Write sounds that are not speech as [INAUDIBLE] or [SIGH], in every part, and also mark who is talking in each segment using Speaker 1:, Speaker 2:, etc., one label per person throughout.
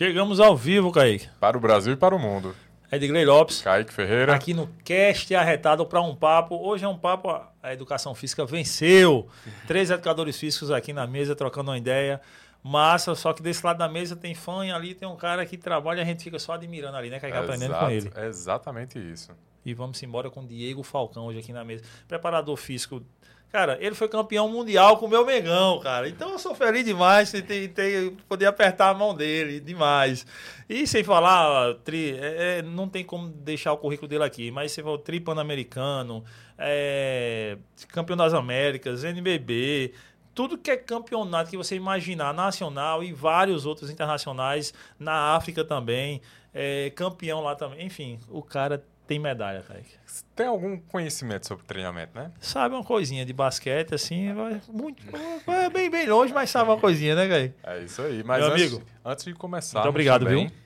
Speaker 1: Chegamos ao vivo, Kaique.
Speaker 2: Para o Brasil e para o mundo.
Speaker 1: Edgley Lopes.
Speaker 2: Kaique Ferreira.
Speaker 1: Aqui no Cast Arretado para um papo. Hoje é um papo, a educação física venceu. Três educadores físicos aqui na mesa trocando uma ideia. Massa, só que desse lado da mesa tem fã e ali tem um cara que trabalha e a gente fica só admirando ali, né? Kaique, aprendendo com ele.
Speaker 2: É exatamente isso.
Speaker 1: E vamos embora com o Diego Falcão hoje aqui na mesa. Preparador físico Cara, ele foi campeão mundial com o meu Mengão, cara. Então eu sou feliz demais de ter, ter, poder apertar a mão dele, demais. E sem falar, tri, é, é, não tem como deixar o currículo dele aqui, mas você falou tri pan-americano, é, campeão das Américas, NBB, tudo que é campeonato que você imaginar, nacional e vários outros internacionais, na África também, é, campeão lá também. Enfim, o cara tem medalha, Kaique.
Speaker 2: Tem algum conhecimento sobre treinamento, né?
Speaker 1: Sabe uma coisinha de basquete, assim, vai muito. Vai bem, bem longe, mas sabe uma coisinha, né, Kaique?
Speaker 2: É isso aí. Mas
Speaker 1: Meu
Speaker 2: antes,
Speaker 1: amigo.
Speaker 2: antes de começar.
Speaker 1: Muito obrigado,
Speaker 2: também,
Speaker 1: viu?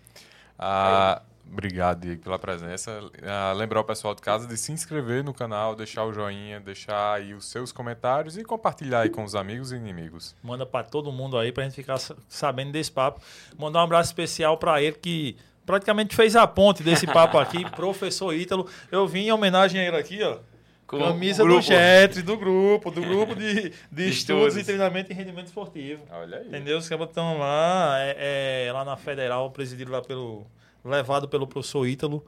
Speaker 2: ah, obrigado, Diego, pela presença. Ah, lembrar o pessoal de casa de se inscrever no canal, deixar o joinha, deixar aí os seus comentários e compartilhar aí com os amigos e inimigos.
Speaker 1: Manda pra todo mundo aí pra gente ficar sa- sabendo desse papo. Mandar um abraço especial pra ele que praticamente fez a ponte desse papo aqui, [LAUGHS] professor Ítalo. Eu vim em homenagem a ele aqui, ó.
Speaker 3: Com
Speaker 1: Camisa do. Jetre, do grupo, do grupo de, [LAUGHS] de estudos
Speaker 3: estudos.
Speaker 1: e treinamento e rendimento esportivo.
Speaker 2: Olha aí.
Speaker 1: Entendeu? Os caras estão lá, é, é, lá na Federal, presidido lá pelo. levado pelo professor Ítalo,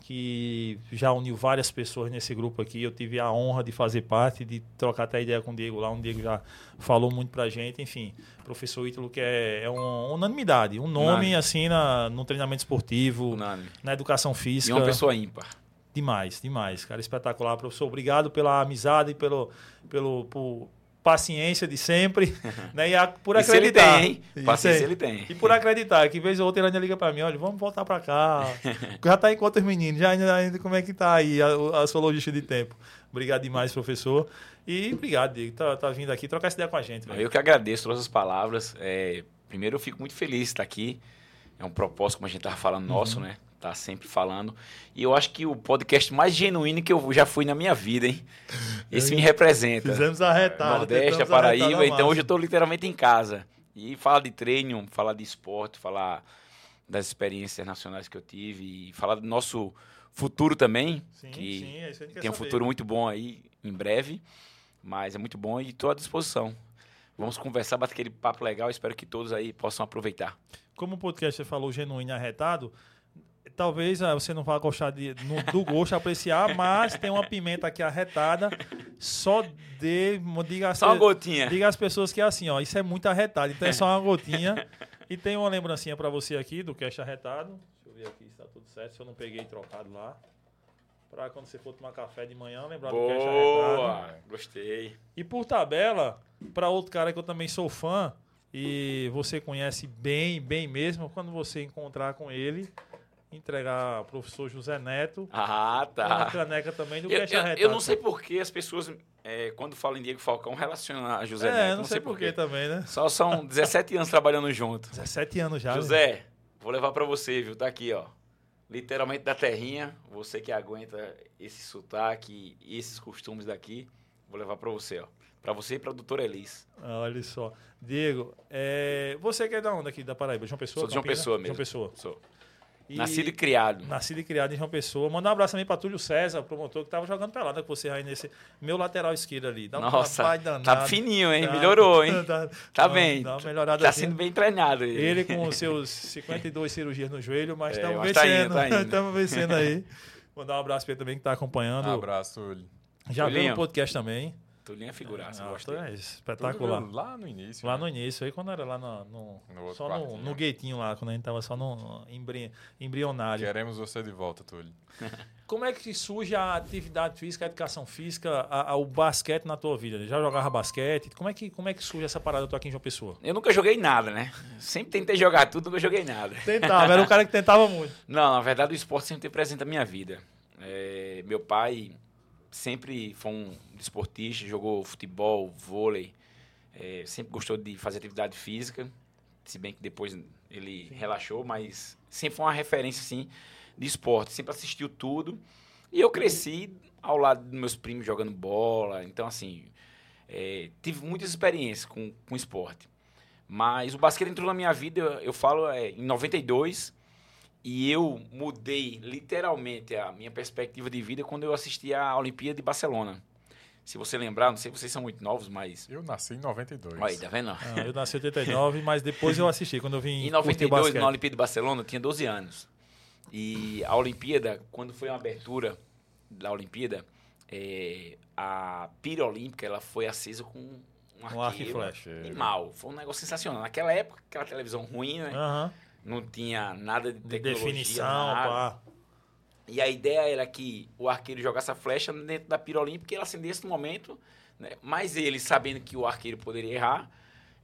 Speaker 1: que já uniu várias pessoas nesse grupo aqui. Eu tive a honra de fazer parte, de trocar até ideia com o Diego lá. O Diego já falou muito pra gente. Enfim, professor Ítalo, que é, é uma unanimidade, um nome
Speaker 3: Unânime.
Speaker 1: assim na, no treinamento esportivo,
Speaker 3: Unânime.
Speaker 1: na educação
Speaker 3: E
Speaker 1: física.
Speaker 3: uma pessoa ímpar.
Speaker 1: Demais, demais, cara, espetacular, professor. Obrigado pela amizade, pelo, pelo por paciência de sempre, [LAUGHS] né? E a- por
Speaker 3: Isso ele
Speaker 1: acreditar.
Speaker 3: tem, hein?
Speaker 1: Isso
Speaker 3: Paciência ele tem.
Speaker 1: E por acreditar, que vez ou outra ele ainda liga pra mim, olha, vamos voltar pra cá. [LAUGHS] Já tá em quantos meninos? Já ainda, ainda como é que tá aí a, a sua logística de tempo? Obrigado demais, professor. E obrigado, Diego, tá, tá vindo aqui trocar essa ideia com a gente. velho.
Speaker 3: Eu que agradeço todas as palavras. É, primeiro, eu fico muito feliz de estar aqui. É um propósito, como a gente estava falando, nosso,
Speaker 1: Uhum.
Speaker 3: né? Tá sempre falando. E eu acho que o podcast mais genuíno que eu já fui na minha vida, hein? [LAUGHS] Esse me representa.
Speaker 1: Fizemos a retada.
Speaker 3: Nordeste, a
Speaker 1: a
Speaker 3: Paraíba.
Speaker 1: retada
Speaker 3: Então hoje eu estou literalmente em casa. E falar de treino, falar de esporte, falar das experiências nacionais que eu tive e falar do nosso futuro também,
Speaker 1: Sim,
Speaker 3: que
Speaker 1: sim, é isso que a
Speaker 3: tem um
Speaker 1: saber.
Speaker 3: futuro muito bom aí em breve, mas é muito bom e estou à disposição. Vamos conversar, bater aquele papo legal, espero que todos aí possam aproveitar.
Speaker 1: como o podcast você falou genuíno e arretado, talvez ah, você não vá gostar de, no- do gosto, apreciar, mas tem uma pimenta aqui arretada. Só de. Diga,
Speaker 3: Só uma
Speaker 1: pe-
Speaker 3: gotinha.
Speaker 1: diga às pessoas que é assim, ó. Isso é muito arretado. Então é só uma gotinha. E tem uma lembrancinha pra você aqui do cast arretado. Deixa eu ver aqui se tá tudo certo. Se eu não peguei trocado lá. Pra quando você for tomar café de manhã, lembrar do cast arretado.
Speaker 3: Boa, gostei.
Speaker 1: E por tabela, para outro cara que eu também sou fã e você conhece bem, bem mesmo, quando você encontrar com ele, entregar ao professor José Neto
Speaker 3: Ah,
Speaker 1: uma
Speaker 3: tá.
Speaker 1: caneca também do
Speaker 3: Eu,
Speaker 1: Caixa
Speaker 3: eu-
Speaker 1: Arretado.
Speaker 3: eu não sei por que as pessoas, é, quando falam em Diego Falcão, relacionam a José
Speaker 1: É,
Speaker 3: Neto.
Speaker 1: não, sei por que também, né?
Speaker 3: Só são 17 anos trabalhando junto.
Speaker 1: 17 anos já. né?
Speaker 3: José, vou levar pra você, viu? Tá aqui, ó. Literalmente da terrinha. Você que aguenta esse sotaque e esses costumes daqui, vou levar pra você, ó. Pra você e pra doutora Elis.
Speaker 1: Ah, Olha só. Diego, é, você que é da onde aqui, da Paraíba? João Pessoa?
Speaker 3: Sou de João? Pessoa mesmo.
Speaker 1: João Pessoa.
Speaker 3: Sou.
Speaker 1: E-
Speaker 3: Nascido e criado.
Speaker 1: Nascido e criado em João Pessoa. Mandar um abraço também pra Túlio César, promotor, que tava jogando pelada com você aí nesse meu lateral esquerdo ali. Dá um
Speaker 3: Nossa,
Speaker 1: danado.
Speaker 3: tá fininho, hein?
Speaker 1: Tá-
Speaker 3: Melhorou, [LAUGHS] hein?
Speaker 1: Tá,
Speaker 3: Tá bem.
Speaker 1: Dá uma melhorada
Speaker 3: Tá
Speaker 1: assim.
Speaker 3: sendo bem treinado.
Speaker 1: Ele com os seus [LAUGHS] 52 cirurgias no joelho, mas
Speaker 3: É,
Speaker 1: estamos
Speaker 3: mas tá
Speaker 1: vencendo.
Speaker 3: indo, [LAUGHS] tá.
Speaker 1: Estamos vencendo aí. Mandar um abraço pra ele também que tá acompanhando.
Speaker 2: Um abraço, Túlio.
Speaker 1: Já
Speaker 3: Tulinho.
Speaker 1: no podcast também.
Speaker 3: Tulinho é figuraça,
Speaker 1: Ah,
Speaker 3: gosto
Speaker 1: é espetacular.
Speaker 2: Lá no início.
Speaker 1: Lá
Speaker 2: né?
Speaker 1: no início, aí quando era lá no, no-
Speaker 2: No
Speaker 1: só no,
Speaker 2: quartinho.
Speaker 1: no gatinho lá, quando a gente tava só no, no embri- embrionário.
Speaker 2: Queremos você de volta, Túlio. [LAUGHS]
Speaker 1: Como é que surge a atividade física, a educação física, a- a- o basquete na tua vida? Já jogava basquete? Como é que, como é que surge essa parada? Eu tô aqui em João Pessoa.
Speaker 3: Eu nunca joguei nada, né? Sempre tentei jogar tudo, nunca joguei nada.
Speaker 1: Tentava, era um cara que tentava muito. [LAUGHS]
Speaker 3: Não, na verdade o esporte sempre tem presente na minha vida. É, meu pai sempre foi um esportista, jogou futebol, vôlei, é, sempre gostou de fazer atividade física, se bem que depois ele relaxou, mas sempre foi uma referência assim de esporte, sempre assistiu tudo. E eu cresci ao lado dos meus primos jogando bola, então assim, é, tive muitas experiências com, com esporte. Mas o basquete entrou na minha vida, eu, eu falo, é, em 92. E eu mudei literalmente a minha perspectiva de vida quando eu assisti a Olimpíada de Barcelona. Se você lembrar, não sei se vocês são muito novos, mas.
Speaker 2: Eu nasci em 92.
Speaker 3: Olha aí, tá vendo?
Speaker 1: Ah, eu nasci em 89, [LAUGHS] mas depois eu assisti, quando eu vim
Speaker 3: Em
Speaker 1: curtir
Speaker 3: 92,
Speaker 1: basquete.
Speaker 3: na Olimpíada de Barcelona, eu tinha 12 anos. E a Olimpíada, quando foi uma abertura da Olimpíada, é, a pira olímpica ela foi acesa com um arqueiro.
Speaker 1: Um arco e flecha.
Speaker 3: Animal. Foi um negócio sensacional. Naquela época, aquela televisão ruim, né?
Speaker 1: Aham.
Speaker 3: Não tinha nada de
Speaker 1: De
Speaker 3: tecnologia,
Speaker 1: definição,
Speaker 3: nada.
Speaker 1: pá.
Speaker 3: E a ideia era que o arqueiro jogasse a flecha dentro da pira olímpica e ela acendesse no momento. Né? Mas ele, sabendo que o arqueiro poderia errar,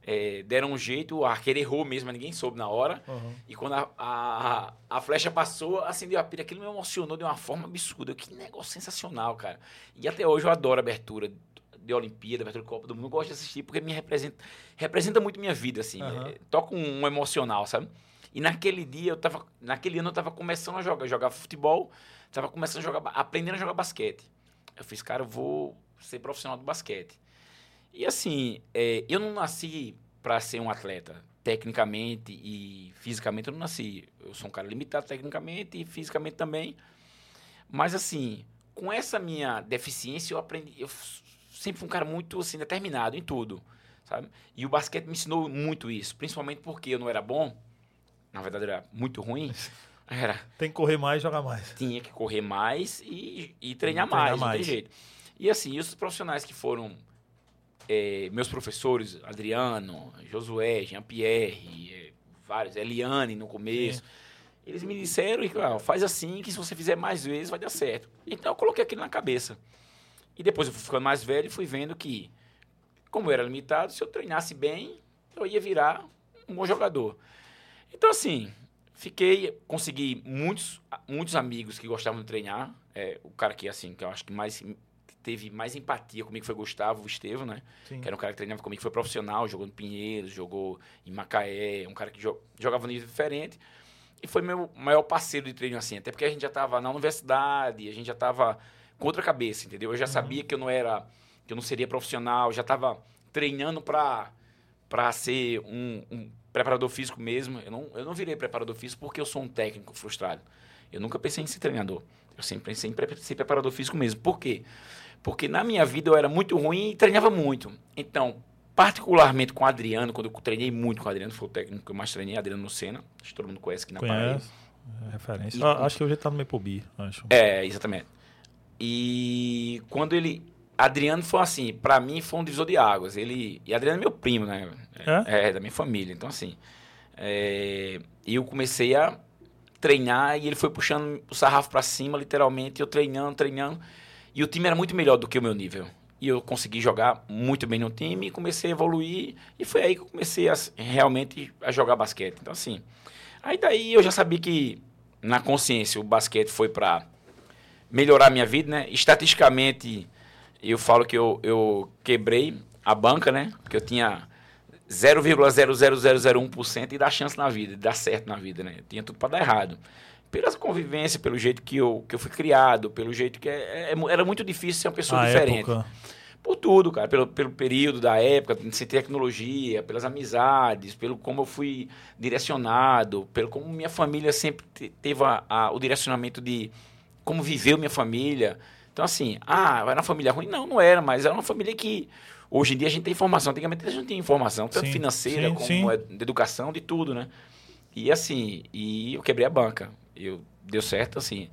Speaker 3: é, deram um jeito, o arqueiro errou mesmo, ninguém soube na hora.
Speaker 1: Uhum.
Speaker 3: E quando a, a, a flecha passou, acendeu a pira. Aquilo me emocionou de uma forma absurda. Que negócio sensacional, cara. E até hoje eu adoro abertura de Olimpíada, abertura de Copa do Mundo. Eu gosto de assistir porque me representa, representa muito minha vida, assim.
Speaker 1: Aham.
Speaker 3: É, toca um, um emocional, sabe? E naquele dia, eu tava, naquele ano eu tava começando a jogar, jogar futebol, tava começando a jogar, aprendendo a jogar basquete. Eu fiz, cara, eu vou ser profissional do basquete. E assim, é, eu não nasci para ser um atleta. Tecnicamente e fisicamente eu não nasci. Eu sou um cara limitado tecnicamente e fisicamente também. Mas assim, com essa minha deficiência, eu aprendi. Eu sempre fui um cara muito assim, determinado em tudo. Sabe? E o basquete me ensinou muito isso. Principalmente porque eu não era bom. Na verdade, era muito ruim. [LAUGHS] Era
Speaker 1: Tem que correr mais e jogar mais.
Speaker 3: tinha que correr mais e, e treinar,
Speaker 1: Treinar
Speaker 3: mais, não tem
Speaker 1: mais.
Speaker 3: jeito. E assim, os profissionais que foram eh, meus professores, Adriano, Josué, Jean-Pierre, eh, vários, Eliane no começo, eles me disseram, que, ah, faz assim que se você fizer mais vezes vai dar certo. Então eu coloquei aquilo na cabeça. E depois eu fui ficando mais velho e fui vendo que, como eu era limitado, se eu treinasse bem, eu ia virar um bom jogador. Então, assim, fiquei, consegui muitos, muitos amigos que gostavam de treinar. É, o cara que, assim, que eu acho que mais teve mais empatia comigo foi Gustavo Estevam, né?
Speaker 1: Sim.
Speaker 3: Que era um cara que treinava comigo, foi profissional, jogou no Pinheiros, jogou em Macaé, um cara que jo- jogava no nível diferente. E foi meu maior parceiro de treino, assim, até porque a gente já estava na universidade, a gente já estava com outra cabeça, entendeu? Eu já sabia que eu não era, que eu não seria profissional, já estava treinando para para ser um, um preparador físico mesmo. Eu não, eu não virei preparador físico porque eu sou um técnico frustrado. Eu nunca pensei em ser treinador. Eu sempre pensei em ser preparador físico mesmo. Por quê? Porque na minha vida eu era muito ruim e treinava muito. Então, particularmente com o Adriano, quando eu treinei muito com o Adriano, foi o técnico que eu mais treinei, Adriano Lucena. Acho que todo mundo conhece aqui na Paraíba.
Speaker 1: É referência.
Speaker 3: E-
Speaker 1: Ah, acho que hoje ele tá no Mepobi, acho.
Speaker 3: É, exatamente. E quando ele. Adriano foi assim, pra mim foi um divisor de águas. Ele. E Adriano é meu primo, né?
Speaker 1: É?
Speaker 3: É, da minha família. Então, assim. é, eu comecei a treinar e ele foi puxando o sarrafo pra cima, literalmente. Eu treinando, treinando. E o time era muito melhor do que o meu nível. E eu consegui jogar muito bem no time, comecei a evoluir. E foi aí que eu comecei a, realmente a jogar basquete. Então, assim. Aí daí eu já sabia que, na consciência, o basquete foi pra melhorar a minha vida, né? Estatisticamente, eu falo que eu, eu quebrei a banca, né? Porque eu tinha 0,00001% e dar chance na vida, de dar certo na vida, né? Eu tinha tudo para dar errado. Pela convivência, pelo jeito que eu, que eu fui criado, pelo jeito que... É, é- era muito difícil ser uma pessoa
Speaker 1: A
Speaker 3: diferente.
Speaker 1: época.
Speaker 3: Por tudo, cara. Pelo, pelo período da época, sem tecnologia, pelas amizades, pelo como eu fui direcionado, pelo como minha família sempre te- teve a- a- o direcionamento de como viveu minha família. Então, assim, ah, era uma família ruim? Não, não era, mas era uma família que hoje em dia a gente tem informação. Antigamente a gente não tinha informação, tanto
Speaker 1: Sim,
Speaker 3: financeira
Speaker 1: sim,
Speaker 3: como
Speaker 1: sim.
Speaker 3: é, de educação, de tudo, né? E assim, e eu quebrei a banca. Eu, deu certo, assim.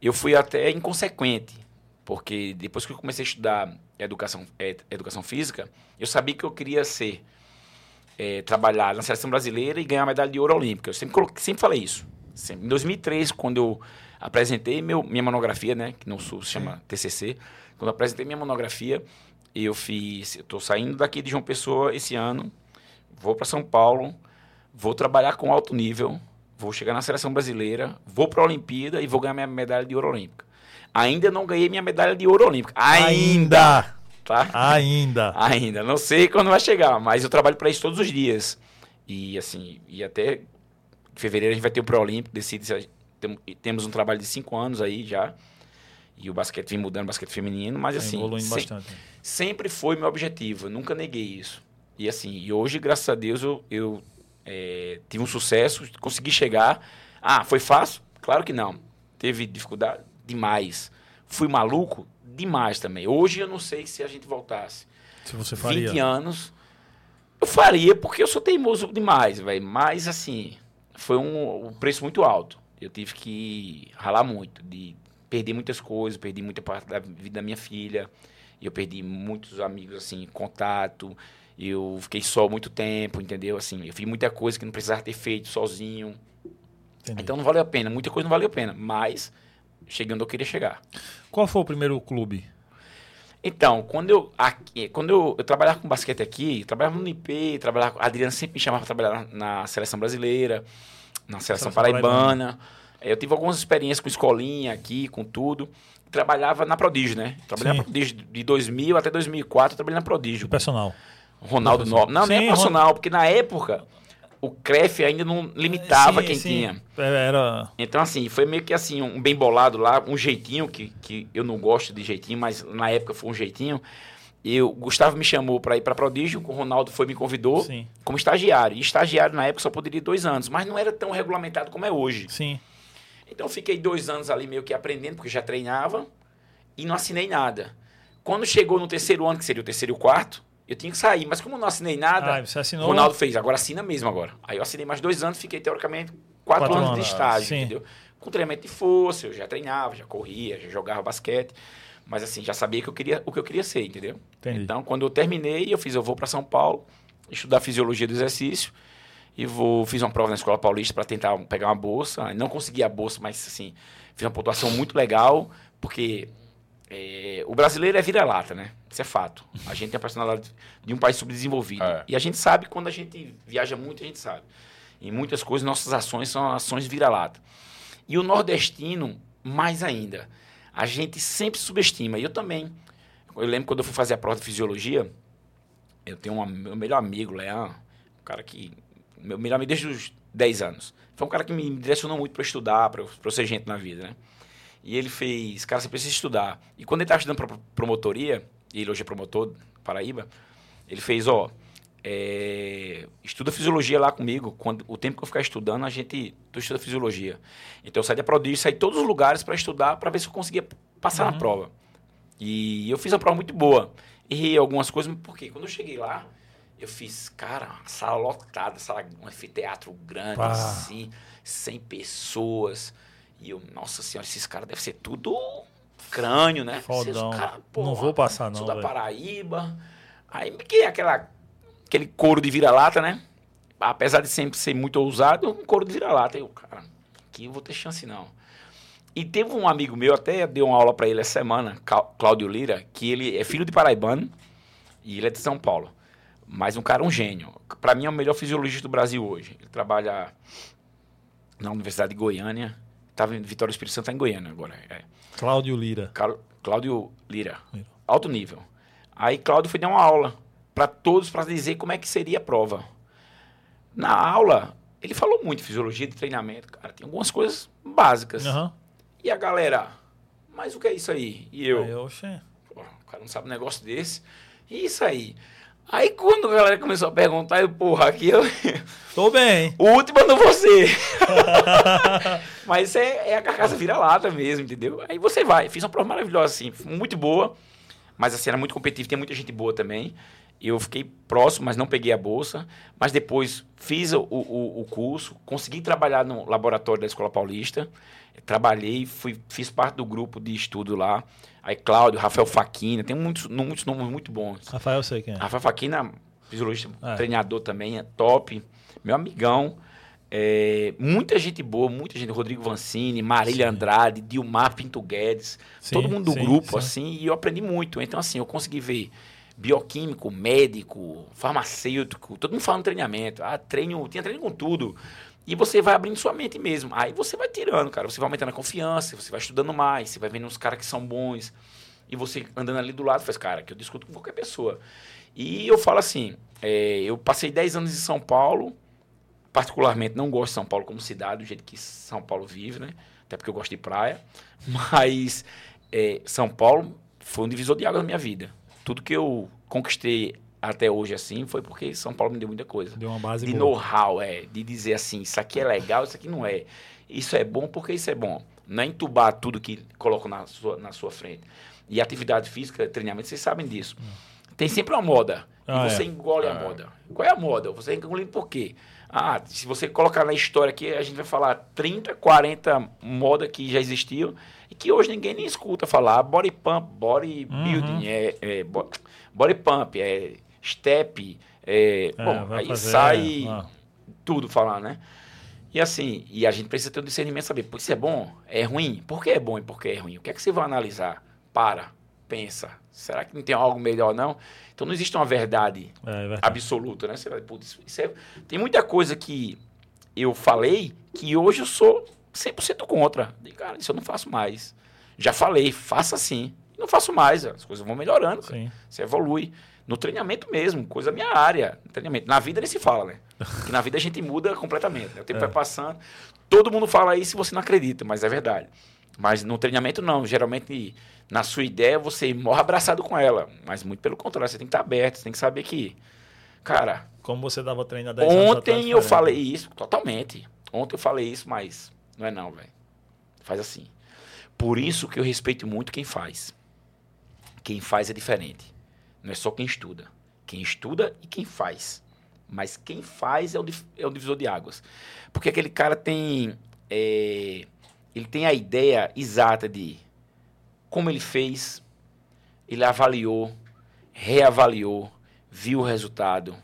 Speaker 3: Eu fui até inconsequente, porque depois que eu comecei a estudar educação, eh, educação física, eu sabia que eu queria ser, eh, trabalhar na seleção brasileira e ganhar a medalha de ouro olímpica. Eu sempre, coloquei, sempre falei isso. Sempre. Em 2003, quando eu apresentei meu, minha monografia, né, que no Sul se chama TCC, quando apresentei minha monografia, eu fiz, eu estou saindo daqui de João Pessoa esse ano, vou para São Paulo, vou trabalhar com alto nível, vou chegar na seleção brasileira, vou para a Olimpíada e vou ganhar minha medalha de ouro olímpica. Ainda não ganhei minha medalha de ouro olímpica. Ainda! Tá?
Speaker 1: Ainda! [LAUGHS]
Speaker 3: Ainda. Não sei quando vai chegar, mas eu trabalho para isso todos os dias. E assim, e até fevereiro a gente vai ter o Pré-Olímpico, decide se a gente- tem- temos um trabalho de cinco anos aí já. E o basquete vem mudando, basquete feminino, mas
Speaker 1: Tá
Speaker 3: assim,
Speaker 1: evoluindo
Speaker 3: se-
Speaker 1: bastante.
Speaker 3: sempre foi meu objetivo, eu nunca neguei isso. E assim, e hoje, graças a Deus, eu, eu é, tive um sucesso, consegui chegar. Ah, foi fácil? Claro que não. Teve dificuldade? Demais. Fui maluco? Demais também. Hoje eu não sei se a gente voltasse
Speaker 1: Se você faria.
Speaker 3: 20 anos, eu faria porque eu sou teimoso demais, velho. Mas assim, foi um, um preço muito alto. Eu tive que ralar muito, de perder muitas coisas, perdi muita parte da vida da minha filha. Eu perdi muitos amigos, assim, contato. Eu fiquei só muito tempo, entendeu? Assim, eu fiz muita coisa que não precisava ter feito sozinho.
Speaker 1: Entendi.
Speaker 3: Então não valeu a pena. Muita coisa não valeu a pena. Mas, chegando eu queria chegar.
Speaker 1: Qual foi o primeiro clube?
Speaker 3: Então, quando eu, aqui, quando eu, eu trabalhava com basquete aqui, trabalhava no IP, trabalhava, a Adriana sempre me chamava para trabalhar na, na seleção brasileira, na seleção, paraibana. Eu tive algumas experiências com escolinha aqui, com tudo. Trabalhava na Prodígio, né? Trabalhei
Speaker 1: Sim.
Speaker 3: na Prodígio de 2000 até 2004, eu trabalhei na Prodígio.
Speaker 1: personal.
Speaker 3: Ronaldo Nobre. Não, nem
Speaker 1: Sim,
Speaker 3: é profissional, porque na época o CREF ainda não limitava
Speaker 1: Sim,
Speaker 3: quem
Speaker 1: sim.
Speaker 3: tinha.
Speaker 1: Era.
Speaker 3: Então, assim, foi meio que assim, um bem bolado lá, um jeitinho, que, que eu não gosto de jeitinho, mas na época foi um jeitinho. Eu, o Gustavo me chamou para ir para Prodígio, o Ronaldo foi me convidou
Speaker 1: Sim.
Speaker 3: como estagiário. E estagiário na época só poderia ir dois anos, mas não era tão regulamentado como é hoje.
Speaker 1: Sim.
Speaker 3: Então eu fiquei dois anos ali meio que aprendendo, porque já treinava, e não assinei nada. Quando chegou no terceiro ano, que seria o terceiro e o quarto, eu tinha que sair, mas como não assinei nada,
Speaker 1: Ah, você assinou.
Speaker 3: Ronaldo fez, agora assina mesmo agora. Aí eu assinei mais dois anos, fiquei teoricamente quatro,
Speaker 1: Quatro
Speaker 3: anos,
Speaker 1: anos,
Speaker 3: de estágio,
Speaker 1: sim.
Speaker 3: entendeu? Com treinamento de força, eu já treinava, já corria, já jogava basquete. Mas assim, já sabia que eu queria, o que eu queria ser, entendeu?
Speaker 1: Entendi.
Speaker 3: Então, quando eu terminei, eu fiz, eu vou para São Paulo, estudar fisiologia do exercício. E vou, fiz uma prova na Escola Paulista para tentar pegar uma bolsa. Não consegui a bolsa, mas assim, fiz uma pontuação muito legal, porque é, o brasileiro é vira-lata, né? Isso é fato. A gente tem a personalidade de um país subdesenvolvido.
Speaker 2: É.
Speaker 3: E a gente sabe quando a gente viaja muito, a gente sabe. Em muitas coisas, nossas ações são ações vira-lata. E o nordestino, mais ainda. A gente sempre subestima. E eu também. Eu lembro quando eu fui fazer a prova de fisiologia, eu tenho um, meu melhor amigo, Leão, um cara que. Meu melhor amigo desde os 10 anos. Foi um cara que me direcionou muito para estudar, para eu, ser gente na vida, né? E ele fez, cara, você precisa estudar. E quando ele estava estudando para promotoria, e ele hoje é promotor, Paraíba, ele fez, ó, é, estuda fisiologia lá comigo. Quando, o tempo que eu ficar estudando, a gente, tu estuda fisiologia. Então eu saí da Prodígio, saí de todos os lugares para estudar, para ver se eu conseguia passar na prova. E eu fiz uma prova muito boa. Errei algumas coisas, mas por quê? Quando eu cheguei lá, eu fiz, cara, uma sala lotada, sala, um anfiteatro grande,
Speaker 1: Pá.
Speaker 3: assim, 100 pessoas. E eu, nossa senhora, esses caras devem ser tudo crânio, né?
Speaker 1: Fodão.
Speaker 3: Esses caras,
Speaker 1: Não vou passar, não,
Speaker 3: Sou da. Paraíba. Aí, que é aquela, aquele couro de vira-lata, né? Apesar de sempre ser muito ousado, um couro de vira-lata. Eu, cara, aqui eu vou ter chance não. E teve um amigo meu, até dei uma aula para ele essa semana, Clá- Cláudio Lira, que ele é filho de paraibano e ele é de São Paulo. Mas um cara, um gênio. Para mim é o melhor fisiologista do Brasil hoje. Ele trabalha na Universidade de Goiânia. Estava em Vitória do Espírito Santo, tá em Goiânia agora. É.
Speaker 1: Cláudio Lira.
Speaker 3: Cláudio Lira.
Speaker 1: Lira.
Speaker 3: Alto nível. Aí Cláudio foi dar uma aula para todos para dizer como é que seria a prova. Na aula, ele falou muito de fisiologia de treinamento, cara. Tem algumas coisas básicas.
Speaker 1: Aham.
Speaker 3: E a galera, mas o que é isso aí? E eu,
Speaker 1: oxe.
Speaker 3: pô, o cara não sabe um negócio desse. E isso aí? Aí quando a galera começou a perguntar, eu, porra, aqui eu. [LAUGHS]
Speaker 1: Tô bem.
Speaker 3: O último é você. [LAUGHS] Mas é, é a carcaça vira-lata mesmo, entendeu? Aí você vai. Fiz uma prova maravilhosa, assim, muito boa. Mas assim, era muito competitivo, tem muita gente boa também. Eu fiquei próximo, mas não peguei a bolsa. Mas depois fiz o, o, o curso, consegui trabalhar no laboratório da Escola Paulista. Trabalhei, fui, fiz parte do grupo de estudo lá. Aí Cláudio, Rafael Faquina, tem muitos, muitos nomes muito bons.
Speaker 1: Rafael, sei quem é.
Speaker 3: Rafael Faquina, fisiologista,
Speaker 1: É.
Speaker 3: treinador também, é top. Meu amigão. É, muita gente boa, muita gente. Rodrigo Vancini, Marília
Speaker 1: Sim.
Speaker 3: Andrade, Dilmar Pinto Guedes.
Speaker 1: Sim,
Speaker 3: todo mundo do
Speaker 1: sim,
Speaker 3: grupo,
Speaker 1: sim.
Speaker 3: assim, e eu aprendi muito. Então, assim, eu consegui ver bioquímico, médico, farmacêutico, todo mundo falando treinamento. Ah, treino, tinha treino com tudo. E você vai abrindo sua mente mesmo. Aí você vai tirando, cara. Você vai aumentando a confiança, você vai estudando mais, você vai vendo uns caras que são bons. E você andando ali do lado, faz, cara, que eu discuto com qualquer pessoa. E eu falo assim, é, eu passei 10 anos em São Paulo, particularmente não gosto de São Paulo como cidade, do jeito que São Paulo vive, né? Até porque eu gosto de praia. [LAUGHS] Mas é, São Paulo foi um divisor de água na minha vida. Tudo que eu conquistei até hoje assim foi porque São Paulo me deu muita coisa.
Speaker 1: Deu uma base
Speaker 3: de know-how, é, de dizer assim, isso aqui é legal, isso aqui não é. Isso é bom porque isso é bom. Não é entubar tudo que colocam na sua, na sua frente. E atividade física, treinamento, vocês sabem disso. Tem sempre uma moda.
Speaker 1: Ah,
Speaker 3: e você
Speaker 1: é.
Speaker 3: engole a moda. Qual é a moda? Você engole por quê? Ah, se você colocar na história aqui, a gente vai falar 30, 40 moda que já existiam e que hoje ninguém nem escuta falar. Body pump, body building, é, é, bo- body pump, é step. É,
Speaker 1: É,
Speaker 3: bom, aí
Speaker 1: fazer,
Speaker 3: sai tudo falar, né? E assim, e a gente precisa ter um discernimento, saber, pô, isso é bom, é ruim, por que é bom e por que é ruim? O que é que você vai analisar? Para, pensa, será que não tem algo melhor não? Então não existe uma verdade
Speaker 1: É, é verdade.
Speaker 3: absoluta, né? Você vai, putz, é- tem muita coisa que eu falei que hoje eu sou 100% contra. Digo, cara, isso eu não faço mais. Já falei, faça assim. Não faço mais, as coisas vão melhorando.
Speaker 1: Sim.
Speaker 3: Você evolui. No treinamento mesmo, coisa da minha área. Treinamento. Na vida nem se fala, né? Porque na vida a gente muda completamente. Né? O tempo
Speaker 1: É.
Speaker 3: vai passando. Todo mundo fala isso e você não acredita, mas é verdade. Mas no treinamento, não. Geralmente, na sua ideia, você morre abraçado com ela. Mas muito pelo contrário, você tem que estar aberto, você tem que saber que. Cara,
Speaker 1: Como você dava treino há 10 anos
Speaker 3: Ontem
Speaker 1: atrás,
Speaker 3: eu
Speaker 1: diferente.
Speaker 3: falei isso, totalmente. Ontem eu falei isso, mas não é não, velho. Faz assim. Por isso que eu respeito muito quem faz. Quem faz é diferente. Não é só quem estuda. Quem estuda e quem faz. Mas quem faz é o, é o divisor de águas. Porque aquele cara tem. é, ele tem a ideia exata de como ele fez, ele avaliou, reavaliou, viu o resultado,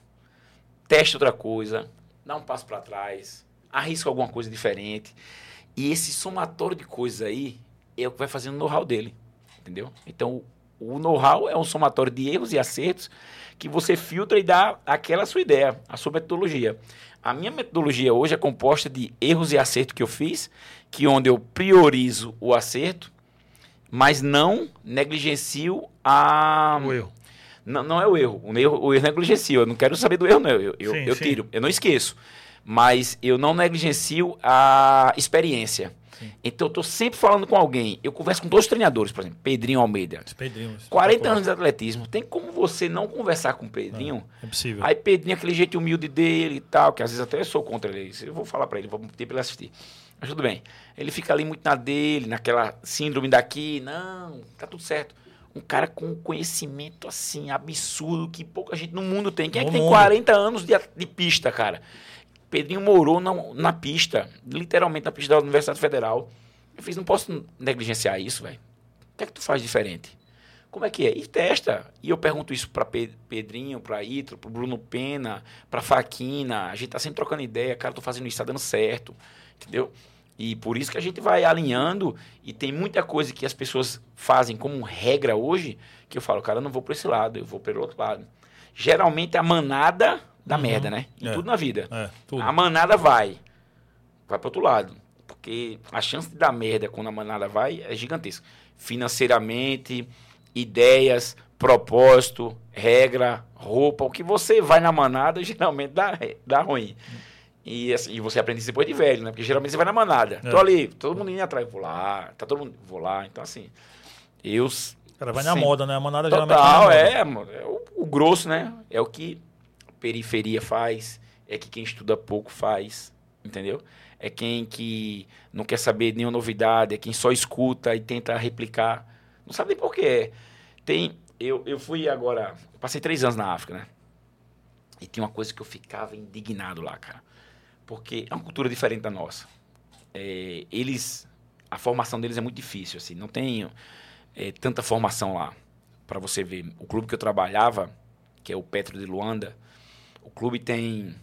Speaker 3: testa outra coisa, dá um passo para trás, arrisca alguma coisa diferente. E esse somatório de coisas aí é o que vai fazendo o know-how dele, entendeu? Então, o know-how é um somatório de erros e acertos que você filtra e dá aquela sua ideia, a sua metodologia. A minha metodologia hoje é composta de erros e acertos que eu fiz, que onde eu priorizo o acerto, mas não negligencio a
Speaker 1: O erro.
Speaker 3: não, não é o erro. O erro, o erro negligencio. Eu não quero saber do erro, não. Eu, eu,
Speaker 1: Sim,
Speaker 3: eu
Speaker 1: sim.
Speaker 3: tiro. Eu não esqueço. Mas eu não negligencio a experiência.
Speaker 1: Sim.
Speaker 3: Então, eu estou sempre falando com alguém. Eu converso com dois treinadores, por exemplo. Pedrinho Almeida.
Speaker 1: Esse Pedrinho.
Speaker 3: 40 anos de atletismo. Tem como você não conversar com o Pedrinho?
Speaker 1: É possível.
Speaker 3: Aí Pedrinho, aquele jeito humilde dele e tal, que às vezes até eu sou contra ele. Eu vou falar pra ele, vou pedir pra ele assistir. Mas tudo bem. Ele fica ali muito na dele, naquela síndrome daqui. Não, tá tudo certo. Um cara com um conhecimento assim, absurdo, que pouca gente no mundo tem. Quem é
Speaker 1: No
Speaker 3: que tem
Speaker 1: mundo.
Speaker 3: 40 anos de, de pista, cara? Pedrinho morou na, na pista, literalmente na pista da Universidade Federal. Eu fiz, não posso negligenciar isso, velho. O que é que tu faz diferente? Como é que é? E testa. E eu pergunto isso para Pedrinho, para Itro, para Bruno Pena, para Faquina. A gente tá sempre trocando ideia, cara, tô fazendo isso, tá dando certo, entendeu? E por isso que a gente vai alinhando e tem muita coisa que as pessoas fazem como regra hoje, que eu falo, cara, eu não vou para esse lado, eu vou pelo outro lado. Geralmente a manada da
Speaker 1: Uhum.
Speaker 3: merda, né? Em
Speaker 1: É.
Speaker 3: tudo na vida.
Speaker 1: É, tudo.
Speaker 3: A manada vai. Vai para outro lado. Porque a chance de dar merda quando a manada vai é gigantesca. Financeiramente, ideias, propósito, regra, roupa. O que você vai na manada [LAUGHS] geralmente dá, dá ruim. E, assim, e você aprende isso depois de velho, né? Porque geralmente você vai na manada.
Speaker 1: É.
Speaker 3: Tô ali, todo mundo indo atrás, vou lá. Tá todo mundo, vou lá. Então, assim, eu
Speaker 1: O cara vai na
Speaker 3: Sim.
Speaker 1: moda, né? A manada geralmente
Speaker 3: Total,
Speaker 1: na moda.
Speaker 3: é, mano, é o, o grosso, né? É o que periferia faz, é que quem estuda pouco faz, entendeu? É quem que não quer saber nenhuma novidade, é quem só escuta e tenta replicar. Não sabe nem por quê. Tem, eu, eu fui agora, passei três anos na África, né? E tinha uma coisa que eu ficava indignado lá, cara. Porque é uma cultura diferente da nossa. É, eles, a formação deles é muito difícil, assim, não tem é, tanta formação lá. Para você ver, o clube que eu trabalhava, que é o Petro de Luanda, o clube tem,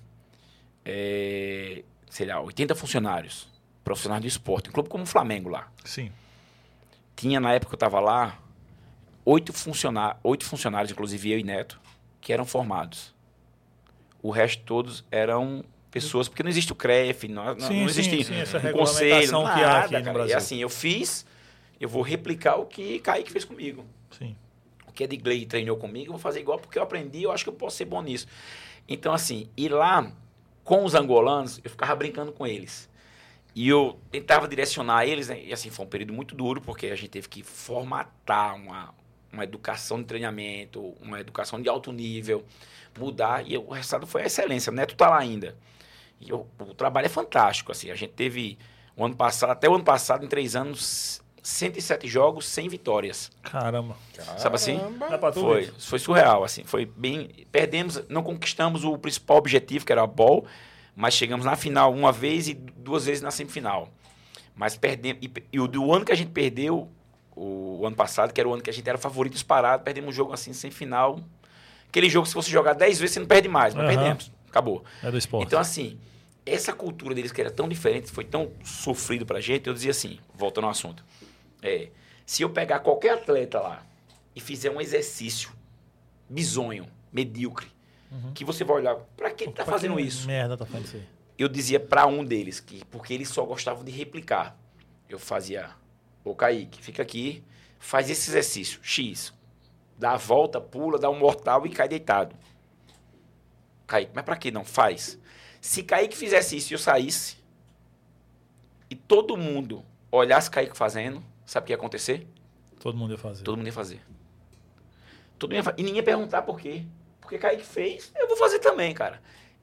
Speaker 3: é, sei lá, 80 funcionários, profissionais do esporte. Um clube como o Flamengo lá.
Speaker 1: Sim.
Speaker 3: Tinha, na época que eu estava lá, oito, funcionários, oito funcionários, inclusive eu e Neto, que eram formados. O resto todos eram pessoas, porque não existe o CREF, não,
Speaker 1: Sim,
Speaker 3: não
Speaker 1: sim,
Speaker 3: existe
Speaker 1: sim, essa
Speaker 3: um conselho,
Speaker 1: regulamentação que há
Speaker 3: nada,
Speaker 1: aqui no. Brasil.
Speaker 3: E assim, eu fiz, eu vou replicar o que Kaique fez comigo.
Speaker 1: Sim.
Speaker 3: O que Edgley treinou comigo, eu vou fazer igual porque eu aprendi, eu acho que eu posso ser bom nisso. Então, assim, ir lá com os angolanos, eu ficava brincando com eles. E eu tentava direcionar eles, né? e assim, foi um período muito duro, porque a gente teve que formatar uma, uma educação de treinamento, uma educação de alto nível, mudar. E o resultado foi a excelência. O Neto tá lá ainda. E o, o trabalho é fantástico. Assim, a gente teve, o ano passado, até o ano passado, em três anos, 107 jogos, 100 vitórias.
Speaker 1: Caramba.
Speaker 3: Sabe assim?
Speaker 1: Tu
Speaker 3: Foi, foi surreal, assim, foi bem, perdemos, não conquistamos o principal objetivo, que era a ball, mas chegamos na final uma vez e duas vezes na semifinal. Mas perdemos, e, e o do ano que a gente perdeu, o, o ano passado, que era o ano que a gente era favorito disparado, perdemos um jogo assim, semifinal. Aquele jogo, se você jogar 10 vezes, você não perde mais, mas
Speaker 1: Aham.
Speaker 3: perdemos, acabou.
Speaker 1: É do esporte.
Speaker 3: Então, assim, essa cultura deles que era tão diferente, foi tão sofrido pra gente, eu dizia assim, voltando ao assunto. É, se eu pegar qualquer atleta lá e fizer um exercício bizonho, medíocre, que você vai olhar, pra que ele tá
Speaker 1: Pra
Speaker 3: fazendo
Speaker 1: que
Speaker 3: isso?
Speaker 1: Merda, tá fazendo isso aí.
Speaker 3: Eu dizia pra um deles, que porque eles só gostavam de replicar. Eu fazia, ô Kaique, fica aqui, faz esse exercício, X. Dá a volta, pula, dá um mortal e cai deitado. Kaique, mas pra que não? Faz. Se Kaique fizesse isso e eu saísse, e todo mundo olhasse Kaique fazendo, sabe o que ia acontecer?
Speaker 1: Todo mundo ia fazer.
Speaker 3: Todo mundo ia fazer. Todo mundo ia fa- E ninguém ia perguntar por quê. Porque Kaique fez, eu vou fazer também, cara.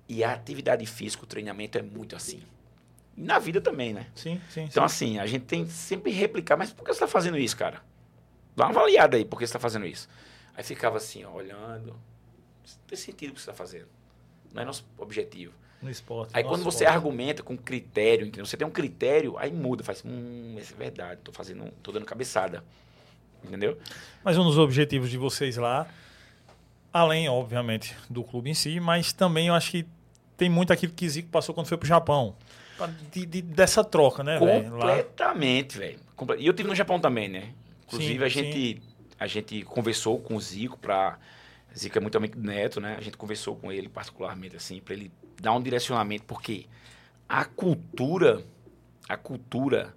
Speaker 3: E a atividade física, o treinamento é muito assim. E na vida também, né?
Speaker 1: Sim, sim,
Speaker 3: Então,
Speaker 1: sim.
Speaker 3: assim, a gente tem que sempre replicar. Mas por que você tá fazendo isso, cara? Dá uma avaliada aí, por que você tá fazendo isso. Aí ficava assim, ó, olhando. Não tem sentido o que você tá fazendo. Não é nosso objetivo.
Speaker 1: No esporte.
Speaker 3: Aí quando você
Speaker 1: esporte.
Speaker 3: argumenta com critério, entendeu? Você tem um critério, aí muda, faz, hum, isso é verdade, tô fazendo, tô dando cabeçada. Entendeu?
Speaker 1: Mas um dos objetivos de vocês lá, além, obviamente, do clube em si, mas também eu acho que tem muito aquilo que Zico passou quando foi pro Japão. De- de- dessa troca, né, velho?
Speaker 3: Completamente, velho. E eu tive no Japão também, né? Inclusive,
Speaker 1: Sim,
Speaker 3: a, gente, a gente conversou com o Zico pra. Zico é muito amigo do Neto, né? A gente conversou com ele particularmente, assim, pra ele dar um direcionamento, porque a cultura, a cultura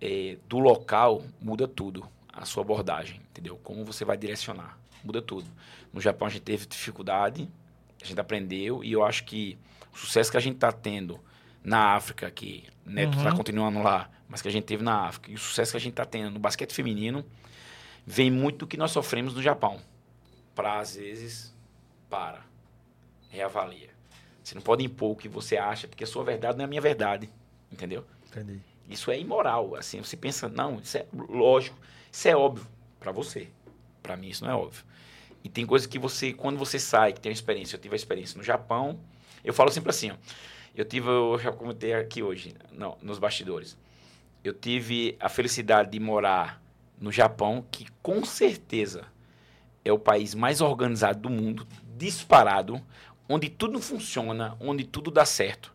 Speaker 3: eh, do local muda tudo. A sua abordagem, entendeu? Como você vai direcionar, muda tudo. No Japão a gente teve dificuldade, a gente aprendeu, e eu acho que o sucesso que a gente tá tendo na África, que Neto está
Speaker 1: Uhum.
Speaker 3: continuando lá, mas que a gente teve na África, e o sucesso que a gente está tendo no basquete feminino, vem muito do que nós sofremos no Japão. Para, às vezes, para, reavalia. Você não pode impor o que você acha, porque a sua verdade não é a minha verdade, entendeu?
Speaker 1: Entendi.
Speaker 3: Isso é imoral, assim, você pensa, não, isso é lógico, isso é óbvio para você. Para mim isso não é óbvio. E tem coisas que você, quando você sai, que tem uma experiência, eu tive a experiência no Japão, eu falo sempre assim, ó, eu tive, eu já comentei aqui hoje, não, nos bastidores, eu tive a felicidade de morar no Japão, que com certeza é o país mais organizado do mundo, disparado, onde tudo funciona, onde tudo dá certo.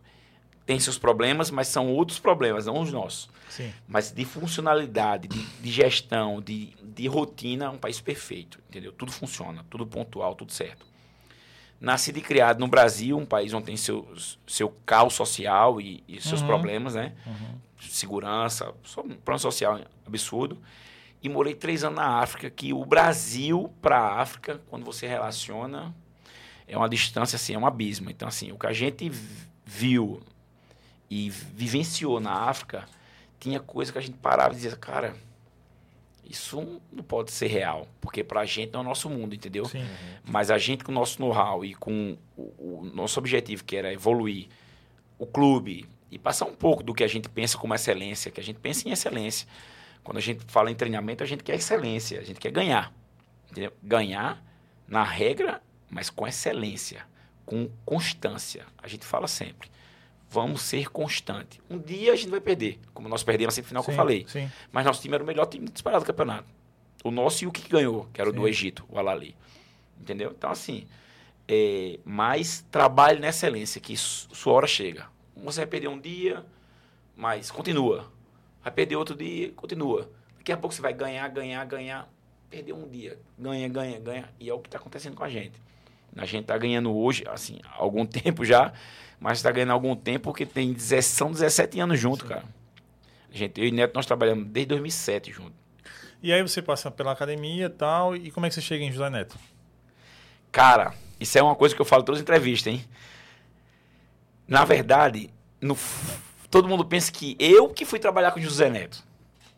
Speaker 3: Tem seus problemas, mas são outros problemas, não os nossos.
Speaker 1: Sim.
Speaker 3: Mas de funcionalidade, de, de gestão, de, de rotina, é um país perfeito, entendeu? Tudo funciona, tudo pontual, tudo certo. Nascido e criado no Brasil, um país onde tem seu, seu caos social e, e seus
Speaker 1: Uhum.
Speaker 3: problemas, né?
Speaker 1: Uhum.
Speaker 3: Segurança, só um plano social absurdo. E morei três anos na África, que o Brasil para a África, quando você relaciona, é uma distância, assim, é um abismo. Então, assim, o que a gente viu e vivenciou na África, tinha coisa que a gente parava e dizia, cara, isso não pode ser real, porque pra gente não é o nosso mundo, entendeu?
Speaker 1: Sim.
Speaker 3: Mas a gente com o nosso know-how e com o, o nosso objetivo, que era evoluir o clube e passar um pouco do que a gente pensa como excelência, que a gente pensa em excelência. Quando a gente fala em treinamento, a gente quer excelência, a gente quer ganhar. Entendeu? Ganhar na regra, mas com excelência, com constância. A gente fala sempre. Vamos ser constante. Um dia a gente vai perder, como nós perdemos na semifinal que eu falei.
Speaker 1: Sim.
Speaker 3: Mas nosso time era o melhor time disparado do campeonato. O nosso e o que ganhou, que era o do. Egito, o Alali. Entendeu? Então, assim, é, mais trabalhe na excelência, que su- sua hora chega. Você vai perder um dia, mas continua. Vai perder outro dia, continua. Daqui a pouco você vai ganhar, ganhar, ganhar. Perder um dia, ganha, ganha, ganha. E é o que está acontecendo com a gente. A gente está ganhando hoje, assim, há algum [LAUGHS] tempo já, mas está ganhando há algum tempo porque tem 10 são 17 anos junto, cara. A gente, eu e Neto, nós trabalhamos desde 2007 junto.
Speaker 1: E aí você passa pela academia e tal, e como é que você chega em José Neto?
Speaker 3: Cara, isso é uma coisa que eu falo em todas as entrevistas, hein? Na verdade, no todo mundo pensa que eu que fui trabalhar com o José Neto.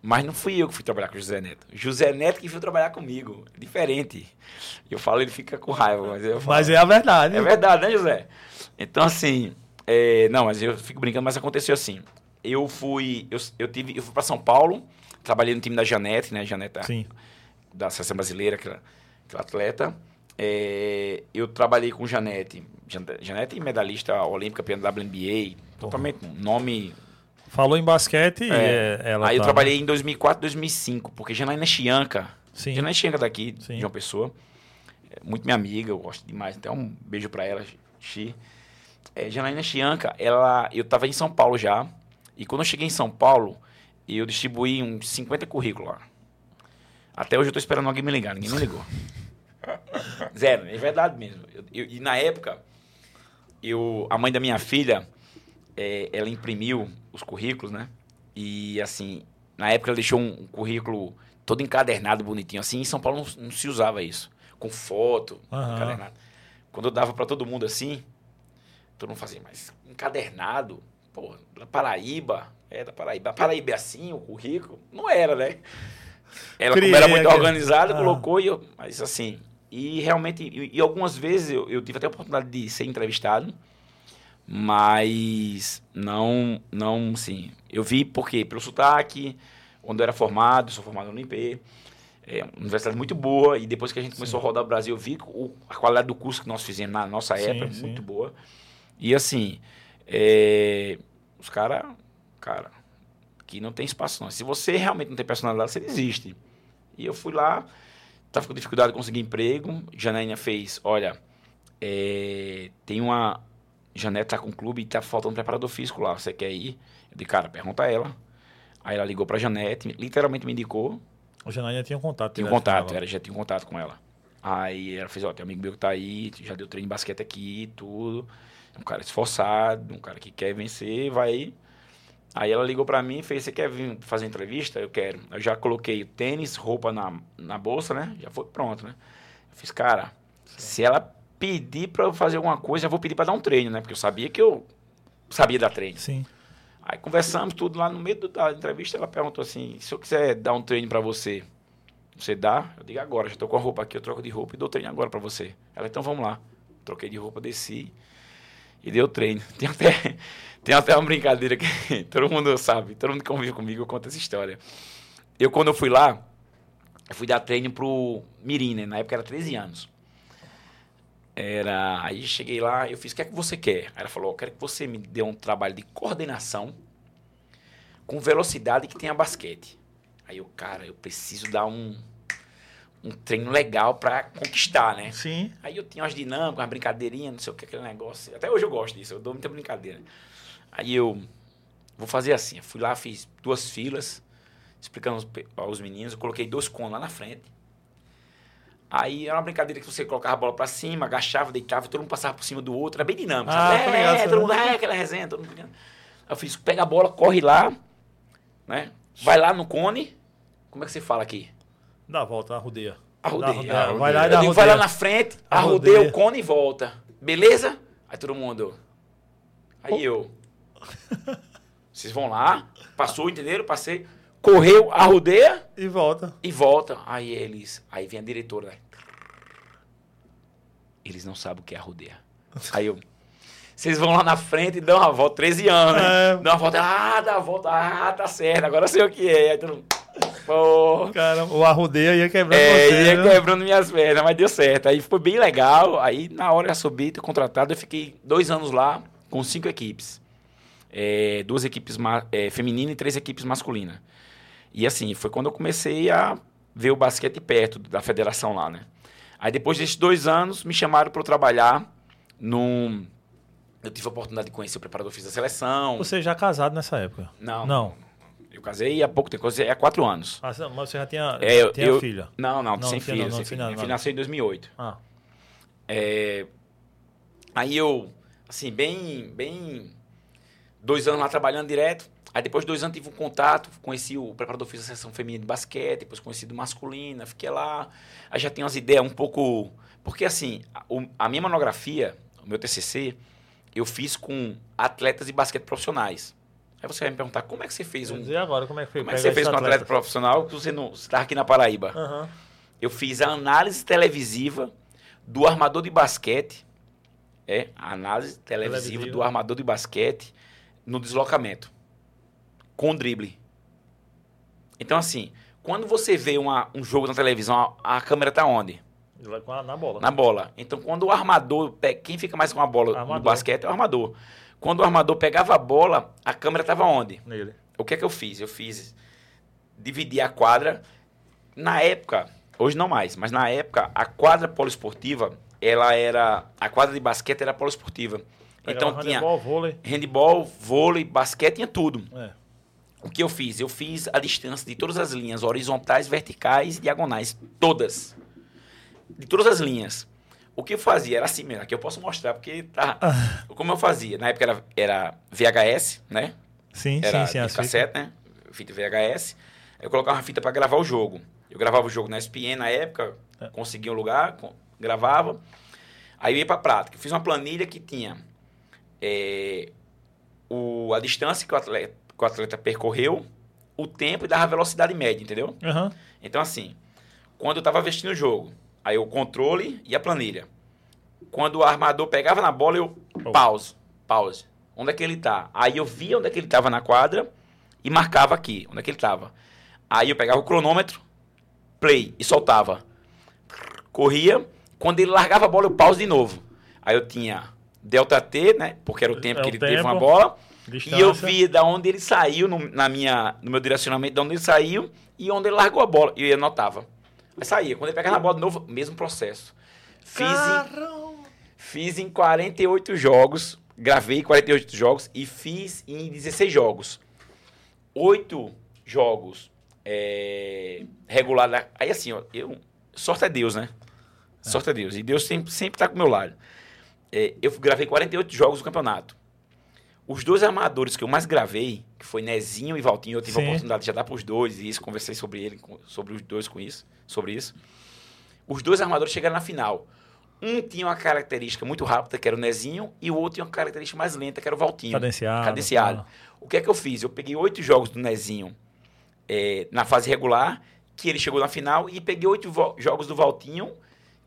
Speaker 3: Mas não fui eu que fui trabalhar com o José Neto. José Neto que foi trabalhar comigo. Diferente. Eu falo, ele fica com raiva, mas eu falo.
Speaker 1: Mas é a verdade.
Speaker 3: É verdade, né, José? Então, assim, é, não, mas eu fico brincando, mas aconteceu assim. Eu fui, eu, eu tive, eu fui para São Paulo, trabalhei no time da Janete, né, Janete
Speaker 1: Sim.
Speaker 3: da seleção brasileira, aquela, aquela atleta. É, eu trabalhei com Janete, Jan- Janete medalhista olímpica, campeã da WNBA, totalmente nome.
Speaker 1: Falou em basquete e
Speaker 3: É.
Speaker 1: é- ela
Speaker 3: Aí eu
Speaker 1: tá-
Speaker 3: trabalhei em 2004, 2005, porque Janaína Chianca,
Speaker 1: Sim.
Speaker 3: Janaína Chianca daqui,
Speaker 1: Sim.
Speaker 3: de uma pessoa, é muito minha amiga, eu gosto demais, até um beijo pra ela, Xi. É, Janaína Chianca, ela, eu tava em São Paulo já, e quando eu cheguei em São Paulo, eu distribuí uns 50 currículos lá. Até hoje eu tô esperando alguém me ligar, ninguém me ligou. [LAUGHS] Zero, é verdade mesmo. Eu- eu- e na época, eu, a mãe da minha filha, é, ela imprimiu os currículos, né? E assim, na época ela deixou um currículo todo encadernado, bonitinho. Assim, em São Paulo não, não se usava isso. Com foto,
Speaker 1: Aham.
Speaker 3: encadernado. Quando eu dava pra todo mundo assim, todo mundo fazia, mas encadernado? Pô, da Paraíba, é da Paraíba. A Paraíba é assim, o currículo? Não era, né? Ela, como era muito
Speaker 1: aqui.
Speaker 3: organizada,
Speaker 1: Ah.
Speaker 3: colocou e eu. Mas assim. E realmente, e, e algumas vezes eu, eu tive até a oportunidade de ser entrevistado, mas não, não, sim. Eu vi porque pelo sotaque, onde eu era formado, sou formado no IP, é uma universidade muito boa, e depois que a gente começou a rodar o Brasil, eu vi o, a qualidade do curso que nós fizemos na nossa
Speaker 1: Sim,
Speaker 3: época,
Speaker 1: sim.
Speaker 3: muito boa. E assim, é, os caras, cara, aqui não tem espaço não. Se você realmente não tem personalidade, você desiste. E eu fui lá, tava com dificuldade de conseguir emprego, Janaína fez, olha, é, tem uma... Janete tá com um clube e tá faltando preparador físico lá, você quer ir? Eu disse, cara, pergunta a ela. Aí ela ligou pra Janete, literalmente me indicou,
Speaker 1: O Janaína tinha um contato.
Speaker 3: tinha um
Speaker 1: com
Speaker 3: contato,
Speaker 1: ela.
Speaker 3: era, já tinha um contato com ela. Aí ela fez, ó, tem um amigo meu que tá aí, já deu treino de basquete aqui, tudo. É um cara esforçado, um cara que quer vencer, vai aí. Ela ligou pra mim e fez, você quer vir fazer entrevista? Eu quero. Eu já coloquei o tênis, roupa na, na bolsa, né? Já foi pronto, né? Eu fiz, cara, se ela pedir pra eu fazer alguma coisa, eu vou pedir pra dar um treino, né? Porque eu sabia que eu sabia dar treino.
Speaker 1: Sim.
Speaker 3: Aí conversamos tudo lá no meio da entrevista, ela perguntou assim, se eu quiser dar um treino pra você, você dá? Eu digo agora, já tô com a roupa aqui, eu troco de roupa e dou treino agora pra você. Ela, então vamos lá. Troquei de roupa, desci e deu treino. [LAUGHS] Tem até, tem até uma brincadeira que [LAUGHS] todo mundo sabe, todo mundo que convive comigo conta essa história. Eu, quando eu fui lá, eu fui dar treino pro Mirim, né? Na época era 13 anos. Era, aí cheguei lá, eu fiz, o que é que você quer? Aí ela falou, eu quero que você me dê um trabalho de coordenação com velocidade que tenha basquete. Aí eu, cara, eu preciso dar um, um treino legal pra conquistar, né?
Speaker 1: Sim.
Speaker 3: Aí eu tinha umas dinâmicas, umas brincadeirinhas, não sei o que, aquele negócio. Até hoje eu gosto disso, eu dou muita brincadeira. Aí eu vou fazer assim, eu fui lá, fiz duas filas, explicando aos meninos, eu coloquei dois cones lá na frente. Aí era uma brincadeira que você colocava a bola pra cima, agachava, deitava, e todo mundo passava por cima do outro, era bem dinâmico.
Speaker 1: Ah,
Speaker 3: sabe? É,
Speaker 1: ligado,
Speaker 3: todo mundo, é, aquela resenha, todo mundo. Aí eu fiz, pega a bola, corre lá, né? Vai lá no cone. Como é que você fala aqui?
Speaker 1: Dá a volta, arrudeia.
Speaker 3: Arrudeia.
Speaker 1: Dá-
Speaker 2: Arrudeia.
Speaker 1: Vai lá e
Speaker 3: Eu
Speaker 1: dá
Speaker 3: digo, vai lá na frente,
Speaker 1: Arrudeia.
Speaker 3: arrudeia o cone e volta. Beleza? Aí todo mundo. Aí eu. [LAUGHS] Vocês vão lá, passou, entenderam? Passei. Correu, arrudeia
Speaker 1: E volta.
Speaker 3: e volta. Aí eles. Aí vem a diretora. né? Eles não sabem o que é arrudeia. Aí eu. Vocês vão lá na frente e dão uma volta, 13 anos, né? Dá uma volta, ah, dá uma volta, ah, tá certo, agora eu sei o que é. Aí todo mundo.
Speaker 1: Cara, o arrudeia ia quebrando
Speaker 3: é,
Speaker 1: você.
Speaker 3: ia
Speaker 1: né?
Speaker 3: quebrando minhas pernas, mas deu certo. Aí foi bem legal. Aí na hora eu subi, tô contratado. Eu fiquei dois anos lá com cinco equipes. É, duas equipes é, femininas e três equipes masculinas. E assim, foi quando eu comecei a ver o basquete perto da federação lá, né? Aí depois desses dois anos, me chamaram para eu trabalhar num... Eu tive a oportunidade de conhecer o preparador físico da seleção.
Speaker 1: Você já casado nessa época?
Speaker 3: Não.
Speaker 1: Não.
Speaker 3: Eu casei há pouco tempo, casei há quatro anos.
Speaker 1: Ah, mas você já tinha,
Speaker 3: É, eu-
Speaker 1: tinha
Speaker 3: eu-
Speaker 1: filha?
Speaker 3: Não, não,
Speaker 1: Não,
Speaker 3: sem filho.
Speaker 1: não,
Speaker 3: sem
Speaker 1: tinha
Speaker 3: Minha filha nasceu em 2008.
Speaker 1: Ah,
Speaker 3: É, aí eu, assim, bem, bem, dois anos lá trabalhando direto. Aí depois de dois anos tive um contato, conheci o preparador físico da seleção feminina de basquete, depois conheci do masculina, fiquei lá. Aí já tinha umas ideias um pouco... Porque assim, a, a minha monografia, o meu TCC, eu fiz com atletas de basquete profissionais. Aí você vai me perguntar, como é que você fez um.
Speaker 1: E agora, como é que foi?
Speaker 3: Como é que você fez com um atleta profissional que você não estava aqui na Paraíba?
Speaker 1: Aham.
Speaker 3: Eu fiz a análise televisiva do armador de basquete. É, a análise televisiva
Speaker 1: Televisiva.
Speaker 3: do armador de basquete no deslocamento. Com drible. Então, assim, quando você vê uma- um jogo na televisão, a, a câmera tá onde?
Speaker 1: Na bola.
Speaker 3: Na bola. Então, quando o armador. Quem fica mais com a bola no
Speaker 1: Armador.
Speaker 3: basquete é o armador. Quando o armador pegava a bola, a câmera estava onde?
Speaker 1: Nele.
Speaker 3: O que é que eu fiz? Eu fiz dividir a quadra. Na época, hoje não mais, mas na época, a quadra poliesportiva, ela era. A quadra de basquete era poliesportiva. Então tinha
Speaker 1: handebol, vôlei.
Speaker 3: handball, vôlei, basquete, tinha tudo.
Speaker 1: É.
Speaker 3: O que eu fiz? Eu fiz a distância de todas as linhas, horizontais, verticais e diagonais. Todas. De todas as linhas. O que eu fazia era assim mesmo, aqui eu posso mostrar, porque tá. Como eu fazia? Na época era, era VHS, né?
Speaker 1: Sim,
Speaker 3: Era
Speaker 1: sim, sim. as
Speaker 3: cassete, né? Fita VHS. Eu colocava uma fita para gravar o jogo. Eu gravava o jogo na SPN na época,
Speaker 1: É.
Speaker 3: conseguia um lugar, gravava. Aí eu ia para prática. Eu fiz uma planilha que tinha é, o, a distância que o, atleta, que o atleta percorreu, o tempo e dava a velocidade média, entendeu?
Speaker 1: Aham.
Speaker 3: Então, assim, quando eu estava vestindo o jogo, aí o controle e a planilha. Quando o armador pegava na bola, eu
Speaker 1: Oh.
Speaker 3: pause, pause. Onde é que ele tá? Aí eu via onde é que ele estava na quadra e marcava aqui, onde é que ele estava. Aí eu pegava o cronômetro, play e soltava. Corria, quando ele largava a bola, eu pause de novo. Aí eu tinha delta T, né? Porque era o tempo
Speaker 1: É
Speaker 3: que ele teve uma
Speaker 1: tempo,
Speaker 3: bola.
Speaker 1: Distância.
Speaker 3: E eu vi da onde ele saiu no, na minha, no meu direcionamento, de onde ele saiu e onde ele largou a bola. E eu anotava. Aí saía. Quando ele pegava na bola de novo, mesmo processo. Fiz em, fiz em 48 jogos, gravei 48 jogos e fiz em 16 jogos. Oito jogos é, regular. Aí assim, ó, eu, sorte é Deus, né? Sorte é Deus. E Deus sempre, sempre tá com o meu lado. É, eu gravei 48 jogos do campeonato. Os dois armadores que eu mais gravei, que foi Nezinho e Valtinho, eu tive a
Speaker 1: Sim.
Speaker 3: oportunidade de já dar para os dois e isso, conversei sobre ele, sobre os dois com isso, sobre isso. Os dois armadores chegaram na final. Um tinha uma característica muito rápida, que era o Nezinho, e o outro tinha uma característica mais lenta, que era o Valtinho.
Speaker 1: Cadenciado.
Speaker 3: Cadenciado. O que é que eu fiz? Eu peguei oito jogos do Nezinho eh, na fase regular, que ele chegou na final, e peguei oito jogos do Valtinho,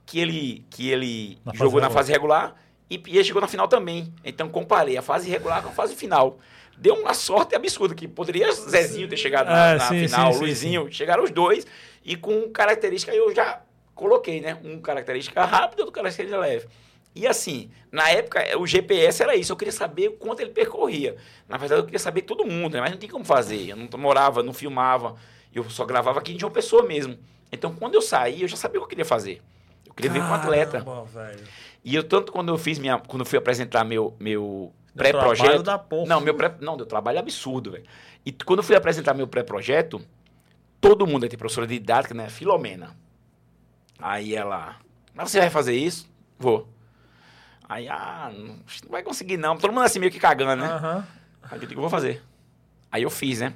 Speaker 3: que ele, que ele
Speaker 1: Na
Speaker 3: jogou na fase regular, e, e ele chegou na final também. Então comparei a fase regular com a fase final. Deu uma sorte absurda, que poderia Zezinho ter chegado na,
Speaker 1: É,
Speaker 3: na
Speaker 1: sim,
Speaker 3: final,
Speaker 1: sim, sim,
Speaker 3: Luizinho, chegaram os dois, e com característica eu já coloquei, né? Um característica rápida, outro característica leve. E assim, na época, o GPS era isso, eu queria saber quanto ele percorria. Na verdade, eu queria saber todo mundo, né? mas não tinha como fazer. Eu não morava, não filmava, eu só gravava aqui de uma pessoa mesmo. Então, quando eu saí, eu já sabia o que eu queria fazer. Eu queria ver com um atleta.
Speaker 1: Caramba, velho.
Speaker 3: E eu, tanto quando eu fiz minha. Quando eu fui apresentar meu, meu pré-projeto.
Speaker 1: da porra.
Speaker 3: Não, meu pré. Não, deu trabalho absurdo, velho. E quando eu fui apresentar meu pré-projeto, todo mundo tem professora de didática, né? Filomena. Aí ela. Mas você vai fazer isso? Vou. Aí, ah, não, vai conseguir não. Todo mundo assim meio que cagando, né?
Speaker 1: Aham.
Speaker 3: Aí eu digo, vou fazer. Aí eu fiz, né?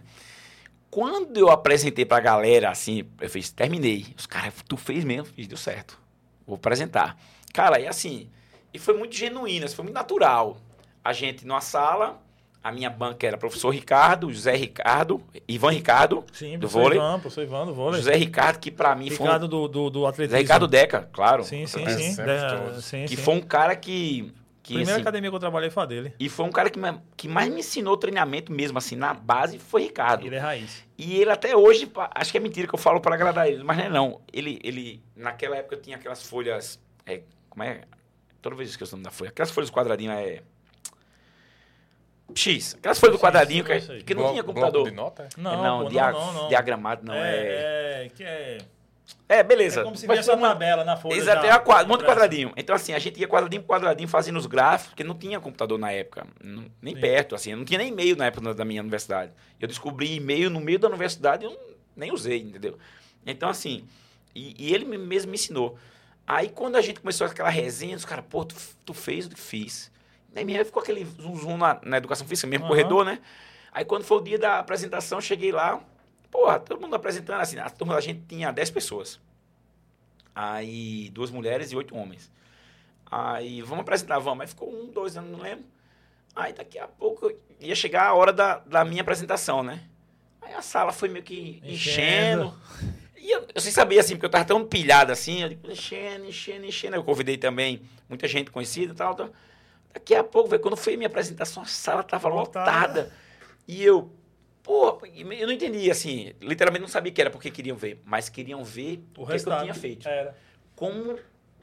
Speaker 3: Quando eu apresentei pra galera, assim, eu fiz, terminei. Os caras, tu fez mesmo? Fiz, deu certo. Vou apresentar. Cara, e assim, e foi muito genuíno, assim, foi muito natural. A gente numa sala, a minha banca era professor Ricardo, José Ricardo, Ivan Ricardo,
Speaker 1: Sim,
Speaker 3: Do
Speaker 1: professor
Speaker 3: vôlei?
Speaker 1: Ivan, professor Ivan do vôlei.
Speaker 3: José Ricardo, que pra mim
Speaker 1: Ricardo
Speaker 3: foi
Speaker 1: do, do, do
Speaker 3: um...
Speaker 1: atletismo.
Speaker 3: José Ricardo Deca, claro.
Speaker 1: Sim, sim,
Speaker 2: É,
Speaker 1: sim. De- sim,
Speaker 3: Que
Speaker 1: sim.
Speaker 3: foi um cara que... que
Speaker 1: Primeira
Speaker 3: assim,
Speaker 1: academia que eu trabalhei foi a dele.
Speaker 3: e foi um cara que, que mais me ensinou treinamento mesmo, assim, na base, foi Ricardo.
Speaker 1: Ele é raiz.
Speaker 3: E ele até hoje, acho que é mentira que eu falo para agradar ele, mas não é não. Ele, ele naquela época tinha aquelas folhas, é, como é? Toda vez eu esqueço o nome da folha. Aquelas folhas quadradinhas é X. Aquelas folhas do quadradinho que,
Speaker 1: sei.
Speaker 3: que não
Speaker 2: Bloco-
Speaker 3: tinha
Speaker 2: bloco
Speaker 3: computador.
Speaker 2: de nota? é?
Speaker 1: Não,
Speaker 3: É, não,
Speaker 1: pô,
Speaker 3: dia-
Speaker 1: não, não,
Speaker 3: diagramado não é.
Speaker 1: É, é, que é...
Speaker 3: É, beleza.
Speaker 1: É como se
Speaker 3: Mas
Speaker 1: viesse uma tabela na folha.
Speaker 3: Exato, era um monte de quadradinho. Então, assim, a gente ia quadradinho por quadradinho fazendo os gráficos, porque não tinha computador na época. Não- nem
Speaker 1: Sim.
Speaker 3: perto, assim. Não tinha nem e-mail na época da- minha universidade. Eu descobri e-mail no meio da universidade e eu nem usei, entendeu? Então, assim, e, e ele me- mesmo me ensinou. Aí, quando a gente começou aquela resenha, os caras, pô, tu, tu fez o que fiz. Daí minha ficou aquele zoom, zoom na, na educação física, mesmo
Speaker 1: Aham.
Speaker 3: corredor, né? Aí, quando foi o dia da apresentação, cheguei lá, porra, todo mundo apresentando, assim, a turma da gente tinha 10 pessoas. Aí, duas mulheres e oito homens. Aí, vamos apresentar, vamos. Aí ficou um, dois anos, não lembro. Aí daqui a pouco ia chegar a hora da, da minha apresentação, né? Aí a sala foi meio que enchendo.
Speaker 1: Enchendo.
Speaker 3: E eu, eu sem saber, assim, porque eu tava tão pilhado assim, eu digo, enchendo, enchendo, enchendo. Eu convidei também muita gente conhecida e tal, tal. Daqui a pouco, velho, quando foi minha apresentação, a sala tava
Speaker 1: Lotada.
Speaker 3: lotada. E eu, pô, eu não entendi, assim, literalmente não sabia que era porque queriam ver, mas queriam ver
Speaker 1: O
Speaker 3: o que, que eu tinha feito
Speaker 1: Era.
Speaker 3: como,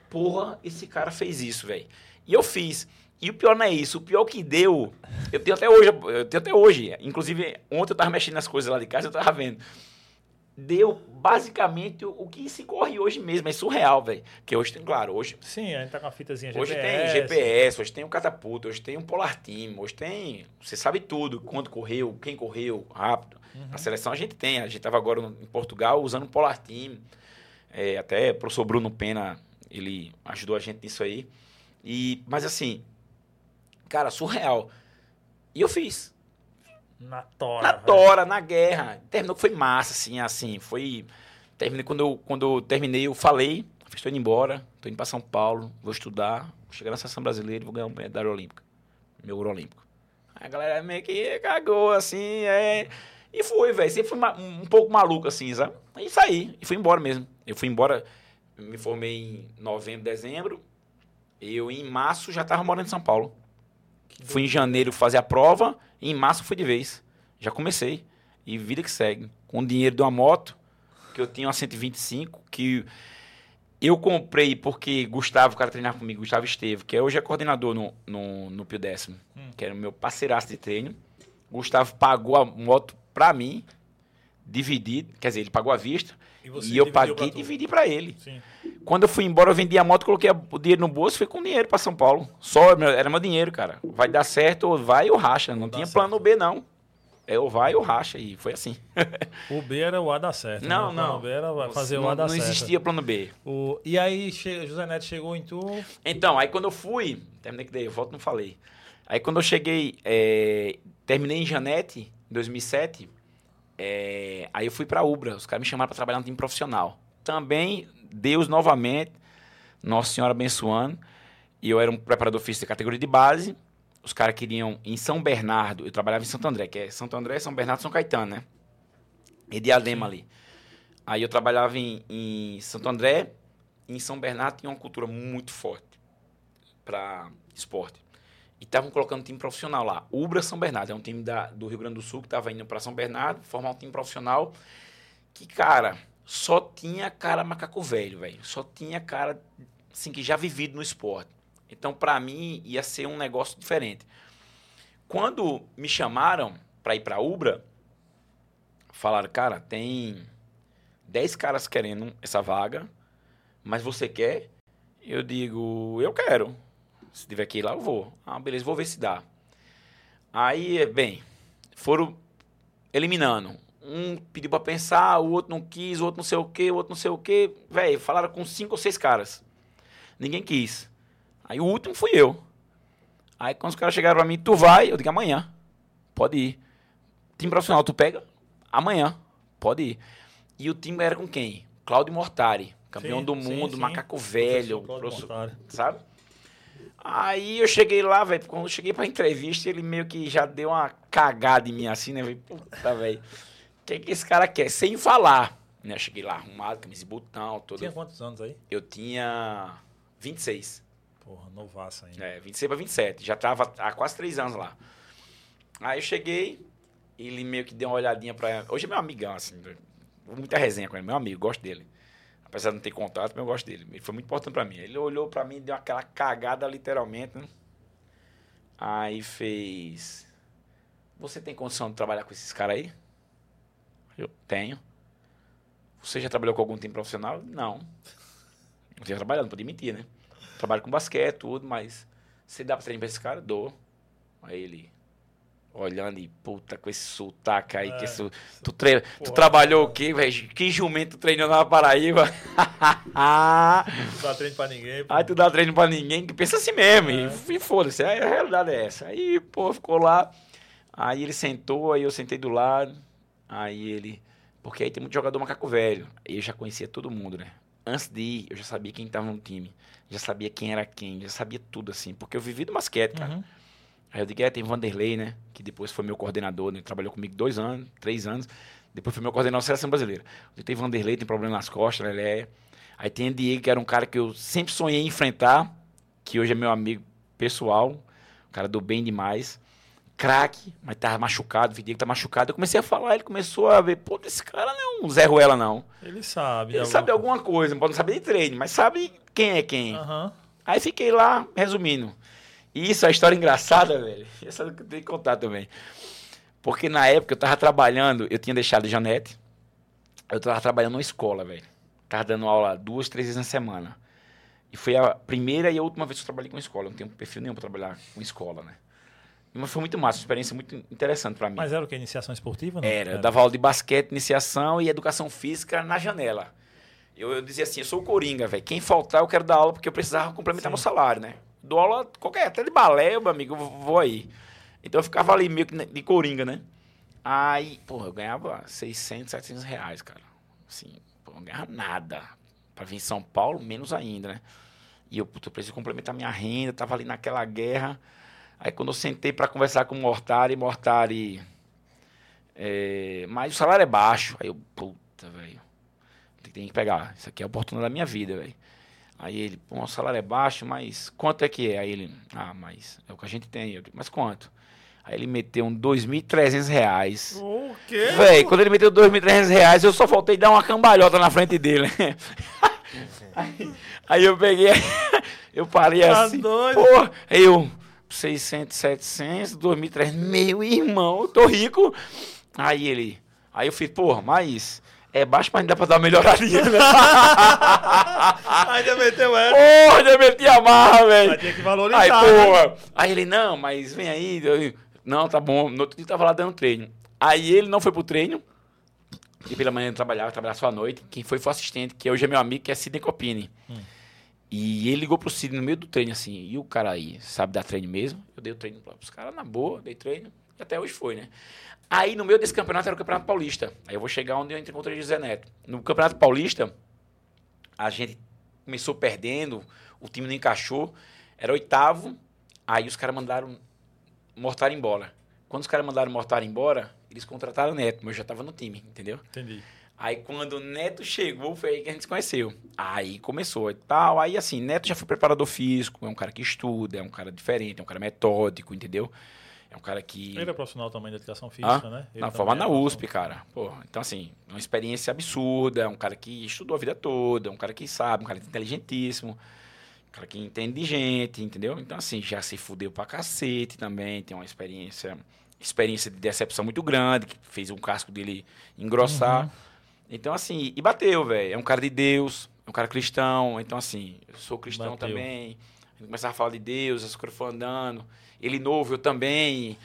Speaker 3: porra, esse cara fez isso, velho. E eu fiz. E o pior não é isso. O pior que deu, eu tenho até hoje, eu tenho até hoje. Inclusive, ontem eu tava mexendo nas coisas lá de casa, eu tava vendo. Deu basicamente o, o que se corre hoje mesmo. É surreal, velho. Que hoje tem, claro, hoje,
Speaker 1: Sim, a gente tá com a fitazinha
Speaker 3: hoje
Speaker 1: GPS.
Speaker 3: tem GPS, hoje tem o catapulta, hoje tem um Polar Team, hoje tem. Você sabe tudo, quando correu, quem correu, rápido.
Speaker 1: Uhum.
Speaker 3: A seleção a gente tem. A gente tava agora em Portugal usando o Polar Team. É, até o professor Bruno Pena, ele ajudou a gente nisso aí. E, mas assim, cara, surreal. E eu fiz.
Speaker 1: Na tora.
Speaker 3: Na
Speaker 1: velho.
Speaker 3: tora, na guerra. Terminou que foi massa, assim, assim. Foi. Terminei, quando eu, quando eu terminei, eu falei, estou indo embora, estou indo para São Paulo, vou estudar, vou chegar na seleção brasileira e vou ganhar uma medalha olímpica. Meu ouro olímpico. Aí a galera meio que cagou, assim, é. E fui, velho. Sempre fui um pouco maluco, assim, sabe? E saí. E fui embora mesmo. Eu fui embora, me formei em novembro, dezembro. Eu, em março, já estava morando em São Paulo. Fui em janeiro fazer a prova, e em março fui de vez. Já comecei. E vida que segue. Com o dinheiro de uma moto, que eu tinha uma 125, que eu comprei porque Gustavo, o cara treinar comigo, Gustavo Estevo, que hoje é coordenador no, no, no Pio Décimo,
Speaker 1: Hum.
Speaker 3: que era o meu parceiraço de treino. Gustavo pagou a moto pra mim, dividido, quer dizer, ele pagou à vista,
Speaker 1: E
Speaker 3: e eu paguei e dividi pra ele.
Speaker 1: Sim.
Speaker 3: Quando eu fui embora, eu vendi a moto, coloquei o dinheiro no bolso, fui com dinheiro pra São Paulo. Só meu- era meu dinheiro, cara. Vai dar certo, ou vai ou racha. Não
Speaker 1: dá
Speaker 3: tinha
Speaker 1: certo.
Speaker 3: plano B, não. É ou vai ou racha. E foi assim. [LAUGHS]
Speaker 1: O B era o A dar certo.
Speaker 3: Não,
Speaker 1: né? O
Speaker 3: não.
Speaker 1: B era fazer
Speaker 3: não,
Speaker 1: o A dar
Speaker 3: não
Speaker 1: certo.
Speaker 3: existia plano B.
Speaker 1: O... E aí, che... José Neto chegou em tu.
Speaker 3: Então, aí quando eu fui, terminei que daí, eu volto não falei. Aí quando eu cheguei, é, terminei em Janete, em 2007, é, aí eu fui pra Ubra, os caras me chamaram pra trabalhar no time profissional. Também, Deus novamente, Nossa Senhora abençoando, e eu era um preparador físico de categoria de base, os caras queriam em São Bernardo, eu trabalhava em Santo André, que é Santo André, São Bernardo, São Caetano, né? E Diadema ali. Aí eu trabalhava em, em Santo André, em São Bernardo tinha uma cultura muito forte para esporte. E estavam colocando um time profissional lá. Ubra São Bernardo, é um time da, do Rio Grande do Sul que estava indo para São Bernardo, formar um time profissional que, cara, só tinha cara macaco velho, velho. Só tinha cara, assim, que já vivido no esporte. Então, para mim, ia ser um negócio diferente. Quando me chamaram para ir para Ubra, falaram, cara, tem 10 caras querendo essa vaga, mas você quer? Eu digo, eu quero. Se tiver que ir lá, eu vou. Ah, beleza, vou ver se dá. Aí, bem, foram eliminando. Um pediu pra pensar, o outro não quis, o outro não sei o quê, o outro não sei o quê. Velho, falaram com cinco ou seis caras. Ninguém quis. Aí o último fui eu. Aí quando os caras chegaram pra mim, tu vai? Eu digo, amanhã. Pode ir. Time profissional, tu pega? Amanhã. Pode ir. E o time era com quem? Cláudio Mortari, campeão
Speaker 1: Sim,
Speaker 3: do
Speaker 1: sim,
Speaker 3: mundo,
Speaker 1: sim.
Speaker 3: macaco velho,
Speaker 1: Professor
Speaker 3: professor- sabe? Aí eu cheguei lá, velho, quando eu cheguei pra entrevista, ele meio que já deu uma cagada em mim assim, né? Falei, puta, velho, o que, que esse cara quer? Sem falar. Né? Eu cheguei lá arrumado, camisa de botão, todo.
Speaker 1: Tinha quantos anos aí?
Speaker 3: Eu tinha 26.
Speaker 1: Porra, novaço ainda.
Speaker 3: É, 26 para 27. Já tava há quase três anos lá. Aí eu cheguei, ele meio que deu uma olhadinha pra. Hoje é meu amigão, assim. Muita resenha com ele, meu amigo, gosto dele. Apesar de não ter contato, mas eu gosto dele. Ele foi muito importante pra mim. Ele olhou pra mim deu aquela cagada literalmente, né? Aí fez. Você tem condição de trabalhar com esses caras aí? Eu tenho. Você já trabalhou com algum time profissional? Não. Não tinha trabalhado, não podia mentir, né? Trabalho com basquete, tudo, mas você dá pra treinar pra esse cara? Dou. Aí ele olhando e puta com esse sotaque aí,
Speaker 1: É.
Speaker 3: que isso, tu, tre... tu
Speaker 1: Porra.
Speaker 3: trabalhou o quê, velho? Que jumento tu treinou na Paraíba?
Speaker 1: Não dá treino pra ninguém. pô.
Speaker 3: Aí tu dá treino pra ninguém que pensa assim mesmo.
Speaker 1: É.
Speaker 3: E, e foda-se, a realidade é essa. Aí, pô, ficou lá. Aí ele sentou, aí eu sentei do lado. Aí ele. Porque aí tem muito jogador macaco velho. Aí eu já conhecia todo mundo, né? Antes de ir, eu já sabia quem tava no time. Já sabia quem era quem, já sabia tudo assim. Porque eu vivi do basquete, cara.
Speaker 1: Uhum.
Speaker 3: Aí eu digo, é, tem Vanderlei, né? Que depois foi meu coordenador, né? Trabalhou comigo dois anos, três anos. Depois foi meu coordenador da seleção brasileira. Tem Vanderlei, tem problema nas costas, ele é. Aí tem Diego, que era um cara que eu sempre sonhei em enfrentar, que hoje é meu amigo pessoal, um cara do bem demais. Craque, mas tava machucado, o Diego tá machucado. Eu comecei a falar, ele começou a ver, pô, esse cara não é um Zé Ruela, não.
Speaker 1: Ele sabe.
Speaker 3: Ele sabe alguma coisa, não pode saber de treino, mas sabe quem é quem.
Speaker 1: Aham.
Speaker 3: Aí fiquei lá, resumindo. E isso é uma história engraçada, velho. Essa eu tenho que contar também. Porque na época eu tava trabalhando, eu tinha deixado Janete. Eu tava trabalhando numa escola, velho. Tava dando aula duas, três vezes na semana. E foi a primeira e a última vez que eu trabalhei com escola. Eu não tenho perfil nenhum pra trabalhar com escola, né? Mas foi muito massa, uma experiência muito interessante pra mim.
Speaker 1: Mas era o que? Iniciação esportiva? Não?
Speaker 3: Era, eu dava aula de basquete, iniciação e educação física na janela. Eu, eu dizia assim, eu sou o Coringa, velho. Quem faltar, eu quero dar aula porque eu precisava complementar
Speaker 1: Sim.
Speaker 3: meu salário, né? Dou aula qualquer, até de balé, meu amigo, vou- aí. Então eu ficava ali meio que de Coringa, né? Aí, porra, eu ganhava 600, 700 reais, cara. Assim, eu não ganhava nada. Pra vir em São Paulo, menos ainda, né? E eu, puta, eu preciso complementar minha renda, tava ali naquela guerra. Aí quando eu sentei pra conversar com o Mortari, Mortari... É, mas o salário é baixo. Aí eu, puta, velho. Tem que pegar. Isso aqui é a oportunidade da minha vida, velho. Aí ele, pô, o salário é baixo, mas quanto é que é? Aí ele, ah, mas é o que a gente tem. Eu digo, mas quanto? Aí ele meteu um 2.300 reais.
Speaker 1: O quê?
Speaker 3: Véi, quando ele meteu 2.300 reais, eu só faltei dar uma cambalhota na frente dele. [LAUGHS] aí, aí eu peguei, [LAUGHS] eu parei
Speaker 1: Tá
Speaker 3: assim.
Speaker 1: doido?
Speaker 3: Pô, aí eu, 600, 700, 2.300, meu irmão, eu tô rico. Aí ele, aí eu fiz, porra, mas é baixo, mas dá pra dar uma melhoradinha, né? [LAUGHS] [LAUGHS]
Speaker 1: Ainda meteu essa.
Speaker 3: Porra, já meti a marra, velho.
Speaker 1: Ter que
Speaker 3: Aí,
Speaker 1: valorizar. né?
Speaker 3: porra. Aí ele, não, mas vem aí. Eu, não, tá bom. No outro dia tava lá dando treino. Aí ele não foi pro treino. E pela manhã ele trabalhava, trabalhava só à noite. Quem foi foi o assistente, que hoje é meu amigo, que é Sidney Copini. E ele ligou pro Sidney no meio do treino, assim. E o cara aí, sabe dar treino mesmo? Eu dei o treino pros caras na boa, dei treino. E até hoje foi, né? Aí no meio desse campeonato era o Campeonato Paulista. Aí eu vou chegar onde eu encontrei o José Neto. No Campeonato Paulista, a gente começou perdendo, o time não encaixou, era oitavo, aí os caras mandaram Mortar embora. Quando os caras mandaram Mortar embora, eles contrataram o Neto, mas eu já tava no time, entendeu?
Speaker 1: Entendi.
Speaker 3: Aí quando o Neto chegou, foi aí que a gente se conheceu. Aí começou e tal. Aí assim, Neto já foi preparador físico, é um cara que estuda, é um cara diferente, é um cara metódico, entendeu? É um cara que.
Speaker 1: Ele é profissional também de educação física, né? Ele
Speaker 3: forma
Speaker 1: é
Speaker 3: na. USP, cara. Pô, então assim, é uma experiência absurda, é um cara que estudou a vida toda, é um cara que sabe, um cara inteligentíssimo, um cara que entende de gente, entendeu? Então assim, já se fudeu pra cacete também, tem uma experiência, experiência de decepção muito grande, que fez um casco dele engrossar.
Speaker 1: Uhum.
Speaker 3: Então assim, e bateu, velho. É um cara de Deus, é um cara cristão, então assim, eu sou cristão
Speaker 1: Bateu.
Speaker 3: também. Gente começava a falar de Deus, as coisas foram andando. Ele novo, eu também.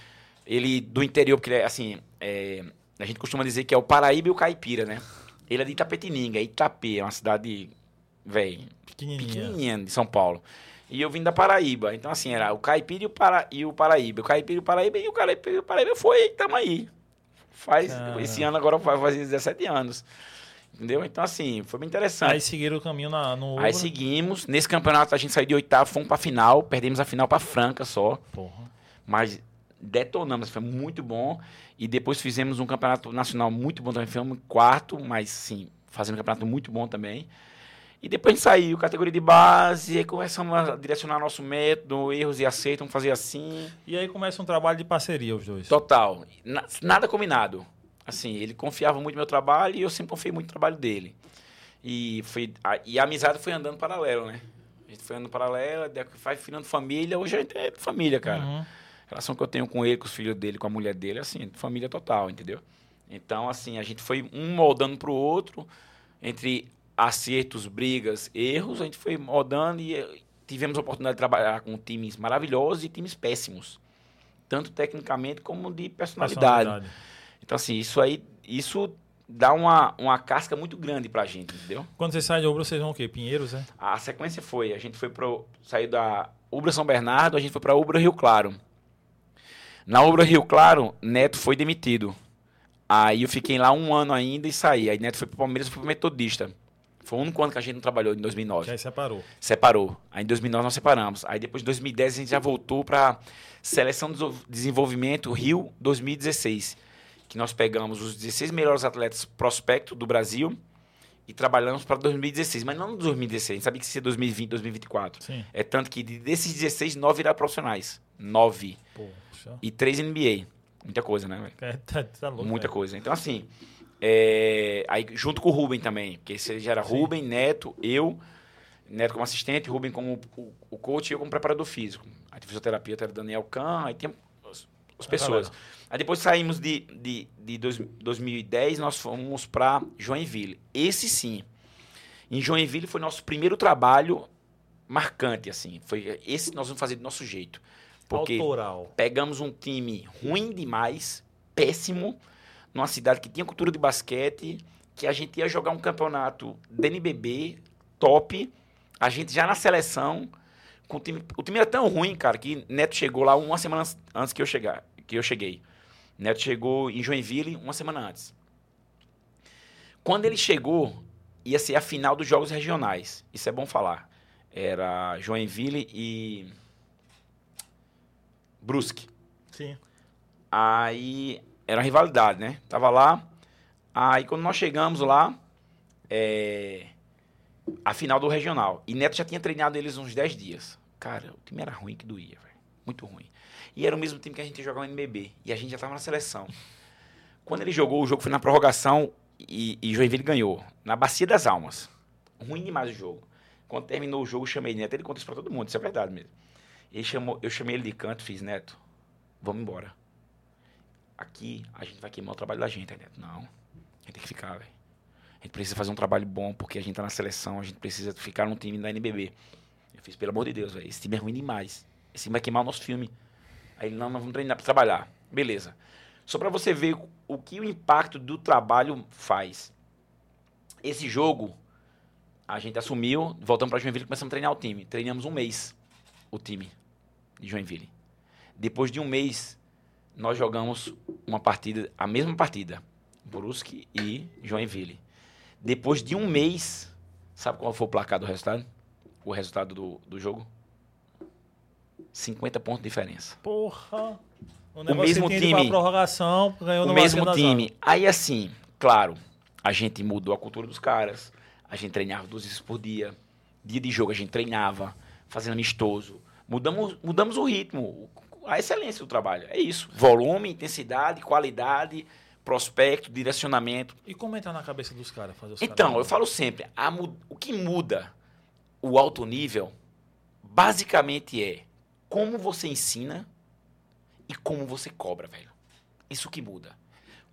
Speaker 3: Ele do interior, porque ele é assim, é, a gente costuma dizer que é o Paraíba e o Caipira, né? Ele é de Itapetininga, Itapê, é uma cidade, velho,
Speaker 1: Pequenininha.
Speaker 3: pequenininha de São Paulo. E eu vim da Paraíba. Então, assim, era o Caipira e o, Para, e o Paraíba. O Caipira e o Paraíba e o Caipira e o Paraíba foi e tamo aí. Faz, esse ano agora vai fazer 17 anos. Entendeu? Então, assim, foi bem interessante.
Speaker 1: Aí seguiram o caminho na, no.
Speaker 3: Aí seguimos. Nesse campeonato a gente saiu de oitavo, fomos pra final. Perdemos a final pra Franca só.
Speaker 1: Porra.
Speaker 3: Mas detonamos, foi muito bom. E depois fizemos um campeonato nacional muito bom também. Fomos quarto, mas sim, fazendo um campeonato muito bom também. E depois a gente saiu, categoria de base, aí começamos a direcionar nosso método, erros e acertos, vamos fazer assim.
Speaker 1: E aí começa um trabalho de parceria, os dois.
Speaker 3: Total. Na- nada combinado. Assim, ele confiava muito no meu trabalho e eu sempre confiei muito no trabalho dele. E, foi, a, e a amizade foi andando paralelo, né? A gente foi andando paralelo, vai virando família. Hoje a gente é família, cara.
Speaker 1: Uhum.
Speaker 3: A relação que eu tenho com ele, com os filhos dele, com a mulher dele, é assim, família total, entendeu? Então, assim, a gente foi um moldando pro outro, entre acertos, brigas, erros, a gente foi moldando e eh, tivemos a oportunidade de trabalhar com times maravilhosos e times péssimos. Tanto tecnicamente como de personalidade. Então, assim, isso aí, isso dá uma, uma casca muito grande pra gente, entendeu?
Speaker 1: Quando vocês saem de Ubra, vocês vão o quê? Pinheiros, é?
Speaker 3: A sequência foi, a gente foi pro, saiu da Ubra São Bernardo, a gente foi pra Ubra Rio Claro. Na Ubra Rio Claro, Neto foi demitido. Aí eu fiquei lá um ano ainda e saí. Aí Neto foi pro Palmeiras e foi pro Metodista. Foi o único ano que a gente não trabalhou, em 2009.
Speaker 1: Já separou.
Speaker 3: Separou. Aí em 2009 nós separamos. Aí depois de 2010 a gente já voltou para Seleção de Desenvolvimento Rio 2016. Que nós pegamos os 16 melhores atletas prospecto do Brasil e trabalhamos para 2016. Mas não 2016, a gente sabia que ia ser 2020, 2024.
Speaker 1: Sim.
Speaker 3: É tanto que desses 16, 9 viraram profissionais. 9.
Speaker 1: Poxa.
Speaker 3: E 3 NBA. Muita coisa, né, velho?
Speaker 1: É, tá, tá louco.
Speaker 3: Muita
Speaker 1: é.
Speaker 3: coisa. Então, assim, é, aí junto com o Rubem também, porque esse já era
Speaker 1: Sim.
Speaker 3: Rubem, Neto, eu, Neto como assistente, Rubem como o, o coach e eu como preparador físico. De fisioterapia era Daniel Kahn, aí tem as, as
Speaker 1: A
Speaker 3: pessoas.
Speaker 1: galera.
Speaker 3: Aí depois saímos de, de, de dois, 2010, nós fomos para Joinville. Esse sim. Em Joinville foi nosso primeiro trabalho marcante, assim. Foi esse nós vamos fazer do nosso jeito. Porque
Speaker 1: Autoral.
Speaker 3: pegamos um time ruim demais, péssimo, numa cidade que tinha cultura de basquete, que a gente ia jogar um campeonato da NBB top, a gente já na seleção, com o time, o time era tão ruim, cara, que Neto chegou lá uma semana antes- antes que eu chegar, que eu cheguei. Neto chegou em Joinville uma semana antes. Quando ele chegou, ia ser a final dos jogos regionais. Isso é bom falar. Era Joinville e Brusque.
Speaker 1: Sim.
Speaker 3: Aí era uma rivalidade, né? Tava lá. Aí quando nós chegamos lá, é, a final do regional. E Neto já tinha treinado eles uns 10 dias. Cara, o time era ruim que doía, velho. Muito ruim. E era o mesmo time que a gente jogar no NBB. E a gente já tava na seleção. Quando ele jogou, o jogo foi na prorrogação e, e Joinville ganhou. Na Bacia das Almas. Ruim demais o jogo. Quando terminou o jogo, eu chamei Neto. Ele conta isso pra todo mundo, isso é verdade mesmo. Ele chamou, eu chamei ele de canto fiz, Neto, vamos embora. Aqui a gente vai queimar o trabalho da gente, Neto. Não, a gente tem que ficar, velho. A gente precisa fazer um trabalho bom porque a gente tá na seleção, a gente precisa ficar num time da NBB. Eu fiz, pelo amor de Deus, velho, esse time é ruim demais. Esse time vai queimar o nosso filme. Aí ele, não, nós vamos treinar pra trabalhar. Beleza. Só pra você ver o que o impacto do trabalho faz. Esse jogo, a gente assumiu, voltamos pra Joinville e começamos a treinar o time. Treinamos um mês o time de Joinville. Depois de um mês, nós jogamos uma partida, a mesma partida, Brusque e Joinville. Depois de um mês, sabe qual foi o placar do resultado? O resultado do, do jogo? 50 pontos de diferença.
Speaker 1: Porra. O,
Speaker 3: mesmo
Speaker 1: tinha ido
Speaker 3: time.
Speaker 1: Prorrogação, ganhou
Speaker 3: o
Speaker 1: no
Speaker 3: mesmo time. Aí assim, claro, a gente mudou a cultura dos caras. A gente treinava duas vezes por dia. Dia de jogo a gente treinava, fazendo amistoso. Mudamos, mudamos o ritmo, a excelência do trabalho. É isso. Volume, intensidade, qualidade, prospecto, direcionamento.
Speaker 1: E como entrar na cabeça dos caras? Fazer os
Speaker 3: Então, eu
Speaker 1: caras...
Speaker 3: falo sempre, a o que muda o alto nível, basicamente é como você ensina e como você cobra, velho. Isso que muda.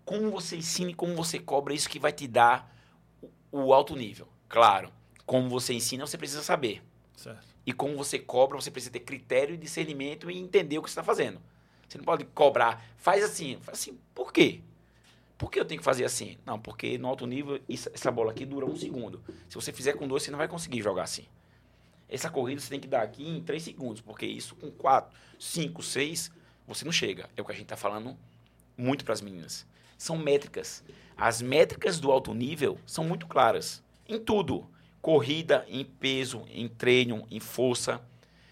Speaker 3: Como você ensina e como você cobra, é isso que vai te dar o, alto nível. Claro, como você ensina, você precisa saber.
Speaker 1: Certo.
Speaker 3: E como você cobra, você precisa ter critério e discernimento e entender o que você está fazendo. Você não pode cobrar, faz assim, faz assim, por quê? Por que eu tenho que fazer assim? Não, porque no alto nível, essa bola aqui dura um segundo. Se você fizer com dois, você não vai conseguir jogar assim. Essa corrida você tem que dar aqui em três segundos, porque isso com quatro, cinco, seis, você não chega. É o que a gente está falando muito para as meninas. São métricas. As métricas do alto nível são muito claras. Em tudo. Corrida, em peso, em treino, em força,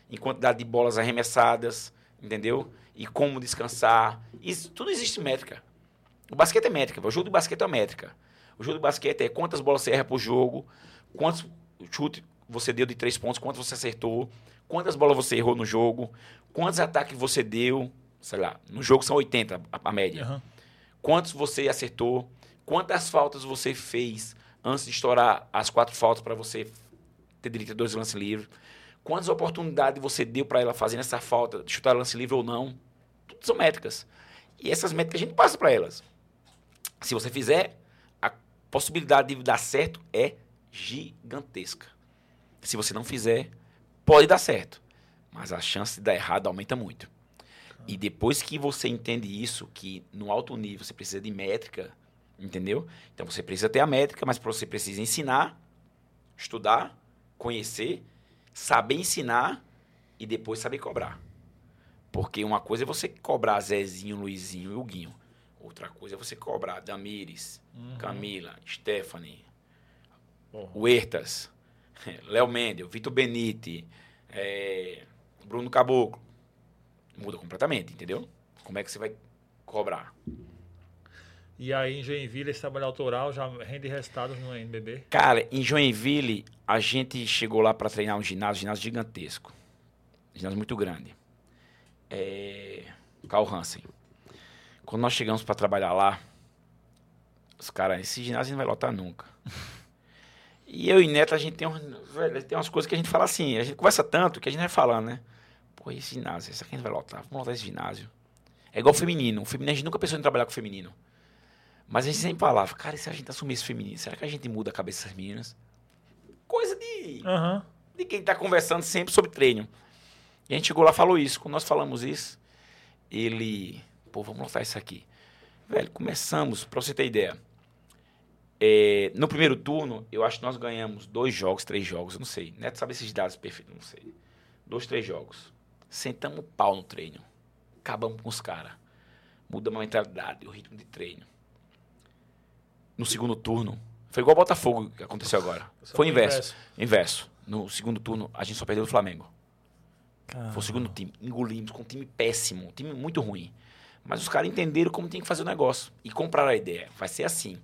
Speaker 3: em quantidade de bolas arremessadas, entendeu? E como descansar. Isso, tudo existe métrica. O basquete é métrica. O jogo de basquete é métrica. O jogo de basquete é quantas bolas você erra por jogo, quantos chutes você deu de três pontos, quantos você acertou, quantas bolas você errou no jogo, quantos ataques você deu, sei lá, no jogo são 80 a, a média.
Speaker 1: Aham.
Speaker 3: Quantos você acertou, quantas faltas você fez antes de estourar as quatro faltas para você ter direito a dois lances livres, quantas oportunidades você deu para ela fazendo essa falta, de chutar lance livre ou não. Tudo são métricas. E essas métricas a gente passa para elas. Se você fizer, a possibilidade de dar certo é gigantesca. Se você não fizer, pode dar certo, mas a chance de dar errado aumenta muito. E depois que você entende isso, que no alto nível você precisa de métrica, entendeu? Então você precisa ter a métrica, mas você precisa ensinar, estudar, conhecer, saber ensinar e depois saber cobrar. Porque uma coisa é você cobrar Zezinho, Luizinho e Huguinho. Outra coisa é você cobrar Damires,
Speaker 1: Uhum.
Speaker 3: Camila, Stephanie, o Hertas, [LAUGHS] Léo Mendel, Vitor Benite, é, Bruno Caboclo. Muda completamente, entendeu? Como é que você vai cobrar?
Speaker 1: E aí em Joinville, esse trabalho autoral já rende resultados no NBB?
Speaker 3: Cara, em Joinville, a gente chegou lá para treinar um ginásio, um ginásio gigantesco. Um ginásio muito grande. É... Carl Hansen. Quando nós chegamos para trabalhar lá, os caras, esse ginásio não vai lotar nunca. [LAUGHS] E eu e Neto, a gente tem, um, velho, tem umas coisas que a gente fala assim, a gente conversa tanto que a gente vai falando, né? Pô, esse ginásio, esse aqui a gente vai lotar, vamos lotar esse ginásio. É igual o feminino. O feminino, a gente nunca pensou em trabalhar com o feminino. Mas a gente sempre falava, cara, e se a gente assumir esse feminino, será que a gente muda a cabeça dessas meninas? Coisa de,
Speaker 1: Aham.
Speaker 3: de quem tá conversando sempre sobre treino. E a gente chegou lá e falou isso. Quando nós falamos isso, ele, pô, vamos lotar isso aqui. Velho, começamos, pra você ter ideia. É, no primeiro turno, eu acho que nós ganhamos dois jogos, três jogos, eu não sei. Neto sabe esses dados perfeitos, não sei. Dois, três jogos. Sentamos o pau no treino. Acabamos com os caras. Mudamos a mentalidade, o ritmo de treino. No segundo turno, foi igual o Botafogo que aconteceu agora. [LAUGHS] Foi o inverso.
Speaker 1: inverso.
Speaker 3: No segundo turno, a gente só perdeu do Flamengo.
Speaker 1: Caramba.
Speaker 3: Foi o segundo time. Engolimos com um time péssimo, um time muito ruim. Mas os caras entenderam como tem que fazer o negócio. E compraram a ideia. Vai ser assim.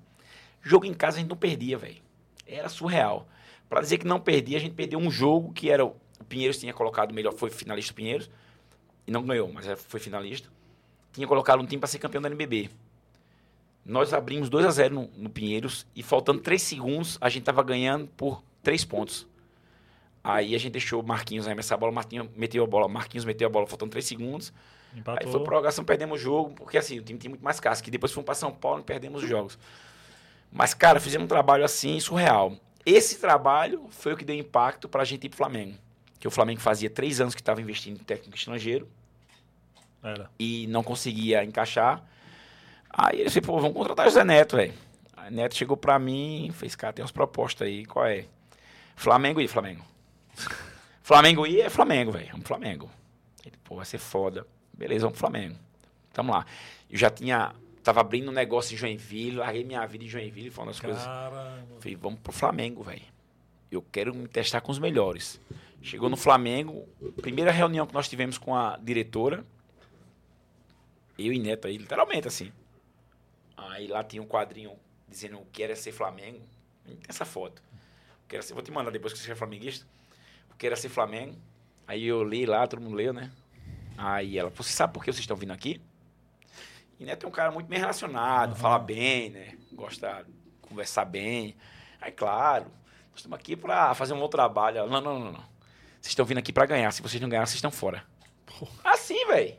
Speaker 3: Jogo em casa a gente não perdia, velho. Era surreal. Pra dizer que não perdia, a gente perdeu um jogo que era. O Pinheiros tinha colocado melhor, foi finalista do Pinheiros. E não ganhou, mas era- foi finalista. Tinha colocado um time pra ser campeão da NBB. Nós abrimos 2 a 0 no, no Pinheiros e faltando 3 segundos, a gente tava ganhando por 3 pontos. Aí a gente deixou o Marquinhos arremessar a bola, Marquinhos meteu a bola, Marquinhos meteu a bola faltando 3 segundos.
Speaker 1: Empatou.
Speaker 3: Aí foi prorrogação, perdemos o jogo, porque assim, o time tinha muito mais casca. E depois fomos para São Paulo e perdemos os jogos. Mas, cara, fizemos um trabalho assim, surreal. Esse trabalho foi o que deu impacto para a gente ir pro Flamengo. Que o Flamengo fazia três anos que estava investindo em técnico estrangeiro
Speaker 1: Era.
Speaker 3: e não conseguia encaixar. Aí ele disse, pô, vamos contratar o Zé Neto, velho. Aí Neto chegou pra mim e fez, cara, tem umas propostas aí, qual é? Flamengo e Flamengo. [LAUGHS] Flamengo e é Flamengo, velho. Vamos Flamengo. Ele, pô, vai ser foda. Beleza, vamos pro Flamengo. Tamo lá. Eu já tinha, tava abrindo um negócio em Joinville, larguei minha vida em Joinville, uma das coisas. Falei, vamos pro Flamengo, velho. Eu quero me testar com os melhores. Chegou no Flamengo, primeira reunião que nós tivemos com a diretora, eu e Neto aí, literalmente assim. Aí lá tinha um quadrinho dizendo o que era ser Flamengo. Tem essa foto. O que era ser, vou te mandar depois que você é flamenguista. O que era ser Flamengo. Aí eu li lá, todo mundo leu, né? Aí ela, você sabe por que vocês estão vindo aqui? E Neto é um cara muito bem relacionado, fala bem, né? Gosta de conversar bem. Aí, claro, nós estamos aqui para fazer um bom trabalho. Não, não, não, não. Vocês estão vindo aqui para ganhar. Se vocês não ganharem, vocês estão fora. Assim, velho.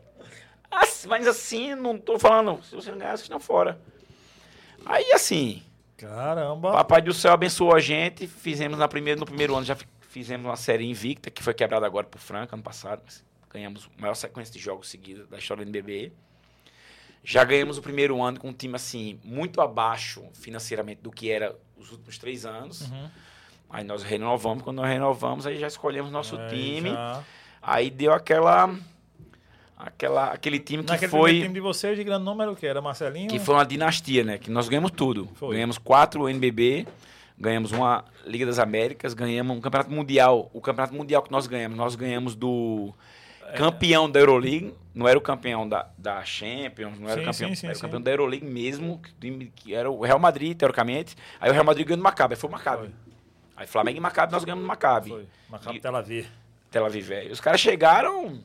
Speaker 3: Assim, mas assim, não tô falando. Se vocês não ganharem, vocês estão fora. Aí, assim,
Speaker 1: Caramba.
Speaker 3: Papai do céu abençoou a gente. Fizemos na primeira, no primeiro ano, já fi- fizemos uma série invicta, que foi quebrada agora por Franca, ano passado. Mas ganhamos a maior sequência de jogos seguidos da história do NBB. Já ganhamos o primeiro ano com um time, assim, muito abaixo financeiramente do que era os últimos três anos.
Speaker 1: Uhum.
Speaker 3: Aí nós renovamos. Quando nós renovamos, aí já escolhemos nosso
Speaker 1: Aí
Speaker 3: time.
Speaker 1: já-
Speaker 3: Aí deu aquela... aquela aquele time que
Speaker 1: Naquele
Speaker 3: foi...
Speaker 1: primeiro time de vocês, de grande número, que era Marcelinho.
Speaker 3: Que foi uma dinastia, né? Que nós ganhamos tudo.
Speaker 1: Foi.
Speaker 3: Ganhamos quatro NBB, ganhamos uma Liga das Américas, ganhamos um campeonato mundial. O campeonato mundial que nós ganhamos, nós ganhamos do
Speaker 1: É.
Speaker 3: campeão da Euroleague. Não era o campeão da, da Champions, não era
Speaker 1: Sim,
Speaker 3: o campeão,
Speaker 1: sim, sim,
Speaker 3: era o campeão da Euroleague mesmo, que, que era o Real Madrid, teoricamente. Aí o Real Madrid ganhou do Maccabi, aí foi o Maccabi.
Speaker 1: Foi.
Speaker 3: Aí Flamengo e Maccabi, nós ganhamos do Maccabi.
Speaker 1: Foi. Maccabi
Speaker 3: E-
Speaker 1: Tel Aviv.
Speaker 3: Tel Aviv, velho. Os caras chegaram...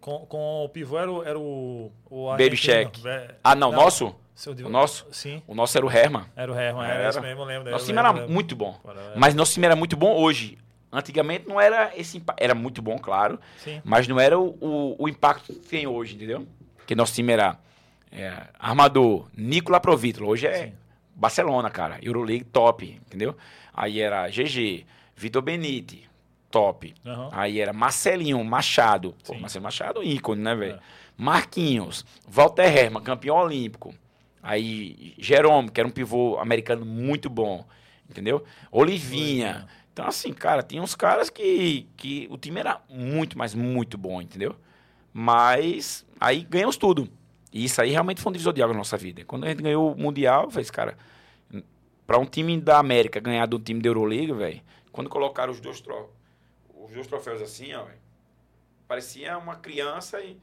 Speaker 1: Com, com o pivô era o. Era o, o
Speaker 3: Baby. Check.
Speaker 1: Ve-
Speaker 3: Ah, não, nosso?
Speaker 1: seu de-
Speaker 3: O nosso?
Speaker 1: Sim.
Speaker 3: O nosso era o Herman.
Speaker 1: Era o Herman, era,
Speaker 3: Era.
Speaker 1: esse mesmo, eu lembro.
Speaker 3: Nosso time
Speaker 1: lembro,
Speaker 3: era
Speaker 1: lembro.
Speaker 3: muito bom. Mas nosso time era muito bom hoje. Antigamente não era esse impacto. Era muito bom, claro.
Speaker 1: Sim.
Speaker 3: Mas não era o, o, o impacto que tem hoje, entendeu? Porque nosso time era é, armador, Nicola Provitolo. Hoje é
Speaker 1: Sim.
Speaker 3: Barcelona, cara. Euroleague top, entendeu? Aí era GG, Vitor Benite, top.
Speaker 1: Aham.
Speaker 3: Aí era Marcelinho Machado. Pô. Marcelo Machado, ícone, né, velho?
Speaker 1: É.
Speaker 3: Marquinhos, Walter Herman, campeão olímpico. Aí Jerome, que era um pivô americano muito bom, entendeu? Olivinha.
Speaker 1: Olivinha.
Speaker 3: Então, assim, cara, tinha uns caras que, que o time era muito, mas muito bom, entendeu? Mas aí ganhamos tudo. E isso aí realmente foi um divisor de água na nossa vida. Quando a gente ganhou o Mundial, eu falei, cara, Pra um time da América ganhar do time da Euroliga, velho, quando colocaram os dois, tro os dois troféus assim, ó, véio, parecia uma criança e,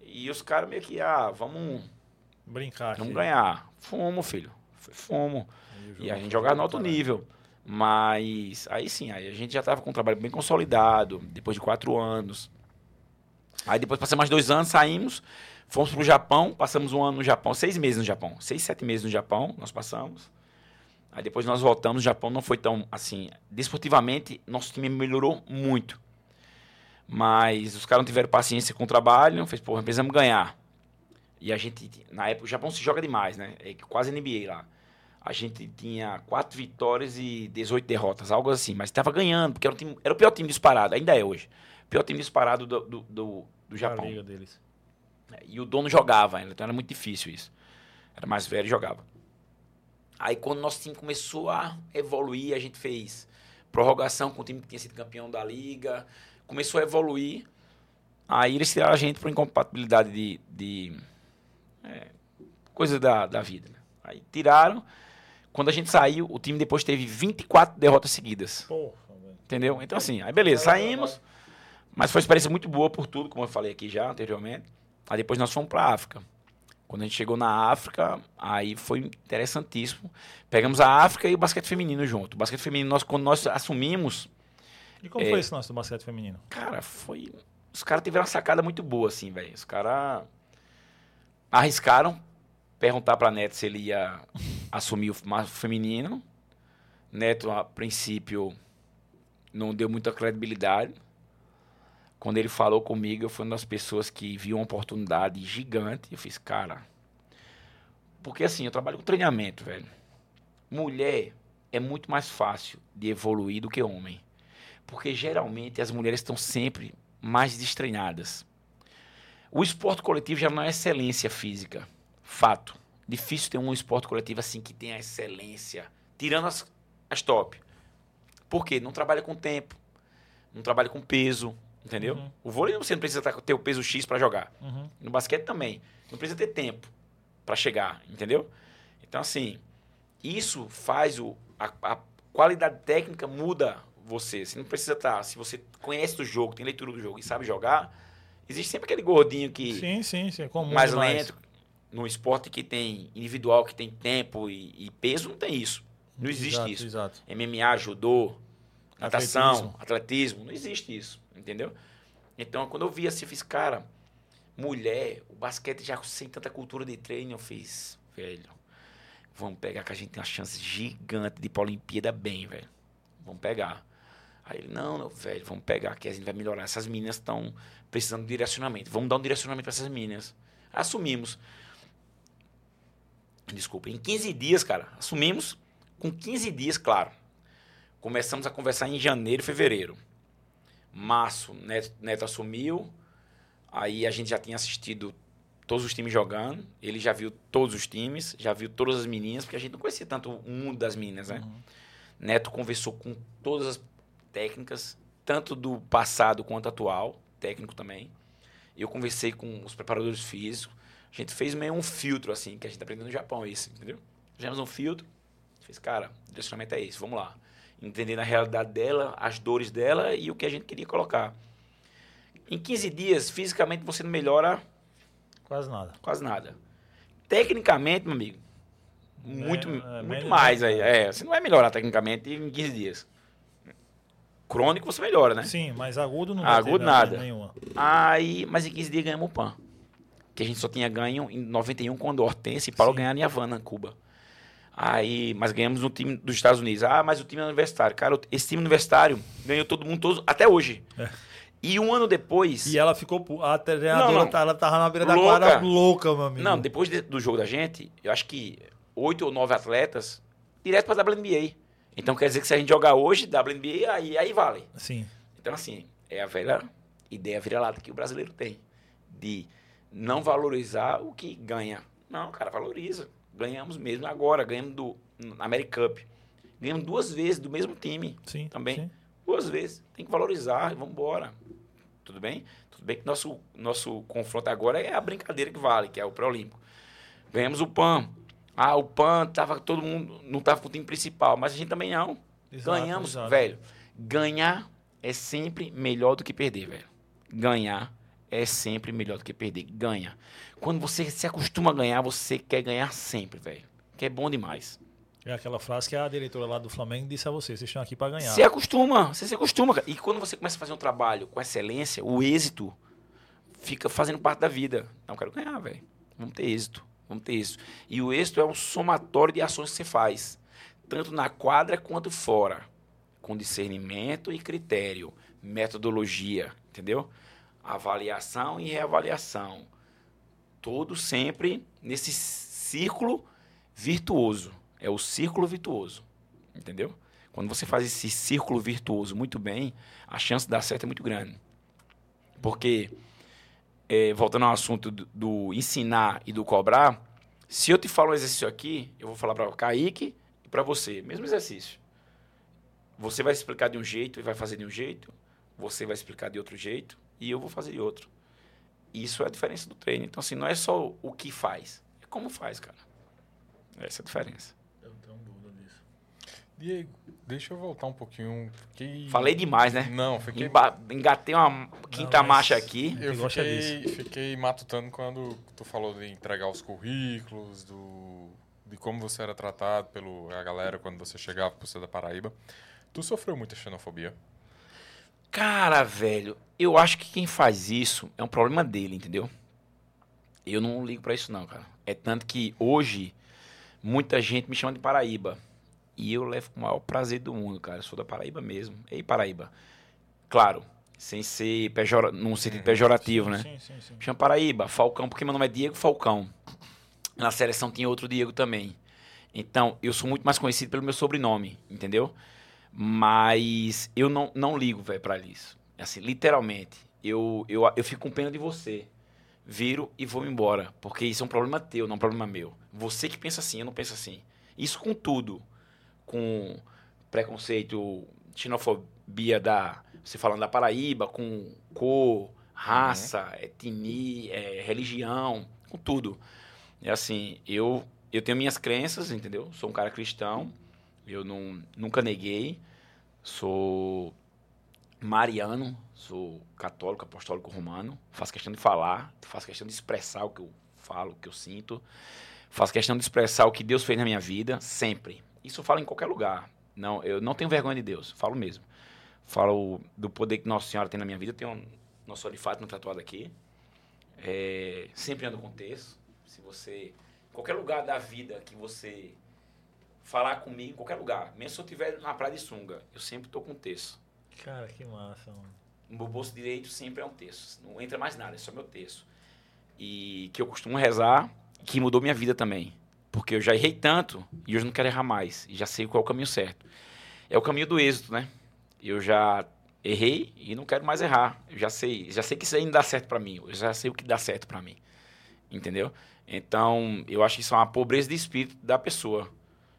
Speaker 3: e os caras meio que, ah, vamos,
Speaker 1: Brincar
Speaker 3: vamos
Speaker 1: aqui.
Speaker 3: ganhar. Fomos, filho. Fomos.
Speaker 1: E
Speaker 3: E a gente jogava no alto nível. Mas aí sim, aí a gente já tava com um trabalho bem consolidado, depois de quatro anos. Aí depois passamos mais dois anos, saímos, fomos pro Japão, passamos um ano no Japão, seis meses no Japão, seis, sete meses no Japão, nós passamos. Aí depois nós voltamos, o Japão não foi tão assim, desportivamente, nosso time melhorou muito. Mas os caras não tiveram paciência com o trabalho, fez, porra, precisamos ganhar. E a gente, na época, o Japão se joga demais, né? É quase NBA lá. A gente tinha quatro vitórias e 18 derrotas, algo assim. Mas estava ganhando, porque era, um time- era o pior time disparado, ainda é hoje. Pior time disparado do, do, do, do
Speaker 1: A
Speaker 3: Japão.
Speaker 1: liga deles.
Speaker 3: E o dono jogava ainda, então era muito difícil isso. Era mais velho e jogava. Aí quando nosso time começou a evoluir, a gente fez prorrogação com o time que tinha sido campeão da liga. Começou a evoluir. Aí eles tiraram a gente por incompatibilidade de. de é, coisa da, da vida. né? Aí tiraram. Quando a gente saiu, o time depois teve 24 derrotas seguidas.
Speaker 1: Porra.
Speaker 3: Entendeu? Então, assim, aí beleza, saímos. Mas foi uma experiência muito boa por tudo, como eu falei aqui já anteriormente. Aí depois nós fomos pra África. Quando a gente chegou na África, aí foi interessantíssimo. Pegamos a África e o basquete feminino junto. O basquete feminino, nós, quando nós assumimos,
Speaker 1: E como
Speaker 3: É.
Speaker 1: foi esse nosso do basquete feminino?
Speaker 3: cara, foi. Os caras tiveram uma sacada muito boa, assim, velho. Os caras arriscaram perguntar pra Neto se ele ia assumir o mas- feminino. Neto, a princípio, não deu muita credibilidade. Quando ele falou comigo, eu fui uma das pessoas que viu uma oportunidade gigante. Eu fiz, cara. Porque assim, eu trabalho com treinamento, velho. Mulher é muito mais fácil de evoluir do que homem. Porque geralmente as mulheres estão sempre mais destreinadas. O esporte coletivo já não é excelência física. Fato. Difícil ter um esporte coletivo assim que tenha excelência. Tirando as, as top. Por quê? Não trabalha com tempo. Não trabalha com peso. Entendeu?
Speaker 1: Uhum.
Speaker 3: O vôlei você não precisa tá- ter o peso X para jogar.
Speaker 1: Uhum.
Speaker 3: No basquete também. Não precisa ter tempo para chegar, entendeu? Então, assim, isso faz o, a, a qualidade técnica muda você. Você não precisa estar. se você conhece do jogo, tem leitura do jogo e sabe jogar, existe sempre aquele gordinho que
Speaker 1: Sim, sim, sim. É comum
Speaker 3: mais
Speaker 1: demais.
Speaker 3: lento. No esporte que tem individual, que tem tempo e, e peso, não tem isso. Não existe
Speaker 1: Exato,
Speaker 3: isso.
Speaker 1: Exato.
Speaker 3: MMA, judô, natação,
Speaker 1: Atletismo.
Speaker 3: atletismo. não existe isso, entendeu? Então, quando eu vi assim, eu fiz, cara, mulher, o basquete já sem tanta cultura de treino, eu fiz, velho, vamos pegar que a gente tem uma chance gigante de ir pra Olimpíada bem, velho. Vamos pegar. Aí ele, não, não, velho, vamos pegar que a gente vai melhorar. Essas meninas estão precisando de direcionamento. Vamos dar um direcionamento para essas meninas. Assumimos. Desculpa, em 15 dias, cara, assumimos. Com 15 dias, claro. Começamos a conversar em janeiro e fevereiro. Março, Neto, Neto assumiu. Aí a gente já tinha assistido todos os times jogando. Ele já viu todos os times, já viu todas as meninas, porque a gente não conhecia tanto o mundo das meninas, né?
Speaker 1: Uhum.
Speaker 3: Neto conversou com todas as técnicas, tanto do passado quanto atual, técnico também. Eu conversei com os preparadores físicos. A gente fez meio um filtro, assim, que a gente aprendeu no Japão, isso, entendeu? Fizemos um filtro. Fez, cara, o direcionamento é esse, vamos lá. Entendendo a realidade dela, as dores dela e o que a gente queria colocar. Em 15 dias, fisicamente, você não melhora
Speaker 1: Quase nada.
Speaker 3: quase nada. Tecnicamente, meu amigo, muito,
Speaker 1: É, é,
Speaker 3: muito mais aí. É, você não vai melhorar tecnicamente em 15 dias. Crônico você melhora, né?
Speaker 1: Sim, mas agudo não
Speaker 3: Agudo nada.
Speaker 1: nenhuma.
Speaker 3: Aí, mas em 15 dias ganhamos o PAN. Que a gente só tinha ganho em 91 quando Hortense e Paulo
Speaker 1: Sim.
Speaker 3: ganharam em Havana, Cuba. Aí, mas ganhamos no time dos Estados Unidos. Ah, mas o time é universitário. Cara, esse time universitário ganhou todo mundo todos, até hoje.
Speaker 1: É.
Speaker 3: E um ano depois.
Speaker 1: E ela ficou. A treinadora
Speaker 3: Não, não.
Speaker 1: tá- ela tava na beira da
Speaker 3: Louca.
Speaker 1: quadra louca, meu amigo.
Speaker 3: Não, depois de- do jogo da gente, eu acho que oito ou nove atletas direto pra WNBA. Então quer dizer que se a gente jogar hoje, WNBA, aí, aí vale.
Speaker 1: Sim.
Speaker 3: Então, assim, é a velha ideia vira-lata que o brasileiro tem. De não valorizar o que ganha. Não, cara, valoriza. Ganhamos mesmo agora, ganhamos do na American Cup. Ganhamos duas vezes do mesmo time.
Speaker 1: Sim.
Speaker 3: Também.
Speaker 1: sim.
Speaker 3: Duas vezes. Tem que valorizar vamos embora. Tudo bem? Tudo bem que nosso, nosso confronto agora é a brincadeira que vale, que é o pré-olímpico. Ganhamos o PAN. Ah, o PAN tava todo mundo não tava com o time principal, mas a gente também não.
Speaker 1: Exato,
Speaker 3: Ganhamos,
Speaker 1: exato.
Speaker 3: velho. Ganhar é sempre melhor do que perder, velho. Ganhar é sempre melhor do que perder. Ganha. Quando você se acostuma a ganhar, você quer ganhar sempre, velho. Que é bom demais.
Speaker 1: É aquela frase que a diretora lá do Flamengo disse a vocês: vocês estão aqui para ganhar.
Speaker 3: Se acostuma, você se acostuma. cara. E quando você começa a fazer um trabalho com excelência, o êxito fica fazendo parte da vida. Não, eu quero ganhar, velho. Vamos ter êxito. Vamos ter êxito. E o êxito é um somatório de ações que você faz, tanto na quadra quanto fora, com discernimento e critério, metodologia, entendeu? Avaliação e reavaliação. Tudo sempre nesse círculo virtuoso. É o círculo virtuoso. Entendeu? Quando você faz esse círculo virtuoso muito bem, a chance de dar certo é muito grande. Porque, é, voltando ao assunto do, do ensinar e do cobrar, se eu te falo um exercício aqui, eu vou falar para o Kaique e para você, mesmo exercício. Você vai explicar de um jeito e vai fazer de um jeito, você vai explicar de outro jeito e eu vou fazer de outro. Isso é a diferença do treino. Então, assim, não é só o que faz, é como faz, cara. Essa é a diferença.
Speaker 1: Eu tenho dúvida disso.
Speaker 2: Diego, deixa eu voltar um pouquinho. Fiquei...
Speaker 3: Falei demais, né?
Speaker 2: Não, fiquei.
Speaker 3: Emba- Engatei uma quinta
Speaker 1: mas-
Speaker 3: marcha aqui.
Speaker 2: Eu fiquei, fiquei matutando quando tu falou de entregar os currículos, do, de como você era tratado pela galera quando você chegava pro você da Paraíba. Tu sofreu muita xenofobia?
Speaker 3: Cara, velho, eu acho que quem faz isso é um problema dele, entendeu? Eu não ligo pra isso não, cara. É tanto que hoje muita gente me chama de Paraíba. E eu levo com o maior prazer do mundo, cara. Eu sou da Paraíba mesmo. Ei, Paraíba. Claro, sem ser pejora, num sentido pejorativo, né?
Speaker 1: Sim, sim, sim.
Speaker 3: Me chama Paraíba, Falcão, porque meu nome é Diego Falcão. Na seleção tinha outro Diego também. Então, eu sou muito mais conhecido pelo meu sobrenome, entendeu? Mas eu não, não ligo, velho, pra isso. Assim, literalmente. Eu, eu, eu fico com pena de você. Viro e vou embora. Porque isso é um problema teu, não é um problema meu. Você que pensa assim, eu não penso assim. Isso com tudo. Com preconceito, xenofobia da. Você falando da Paraíba, com cor, raça, etnia, é, religião, com tudo. É assim, eu, eu tenho minhas crenças, entendeu? Sou um cara cristão. Eu não, nunca neguei. Sou mariano, sou católico, apostólico romano. Faço questão de falar, faço questão de expressar o que eu falo, o que eu sinto. Faço questão de expressar o que Deus fez na minha vida, sempre. Isso eu falo em qualquer lugar. Não, eu não tenho vergonha de Deus, falo mesmo. Falo do poder que Nossa Senhora tem na minha vida. Eu tenho um Nossa Fátima tatuado aqui. É, sempre ando com texto. Se você. Qualquer lugar da vida que você falar comigo, qualquer lugar, mesmo se eu estiver na praia de sunga, eu sempre tô com texto.
Speaker 1: Cara, que massa, mano.
Speaker 3: No meu bolso direito sempre é um texto. Não entra mais nada, é só meu texto. E que eu costumo rezar, que mudou minha vida também. Porque eu já errei tanto e hoje não quero errar mais. E já sei qual é o caminho certo. É o caminho do êxito, né? Eu já errei e não quero mais errar. Eu já sei, já sei que isso aí não dá certo pra mim. Eu já sei o que dá certo pra mim. Entendeu? Então, eu acho que isso é uma pobreza de espírito da pessoa.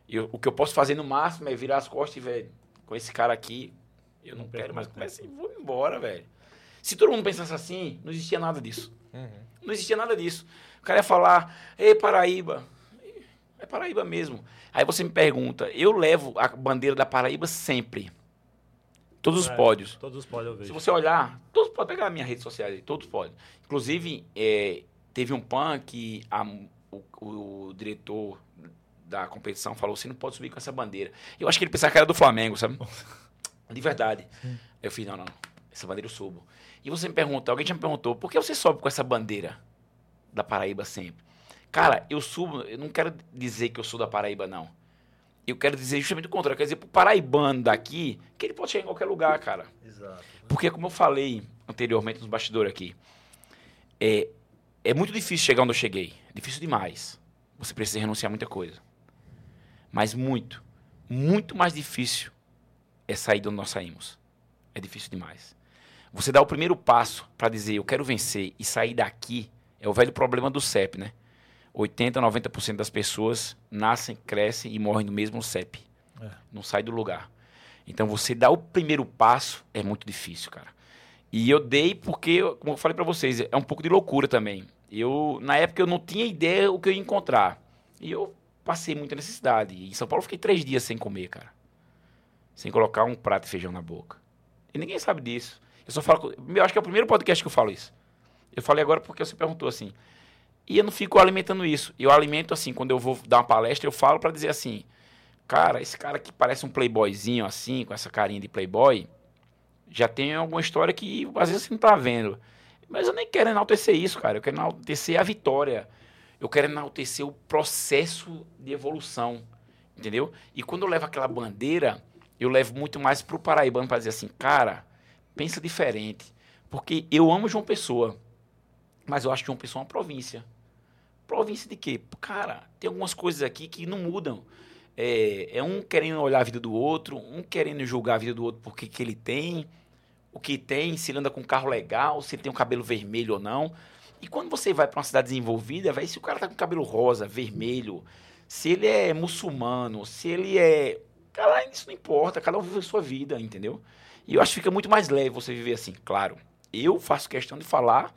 Speaker 3: Eu, o que eu posso fazer no máximo é virar as costas e, velho, com esse cara aqui, eu não
Speaker 1: Não
Speaker 3: quero mais conversar e vou embora, velho. Se todo mundo pensasse assim, não existia nada disso.
Speaker 2: Uhum.
Speaker 3: Não existia nada disso. O cara ia falar, ei, Paraíba. É Paraíba mesmo. Aí você me pergunta, eu levo a bandeira da Paraíba sempre. Todos os
Speaker 1: É,
Speaker 3: pódios.
Speaker 1: Todos os pódios eu
Speaker 3: Se
Speaker 1: vejo.
Speaker 3: você olhar, todos podem pegar a minha rede social aí, todos podem. Inclusive, é, teve um pan que a- o, o diretor da competição falou: você não pode subir com essa bandeira. Eu acho que ele pensava que era do Flamengo, sabe? [LAUGHS] De verdade. Eu fiz: não, não, essa bandeira eu subo. E você me pergunta, alguém já me perguntou, por que você sobe com essa bandeira da Paraíba sempre? Cara, eu subo, eu não quero dizer que eu sou da Paraíba, não. Eu quero dizer justamente o contrário. Quer dizer, pro paraibano daqui, que ele pode chegar em qualquer lugar, cara.
Speaker 1: Exato.
Speaker 3: Porque, como eu falei anteriormente nos bastidores aqui, é, é muito difícil chegar onde eu cheguei. Difícil demais. Você precisa renunciar a muita coisa. Mas muito, muito mais difícil é sair de onde nós saímos. É difícil demais. Você dar o primeiro passo para dizer eu quero vencer e sair daqui é o velho problema do CEP, né? 80, 90% das pessoas nascem, crescem e morrem no mesmo CEP.
Speaker 1: É.
Speaker 3: Não sai do lugar. Então você dar o primeiro passo é muito difícil, cara. E eu dei porque, como eu falei pra vocês, é um pouco de loucura também. Eu, na época, eu não tinha ideia o que eu ia encontrar. E eu passei muita necessidade. E em São Paulo fiquei três dias sem comer, cara. Sem colocar um prato de feijão na boca. E ninguém sabe disso. Eu só falo. Eu acho que é o primeiro podcast que eu falo isso. Eu falei agora porque você perguntou assim. E eu não fico alimentando isso. Eu alimento assim, quando eu vou dar uma palestra, eu falo para dizer assim: Cara, esse cara que parece um playboyzinho assim, com essa carinha de playboy, já tem alguma história que às vezes você não tá vendo. Mas eu nem quero enaltecer isso, cara. Eu quero enaltecer a vitória. Eu quero enaltecer o processo de evolução. Entendeu? E quando eu levo aquela bandeira, eu levo muito mais pro paraibano para dizer assim, cara, pensa diferente. Porque eu amo João Pessoa, mas eu acho João Pessoa uma província. Província de quê? Cara, tem algumas coisas aqui que não mudam. É, é um querendo olhar a vida do outro, um querendo julgar a vida do outro porque que ele tem, o que tem, se ele anda com um carro legal, se ele tem um cabelo vermelho ou não. E quando você vai para uma cidade desenvolvida, vai se o cara tá com cabelo rosa, vermelho, se ele é muçulmano, se ele é. Cara, isso não importa, cada um vive a sua vida, entendeu? E eu acho que fica muito mais leve você viver assim, claro. Eu faço questão de falar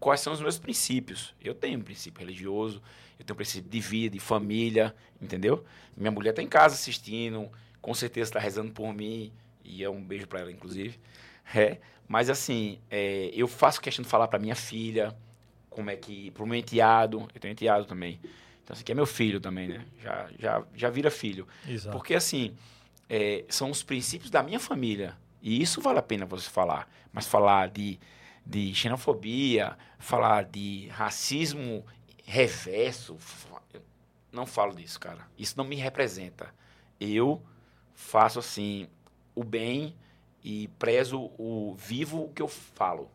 Speaker 3: quais são os meus princípios. Eu tenho um princípio religioso, eu tenho um princípio de vida, de família, entendeu? Minha mulher está em casa assistindo, com certeza está rezando por mim, e é um beijo para ela, inclusive. É, mas assim, é, eu faço questão de falar para minha filha, como é que. Pro meu enteado, eu tenho enteado também. Então, assim, que é meu filho também, né? Já, já, já vira filho.
Speaker 1: Exato.
Speaker 3: Porque, assim, é, são os princípios da minha família. E isso vale a pena você falar. Mas falar de, de xenofobia, falar de racismo reverso, não falo disso, cara. Isso não me representa. Eu faço, assim, o bem e prezo o vivo o que eu falo.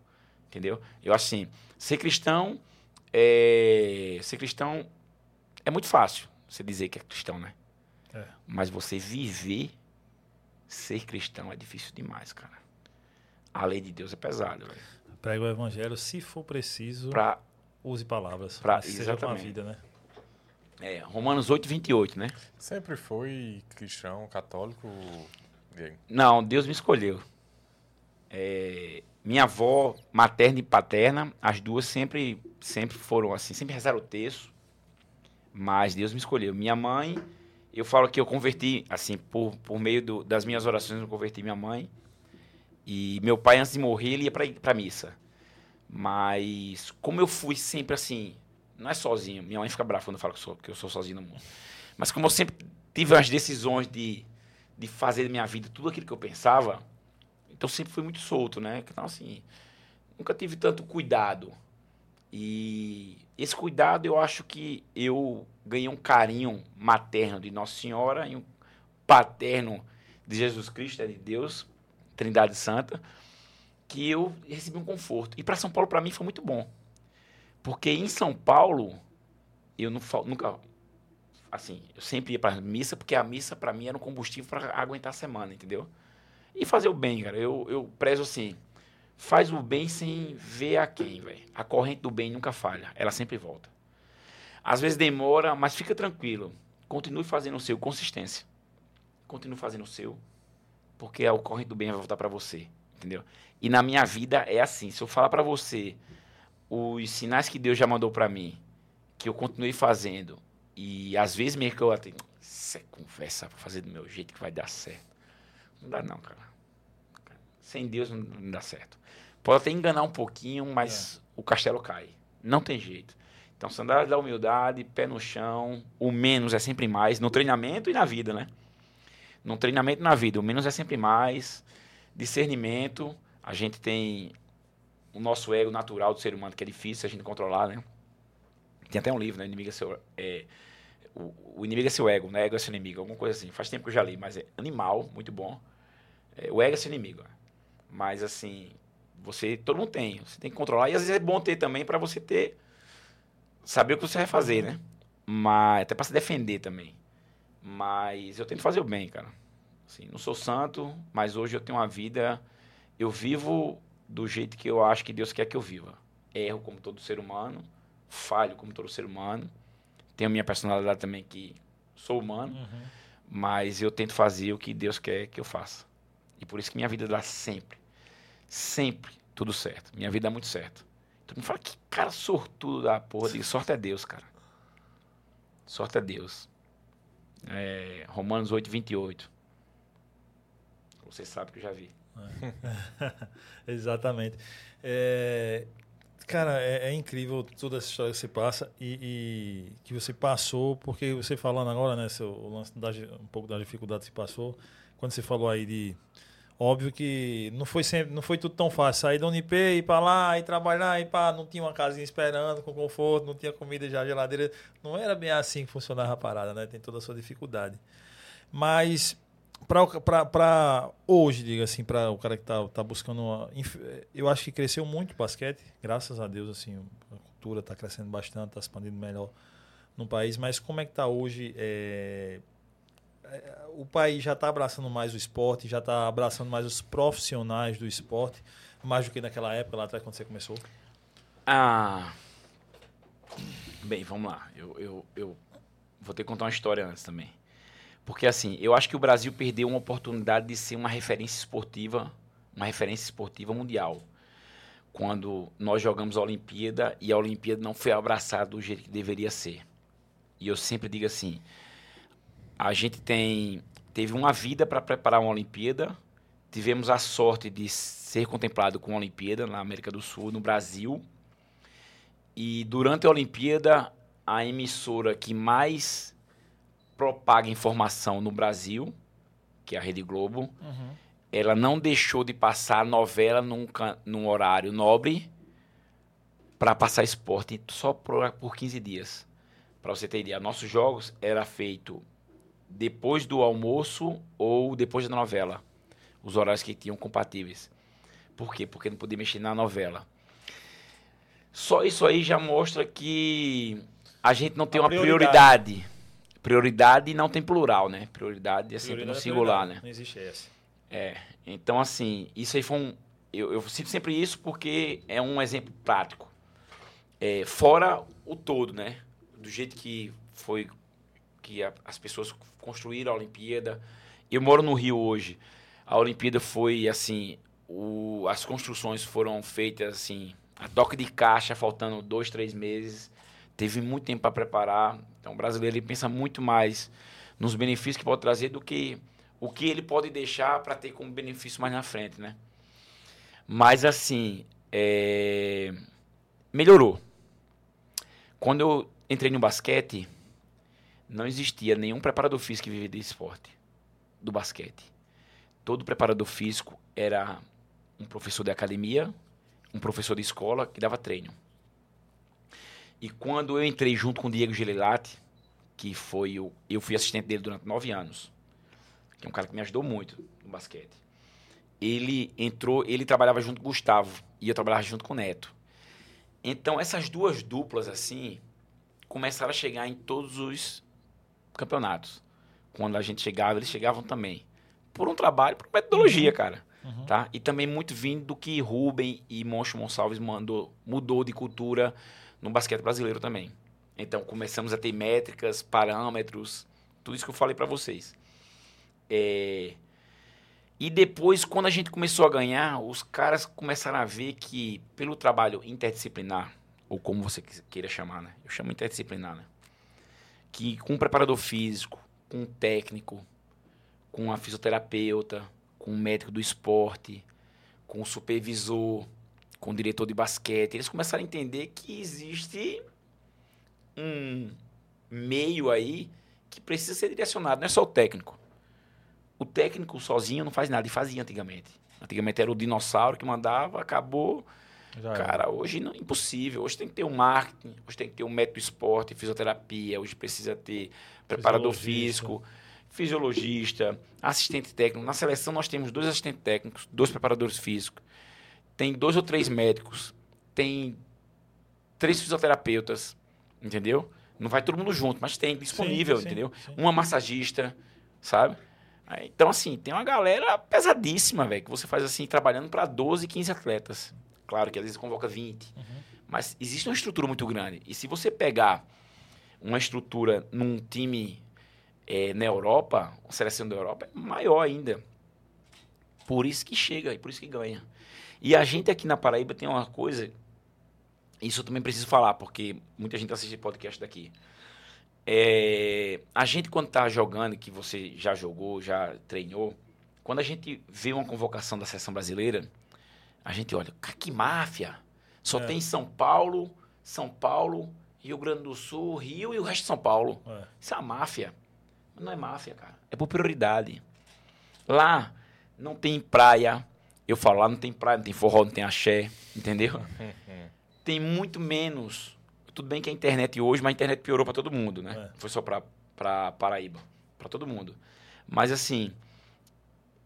Speaker 3: Entendeu? Eu assim, ser cristão é. Ser cristão é muito fácil você dizer que é cristão, né?
Speaker 1: É.
Speaker 3: Mas você viver ser cristão é difícil demais, cara. A lei de Deus é pesada, velho.
Speaker 1: Prega o evangelho, se for preciso,
Speaker 3: Pra,
Speaker 1: use palavras.
Speaker 3: Pra-
Speaker 1: seja com a vida, né?
Speaker 3: é, Romanos 8, 28, né?
Speaker 2: Sempre foi cristão, católico, Diego?
Speaker 3: Não, Deus me escolheu. É, minha avó materna e paterna, as duas sempre, sempre foram assim, sempre rezaram o texto, mas Deus me escolheu. Minha mãe, eu falo que eu converti, assim, por, por meio do- das minhas orações, eu converti minha mãe. E meu pai, antes de morrer, ele ia pra, pra missa. Mas, como eu fui sempre assim, não é sozinho, minha mãe fica brava quando eu falo que, sou, que eu sou sozinho no mundo. Mas, como eu sempre tive as decisões de, de fazer da minha vida tudo aquilo que eu pensava, então sempre fui muito solto, né? Então, assim, nunca tive tanto cuidado. E esse cuidado eu acho que eu ganhei um carinho materno de Nossa Senhora e um paterno de Jesus Cristo, é de Deus, Trindade Santa, que eu recebi um conforto. E para São Paulo, para mim, foi muito bom. Porque em São Paulo, eu não, nunca. Assim, eu sempre ia para missa, porque a missa, para mim, era um combustível para aguentar a semana, entendeu? E fazer o bem, cara. Eu, eu prezo assim. Faz o bem sem ver a quem, velho. A corrente do bem nunca falha. Ela sempre volta. Às vezes demora, mas fica tranquilo. Continue fazendo o seu, consistência. Continue fazendo o seu, porque a corrente do bem vai voltar para você, entendeu? E na minha vida é assim. Se eu falar para você os sinais que Deus já mandou para mim, que eu continuei fazendo, e às vezes mesmo que eu até. Isso é conversa pra fazer do meu jeito que vai dar certo. Não dá, não, cara. Sem Deus não, dá certo. Pode até enganar um pouquinho, mas o castelo cai. Não tem jeito. Então, sandália da humildade, pé no chão, o menos é sempre mais, no treinamento e na vida, né? No treinamento e na vida, o menos é sempre mais. Discernimento, a gente tem o nosso ego natural do ser humano, que é difícil a gente controlar, né? Tem até um livro, né? Inimigo é seu, é, o, o inimigo é seu ego, né? Ego é seu inimigo, alguma coisa assim. Faz tempo que eu já li, mas é animal, muito bom. É, o ego é seu inimigo. Mas assim, você, todo mundo tem, você tem que controlar. E às vezes é bom ter também para você ter, saber o que você vai fazer, né? Mas, até para se defender também. Mas eu tento fazer o bem, cara. Assim, não sou santo, mas hoje eu tenho uma vida, eu vivo do jeito que eu acho que Deus quer que eu viva. Erro como todo ser humano, falho como todo ser humano. Tenho minha personalidade também que sou humano,
Speaker 1: Uhum.
Speaker 3: mas eu tento fazer o que Deus quer que eu faça. E por isso que minha vida dá sempre, sempre tudo certo. Minha vida dá muito certo. Tu me fala que cara sortudo da porra, de sorte é Deus, cara. Sorte é Deus. É, Romanos 8, 28. Você sabe que eu já vi. [LAUGHS]
Speaker 1: Exatamente. É, cara, é, é, incrível toda essa história que você passa e, e, que você passou, porque você falando agora, né, seu, o lance da, um pouco da dificuldade que você passou, quando você falou aí de Óbvio que não foi sempre, não foi tudo tão fácil. Sair da Unip, ir para lá, ir trabalhar, ir para não tinha uma casinha esperando com conforto, não tinha comida já geladeira. Não era bem assim que funcionava a parada, né? Tem toda a sua dificuldade. Mas para hoje, diga assim, para o cara que tá, tá buscando uma, eu acho que cresceu muito o basquete, graças a Deus assim, a cultura está crescendo bastante, está expandindo melhor no país, mas como é que está hoje é, o país já está abraçando mais o esporte, já está abraçando mais os profissionais do esporte, mais do que naquela época lá atrás quando você começou?
Speaker 3: Ah, bem, vamos lá. Eu, eu, eu vou ter que contar uma história antes também. Porque assim, eu acho que o Brasil perdeu uma oportunidade de ser uma referência esportiva, uma referência esportiva mundial. Quando nós jogamos a Olimpíada e a Olimpíada não foi abraçada do jeito que deveria ser. E eu sempre digo assim, a gente tem teve uma vida para preparar uma Olimpíada. Tivemos a sorte de ser contemplado com a Olimpíada na América do Sul, no Brasil. E durante a Olimpíada, a emissora que mais propaga informação no Brasil, que é a Rede Globo, uhum. ela não deixou de passar novela num, num horário nobre para passar esporte só por, por 15 dias. Para você ter ideia, nossos jogos era feito depois do almoço ou depois da novela. Os horários que tinham compatíveis. Por quê? Porque não podia mexer na novela. Só isso aí já mostra que a gente não tem uma prioridade. prioridade. Prioridade não tem plural, né? Prioridade é sempre no é singular, né?
Speaker 1: Não existe essa.
Speaker 3: É. Então, assim, isso aí foi um. Eu, eu cito sempre isso porque é um exemplo prático. É, fora o todo, né? Do jeito que foi que a, as pessoas construíram a Olimpíada. Eu moro no Rio hoje. A Olimpíada foi assim, o, as construções foram feitas assim, a toque de caixa, faltando dois, três meses. Teve muito tempo para preparar. Então, o brasileiro ele pensa muito mais nos benefícios que pode trazer do que o que ele pode deixar para ter como benefício mais na frente, né? Mas assim, é... melhorou. Quando eu entrei no basquete, não existia nenhum preparador físico que vivia de esporte, do basquete. Todo preparador físico era um professor de academia, um professor de escola que dava treino. E quando eu entrei junto com o Diego Gelilati, que foi o, eu fui assistente dele durante nove anos, que é um cara que me ajudou muito no basquete. Ele entrou, ele trabalhava junto com o Gustavo e eu trabalhava junto com o Neto. Então essas duas duplas assim começaram a chegar em todos os campeonatos. Quando a gente chegava, eles chegavam também. Por um trabalho, por metodologia, uhum. cara. Uhum. Tá? E também muito vindo do que Rubem e Moncho Gonçalves mandou, mudou de cultura no basquete brasileiro também. Então começamos a ter métricas, parâmetros, tudo isso que eu falei para vocês. É... E depois, quando a gente começou a ganhar, os caras começaram a ver que, pelo trabalho interdisciplinar, ou como você queira chamar, né? Eu chamo interdisciplinar, né? Que com um preparador físico, com um técnico, com a fisioterapeuta, com um médico do esporte, com o supervisor, com o diretor de basquete, eles começaram a entender que existe um meio aí que precisa ser direcionado, não é só o técnico. O técnico sozinho não faz nada, e fazia antigamente. Antigamente era o dinossauro que mandava, acabou, já Cara, é. hoje não, impossível. Hoje tem que ter um marketing, hoje tem que ter um método esporte, fisioterapia, hoje precisa ter preparador físico, fisiologista, assistente técnico. Na seleção nós temos dois assistentes técnicos, dois preparadores físicos, tem dois ou três médicos, tem três fisioterapeutas, entendeu? Não vai todo mundo junto, mas tem disponível, sim, sim, entendeu? Sim. Uma massagista, sabe? Então, assim, tem uma galera pesadíssima, velho, que você faz assim, trabalhando para 12, 15 atletas. Claro que às vezes convoca 20. Uhum. Mas existe uma estrutura muito grande. E se você pegar uma estrutura num time é, na Europa, uma seleção da Europa, é maior ainda. Por isso que chega e por isso que ganha. E a gente aqui na Paraíba tem uma coisa, isso eu também preciso falar, porque muita gente assiste podcast daqui. é, a gente quando tá jogando, que você já jogou, já treinou, quando a gente vê uma convocação da seleção brasileira, a gente olha, cara, que máfia! Só
Speaker 1: É.
Speaker 3: tem São Paulo, São Paulo, Rio Grande do Sul, Rio e o resto de São Paulo.
Speaker 1: É.
Speaker 3: Isso é uma máfia. Mas não é máfia, cara. É por prioridade. Lá não tem praia. Eu falo, lá não tem praia, não tem forró, não tem axé, entendeu? [LAUGHS] tem muito menos. Tudo bem que a internet hoje, mas a internet piorou para todo mundo, né?
Speaker 1: É.
Speaker 3: Foi só para Paraíba, para todo mundo. Mas assim,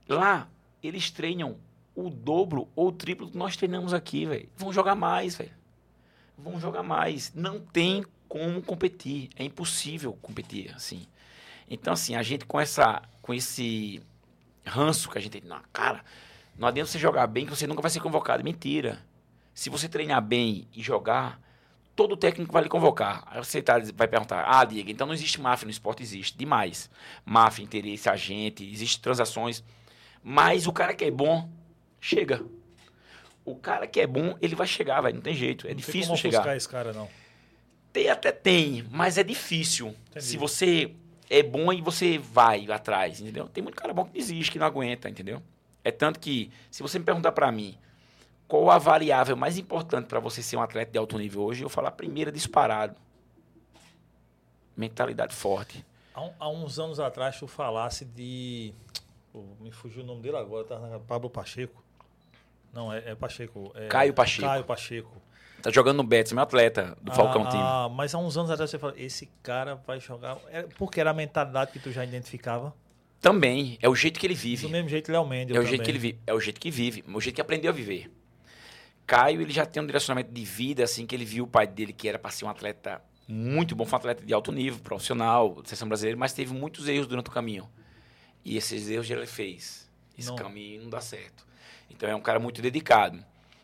Speaker 3: lá eles treinam o dobro ou o triplo que nós treinamos aqui, velho. Vão jogar mais, velho. Vão jogar mais. Não tem como competir. É impossível competir assim. Então assim, a gente com essa com esse ranço que a gente tem na cara, não adianta você jogar bem que você nunca vai ser convocado. Mentira. Se você treinar bem e jogar, todo técnico vai lhe convocar. Aí você tá, vai perguntar, ah, Diego, então não existe máfia no esporte? Existe, demais. Máfia, interesse, agente, existem transações. Mas o cara que é bom, chega. O cara que é bom, ele vai chegar, vai, não tem jeito. É
Speaker 1: Não tem
Speaker 3: difícil
Speaker 1: como
Speaker 3: chegar.
Speaker 1: ofuscar esse cara, não.
Speaker 3: Tem até tem, mas é difícil.
Speaker 1: Entendi.
Speaker 3: Se você é bom e você vai atrás, entendeu? Tem muito cara bom que desiste, que não aguenta, entendeu? É tanto que, se você me perguntar pra mim qual a variável mais importante pra você ser um atleta de alto nível hoje, eu falo a primeira disparado. Mentalidade forte.
Speaker 1: Há, há uns anos atrás, tu falasse de. Pô, me fugiu o nome dele agora, tá na Pablo Pacheco. Não, é, é Pacheco. é
Speaker 3: Caio Pacheco.
Speaker 1: Caio Pacheco.
Speaker 3: Tá jogando no Betis, meu atleta do Falcão
Speaker 1: ah,
Speaker 3: Team.
Speaker 1: ah, mas há uns anos atrás você falou, esse cara vai jogar. É, porque era a mentalidade que tu já identificava.
Speaker 3: Também, é o jeito que ele vive.
Speaker 1: Do mesmo jeito, Léo Mendes.
Speaker 3: É o
Speaker 1: também.
Speaker 3: jeito que ele vive. É o jeito que vive. O jeito que aprendeu a viver. Caio, ele já tem um direcionamento de vida, assim, que ele viu o pai dele, que era para ser um atleta muito bom, foi um atleta de alto nível, profissional, seleção brasileira, mas teve muitos erros durante o caminho. E esses erros ele fez. Esse
Speaker 1: Não.
Speaker 3: caminho não dá certo. Então é um cara muito dedicado.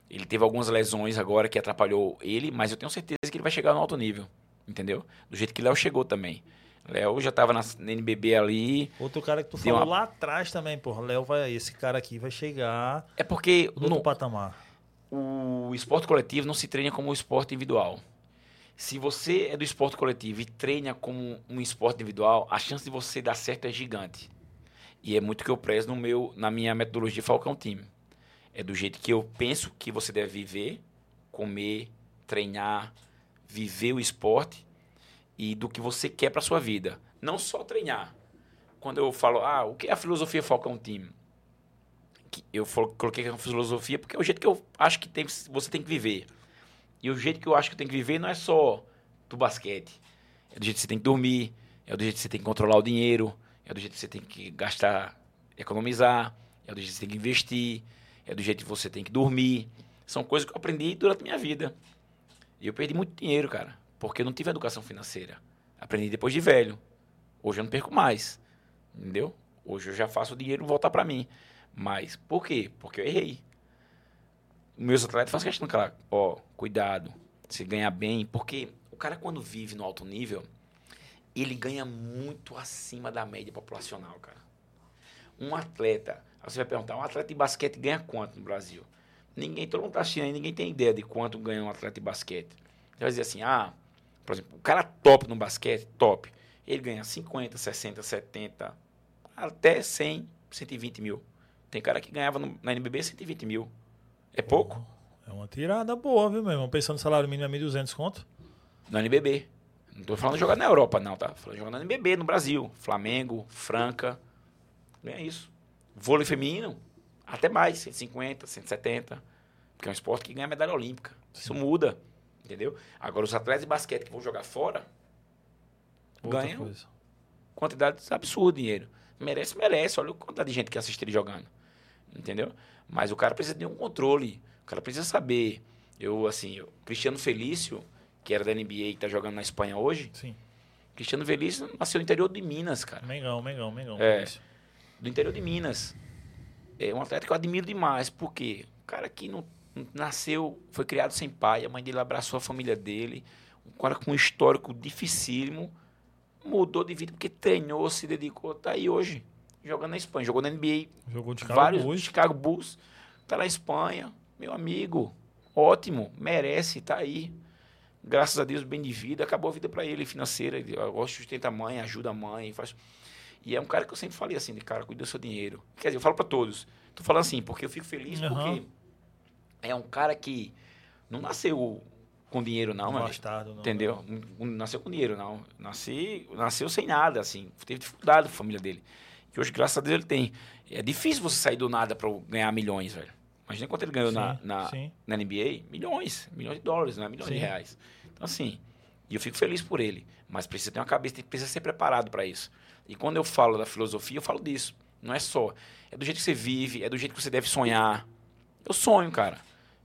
Speaker 3: Ele teve algumas lesões agora que atrapalhou ele, mas eu tenho certeza que ele vai chegar no alto nível. Entendeu? Do jeito que Léo chegou também. Léo já estava na NBB ali.
Speaker 1: Outro cara que tu falou
Speaker 3: uma-
Speaker 1: lá atrás também, porra. Léo vai. Esse cara aqui vai chegar
Speaker 3: É porque
Speaker 1: no patamar.
Speaker 3: o esporte coletivo não se treina como o esporte individual. Se você é do esporte coletivo e treina como um esporte individual, a chance de você dar certo é gigante. E é muito que eu prezo no meu, na minha metodologia Falcão Team. É do jeito que eu penso que você deve viver, comer, treinar, viver o esporte e do que você quer para sua vida. Não só treinar. Quando eu falo, ah, o que é a filosofia Falcão que eu coloquei como filosofia porque é o jeito que eu acho que tem, você tem que viver. E o jeito que eu acho que tem que viver não é só do basquete. É do jeito que você tem que dormir, é do jeito que você tem que controlar o dinheiro, é do jeito que você tem que gastar, economizar, é do jeito que você tem que investir, é do jeito que você tem que dormir. São coisas que eu aprendi durante a minha vida. E eu perdi muito dinheiro, cara, porque eu não tive educação financeira. Aprendi depois de velho. Hoje eu não perco mais. Entendeu? Hoje eu já faço o dinheiro voltar para mim. Mas por quê? Porque eu errei. Meus atletas fazem questão falar, ó, cuidado, se ganhar bem, porque o cara quando vive no alto nível, ele ganha muito acima da média populacional, cara. Um atleta, aí você vai perguntar, um atleta de basquete ganha quanto no Brasil? Ninguém, todo mundo tá assistindo aí, ninguém tem ideia de quanto ganha um atleta de basquete. Você vai dizer assim, ah, por exemplo, o cara top no basquete, top, ele ganha 50, 60, 70, até 100, 120 mil. Tem cara que ganhava no- na NBB 120 mil. É pouco?
Speaker 1: É uma tirada boa, viu, meu irmão? Pensando no salário mínimo é 1.200 conto.
Speaker 3: No NBB. Não tô falando de jogar na Europa, não, tá? Falando de jogar no NBB, no Brasil. Flamengo, Franca. É isso. Vôlei feminino, até mais, 150, 170. Porque é um esporte que ganha medalha olímpica. Isso muda, entendeu? Agora, os atletas de basquete que vão jogar fora,
Speaker 1: Outra
Speaker 3: ganham
Speaker 1: coisa.
Speaker 3: quantidades absurdas de dinheiro. Merece, merece. Olha a quantidade de gente que assiste ele jogando. Entendeu? Mas o cara precisa de um controle. O cara precisa saber. Eu, assim, o Cristiano Felício, que era da NBA e tá jogando na Espanha hoje,
Speaker 1: Sim.
Speaker 3: Cristiano Felício nasceu no interior de Minas, cara.
Speaker 1: Mengão, Mengão, Mengão.
Speaker 3: É.
Speaker 1: Isso.
Speaker 3: Do interior de Minas. É um atleta que eu admiro demais. Por quê? O cara que não, nasceu, foi criado sem pai, a mãe dele abraçou a família dele. Um cara com um histórico dificílimo. Mudou de vida porque treinou, se dedicou. Tá aí hoje, jogando na Espanha. Jogou na NBA
Speaker 1: Jogou de
Speaker 3: vários
Speaker 1: hoje.
Speaker 3: Chicago Bulls. Tá na Espanha, meu amigo. Ótimo, merece, tá aí. graças a Deus, bem de vida, acabou a vida para ele financeira. Ele agora sustenta a mãe, ajuda a mãe, faz. E é um cara que eu sempre falei assim, de cara, cuida do seu dinheiro. Quer dizer, eu falo para todos. Tô falando assim, porque eu fico feliz
Speaker 1: Uhum.
Speaker 3: porque é um cara que não nasceu com dinheiro, não.
Speaker 1: Bastardo, não.
Speaker 3: Entendeu? Não, nasceu com dinheiro, não. Nasci, nasceu sem nada, assim. Teve dificuldade a família dele. Que hoje, graças a Deus, ele tem. É difícil você sair do nada para ganhar milhões, velho. Imagina quanto ele ganhou na,
Speaker 1: Sim,
Speaker 3: na,
Speaker 1: sim.
Speaker 3: na NBA. Milhões. Milhões de dólares, não é milhões de
Speaker 1: Sim.
Speaker 3: reais. Então, assim, e eu fico feliz por ele. Mas precisa ter uma cabeça, precisa ser preparado para isso. E quando eu falo da filosofia, eu falo disso. Não é só. É do jeito que você vive, é do jeito que você deve sonhar. Eu sonho, cara.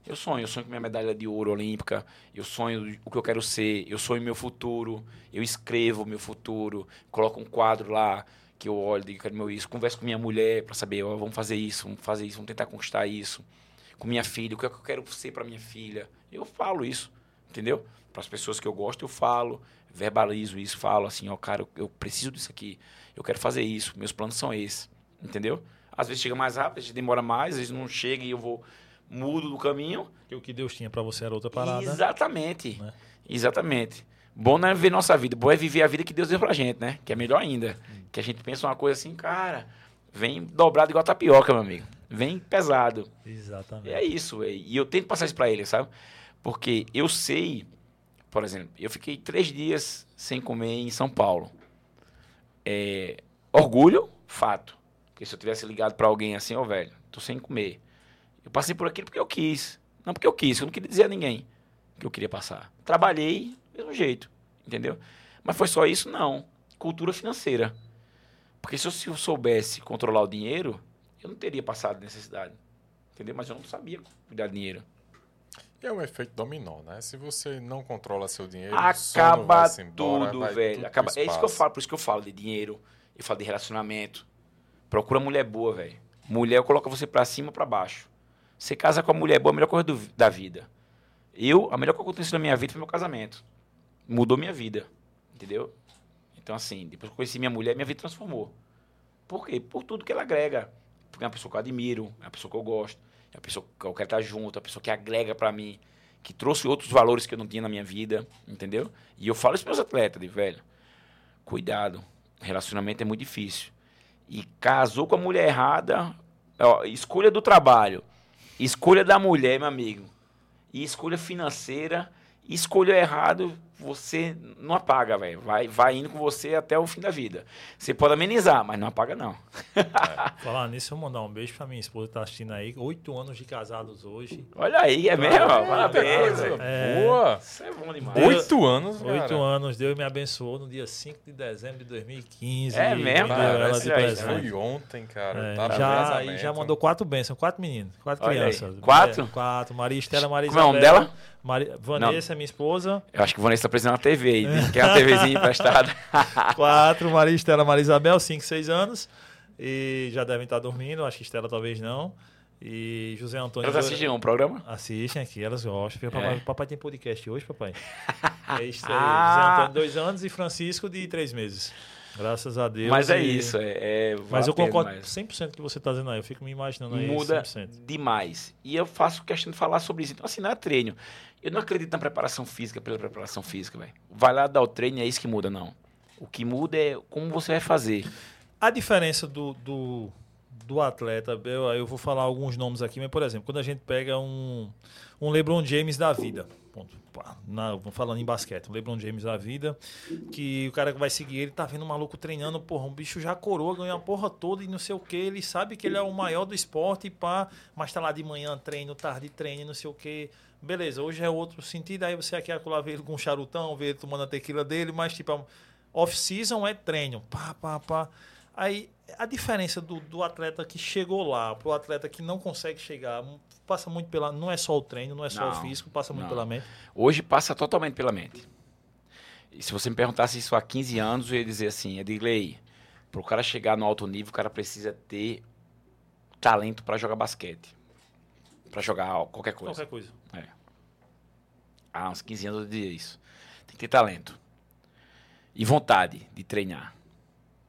Speaker 3: Eu sonho. Eu sonho com minha medalha de ouro olímpica. Eu sonho o que eu quero ser. Eu sonho meu futuro. Eu escrevo meu futuro. Coloco um quadro lá que eu olho, digo, quero meu isso. Converso com minha mulher para saber, vamos fazer isso, vamos fazer isso, vamos tentar conquistar isso. Com minha filha, o que é que eu quero ser para minha filha. Eu falo isso, entendeu? Para as pessoas que eu gosto, eu falo, verbalizo isso, falo assim, ó, cara, eu, eu preciso disso aqui. Eu quero fazer isso, meus planos são esses, entendeu? Às vezes chega mais rápido, às vezes demora mais, às vezes não chega e eu vou mudo do caminho.
Speaker 1: Porque o que Deus tinha pra você era outra parada.
Speaker 3: Exatamente.
Speaker 1: Né?
Speaker 3: Exatamente. Bom não é viver nossa vida, bom é viver a vida que Deus deu pra gente, né? Que é melhor ainda. Que a gente pensa uma coisa assim, cara, vem dobrado igual tapioca, meu amigo. Vem pesado.
Speaker 1: Exatamente.
Speaker 3: E é isso. E eu tento passar isso pra ele, sabe? Porque eu sei, por exemplo, eu fiquei três dias sem comer em São Paulo. É, orgulho, fato. Porque se eu tivesse ligado pra alguém assim, ó, velho, tô sem comer. Eu passei por aquilo porque eu quis. Não porque eu quis, eu não queria dizer a ninguém que eu queria passar. Trabalhei do mesmo jeito, entendeu? Mas foi só isso? Não. Cultura financeira. Porque se eu, se eu soubesse controlar o dinheiro, eu não teria passado necessidade. Entendeu? Mas eu não sabia cuidar do dinheiro.
Speaker 2: É um efeito dominó, né? Se você não controla seu dinheiro,
Speaker 3: Acaba
Speaker 2: embora,
Speaker 3: tudo,
Speaker 2: vai
Speaker 3: velho.
Speaker 2: tudo
Speaker 3: Acaba... É isso que eu falo, por isso que eu falo de dinheiro, eu falo de relacionamento. Procura mulher boa, velho. Mulher coloca você pra cima ou pra baixo. Você casa com a mulher boa, é a melhor coisa do- da vida. Eu, a melhor coisa que aconteceu na minha vida foi meu casamento. Mudou minha vida. Entendeu? Então, assim, depois que eu conheci minha mulher, minha vida transformou. Por quê? Por tudo que ela agrega. Porque é uma pessoa que eu admiro, é uma pessoa que eu gosto, uma pessoa que eu quero estar junto, uma pessoa que agrega pra mim, que trouxe outros valores que eu não tinha na minha vida, entendeu? E eu falo isso pros meus atletas, de velho, cuidado, relacionamento é muito difícil. E casou com a mulher errada, ó, escolha do trabalho, escolha da mulher, meu amigo, e escolha financeira, escolha errado, você não apaga, velho. Vai, vai indo com você até o fim da vida. Você pode amenizar, mas não apaga, não. [LAUGHS]
Speaker 1: Falar nisso, eu vou mandar um beijo pra minha esposa que tá assistindo aí. Oito anos de casados hoje.
Speaker 3: Olha aí, é mesmo? Parabéns,
Speaker 2: coisa
Speaker 3: velho.
Speaker 1: É.
Speaker 2: Boa!
Speaker 3: Isso é bom demais.
Speaker 2: Oito anos,
Speaker 1: Oito
Speaker 2: cara.
Speaker 1: anos, Deus me abençoou no dia 5 de dezembro de 2015.
Speaker 3: É mesmo?
Speaker 2: Parece
Speaker 1: de
Speaker 3: aí,
Speaker 2: foi ontem, cara.
Speaker 1: É,
Speaker 2: no
Speaker 1: já, e já mandou quatro bênçãos, quatro meninos, quatro
Speaker 3: Olha aí.
Speaker 1: crianças.
Speaker 3: Quatro?
Speaker 1: É, quatro. Maria Estela, Maria
Speaker 3: Como é o nome
Speaker 1: Isabel,
Speaker 3: dela?
Speaker 1: Maria, Vanessa, minha esposa.
Speaker 3: Eu acho que o Vanessa tá precisando de uma TV aí. Quer uma TVzinha [LAUGHS] emprestada?
Speaker 1: Quatro, Maria Estela, Maria Isabel, cinco, seis anos. E já devem estar dormindo, acho que Estela talvez não. E José Antônio.
Speaker 3: Elas assistem um programa?
Speaker 1: Assistem aqui, elas gostam. Porque Papai,
Speaker 3: É.
Speaker 1: papai tem podcast hoje, papai. [LAUGHS] É isso aí.
Speaker 3: Ah.
Speaker 1: José Antônio, dois anos, e Francisco, de três meses. Graças a Deus.
Speaker 3: Mas é
Speaker 1: e-
Speaker 3: isso. É, é,
Speaker 1: Mas eu concordo
Speaker 3: demais.
Speaker 1: 100% com o que você está dizendo aí. Eu fico me imaginando aí
Speaker 3: Muda
Speaker 1: 100%.
Speaker 3: demais. E eu faço questão de falar sobre isso. Então, assim, não é treino. Eu não acredito na preparação física pela preparação física, velho. Vai lá dar o treino e é isso que muda, não. O que muda é como você vai fazer.
Speaker 1: A diferença do, do, do atleta, eu, eu vou falar alguns nomes aqui, mas, por exemplo, quando a gente pega um, um LeBron James da vida, ponto, pá, na- falando em basquete, um LeBron James da vida, que o cara que vai seguir ele tá vendo um maluco treinando, porra, um bicho já coroa, ganhou a porra toda e não sei o que, ele sabe que ele é o maior do esporte, pá, mas tá lá de manhã treino, tarde treino, não sei o que. Beleza, hoje é outro sentido, aí você aqui acolá vê ele com um charutão, vê ele tomando a tequila dele, mas tipo, off-season é treino, pá, pá, pá. Aí a diferença do, do atleta que chegou lá pro atleta que não consegue chegar, passa muito pela. Não é só o treino, não é só
Speaker 3: Não,
Speaker 1: o físico, passa muito
Speaker 3: não.
Speaker 1: pela mente.
Speaker 3: Hoje passa totalmente pela mente. E se você me perguntasse isso há 15 anos, eu ia dizer assim, Edgley, para o cara chegar no alto nível, o cara precisa ter talento para jogar basquete. Para jogar qualquer coisa.
Speaker 1: Qualquer coisa.
Speaker 3: Há uns 15 anos eu dizia isso. Tem que ter talento. E vontade de treinar.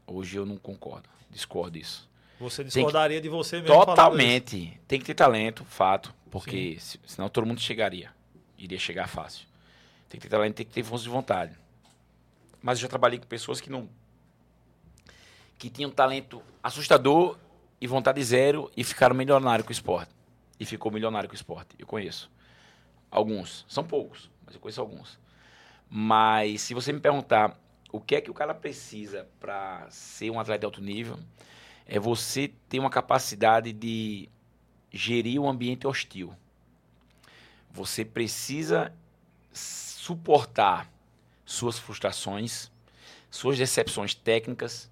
Speaker 3: Hoje eu não concordo. Discordo disso.
Speaker 1: Você
Speaker 3: que-
Speaker 1: discordaria de você mesmo.
Speaker 3: Totalmente. Tem que ter talento, fato. Porque se- senão todo mundo chegaria. Iria chegar fácil. Tem que ter talento, tem que ter força de vontade. Mas eu já trabalhei com pessoas que não. que tinham talento assustador e vontade zero e ficaram milionário com o esporte. E ficou milionário com o esporte. Eu conheço. Alguns. São poucos, mas eu conheço alguns. Mas se você me perguntar o que é que o cara precisa para ser um atleta de alto nível, é você ter uma capacidade de gerir um ambiente hostil. Você precisa suportar suas frustrações, suas decepções técnicas,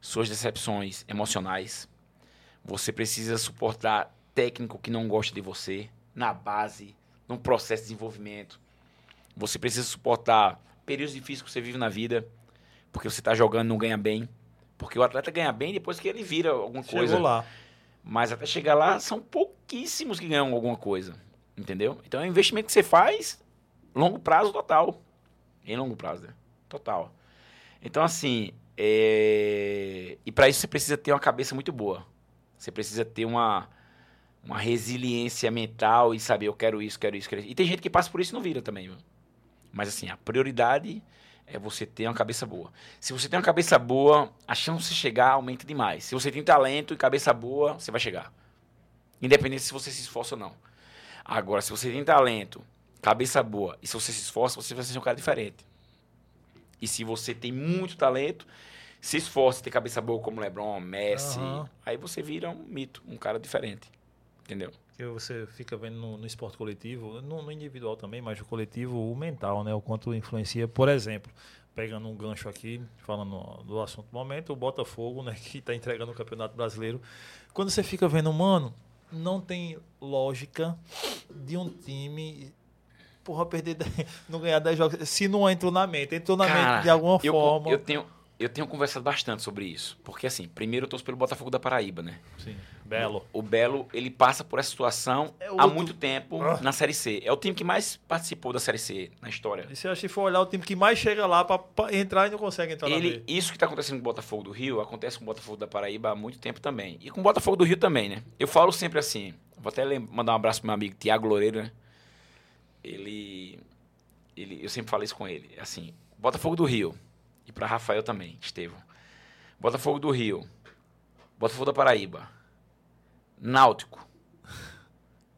Speaker 3: suas decepções emocionais. Você precisa suportar técnico que não gosta de você na base, no processo de desenvolvimento. Você precisa suportar períodos difíceis que você vive na vida, porque você está jogando não ganha bem. Porque o atleta ganha bem depois que ele vira alguma
Speaker 1: Chegou
Speaker 3: coisa.
Speaker 1: lá.
Speaker 3: Mas até chegar lá, são pouquíssimos que ganham alguma coisa. Entendeu? Então é um investimento que você faz longo prazo total. Em longo prazo, né? Total. Então, assim, é... e para isso você precisa ter uma cabeça muito boa. Você precisa ter uma, uma resiliência mental e saber, eu quero isso, quero isso, quero isso. E tem gente que passa por isso e não vira também, viu? Mas assim, a prioridade é você ter uma cabeça boa. Se você tem uma cabeça boa, a chance de chegar aumenta demais. Se você tem talento e cabeça boa, você vai chegar. Independente se você se esforça ou não. Agora, se você tem talento, cabeça boa, e se você se esforça, você vai ser um cara diferente. E se você tem muito talento, se esforça, tem cabeça boa como LeBron, Messi,
Speaker 1: Aham.
Speaker 3: aí você vira um mito, um cara diferente. Entendeu?
Speaker 1: Que você fica vendo no, no esporte coletivo, no, no individual também, mas no coletivo, o mental, né? O quanto influencia. Por exemplo, pegando um gancho aqui, falando do assunto do momento, o Botafogo, né? [LAUGHS] Que está entregando o Campeonato Brasileiro. Quando você fica vendo, mano, não tem lógica de um time. Porra, perder [LAUGHS] 10 não ganhar 10 jogos. Se não entrou na mente, entrou na
Speaker 3: Cara,
Speaker 1: mente de alguma
Speaker 3: eu,
Speaker 1: forma.
Speaker 3: Eu tenho, eu tenho conversado bastante sobre isso. Porque, assim, primeiro eu torço pelo Botafogo da Paraíba, né?
Speaker 1: Sim, belo.
Speaker 3: O Belo, ele passa por essa situação
Speaker 1: É
Speaker 3: há
Speaker 1: outro-
Speaker 3: muito tempo
Speaker 1: Ah.
Speaker 3: na Série C. É o time que mais participou da Série C na história.
Speaker 1: E se a gente for olhar o time que mais chega lá pra, pra entrar e não consegue entrar na
Speaker 3: Ele,
Speaker 1: B.
Speaker 3: isso que está acontecendo com o Botafogo do Rio, acontece com o Botafogo da Paraíba há muito tempo também. E com o Botafogo do Rio também, né? Eu falo sempre assim, vou até mandar um abraço pro meu amigo Tiago Loureiro, né? Ele, ele, eu sempre falo isso com ele, é assim, Botafogo do Rio, e para Rafael também, Estevão. Botafogo do Rio, Botafogo da Paraíba, Náutico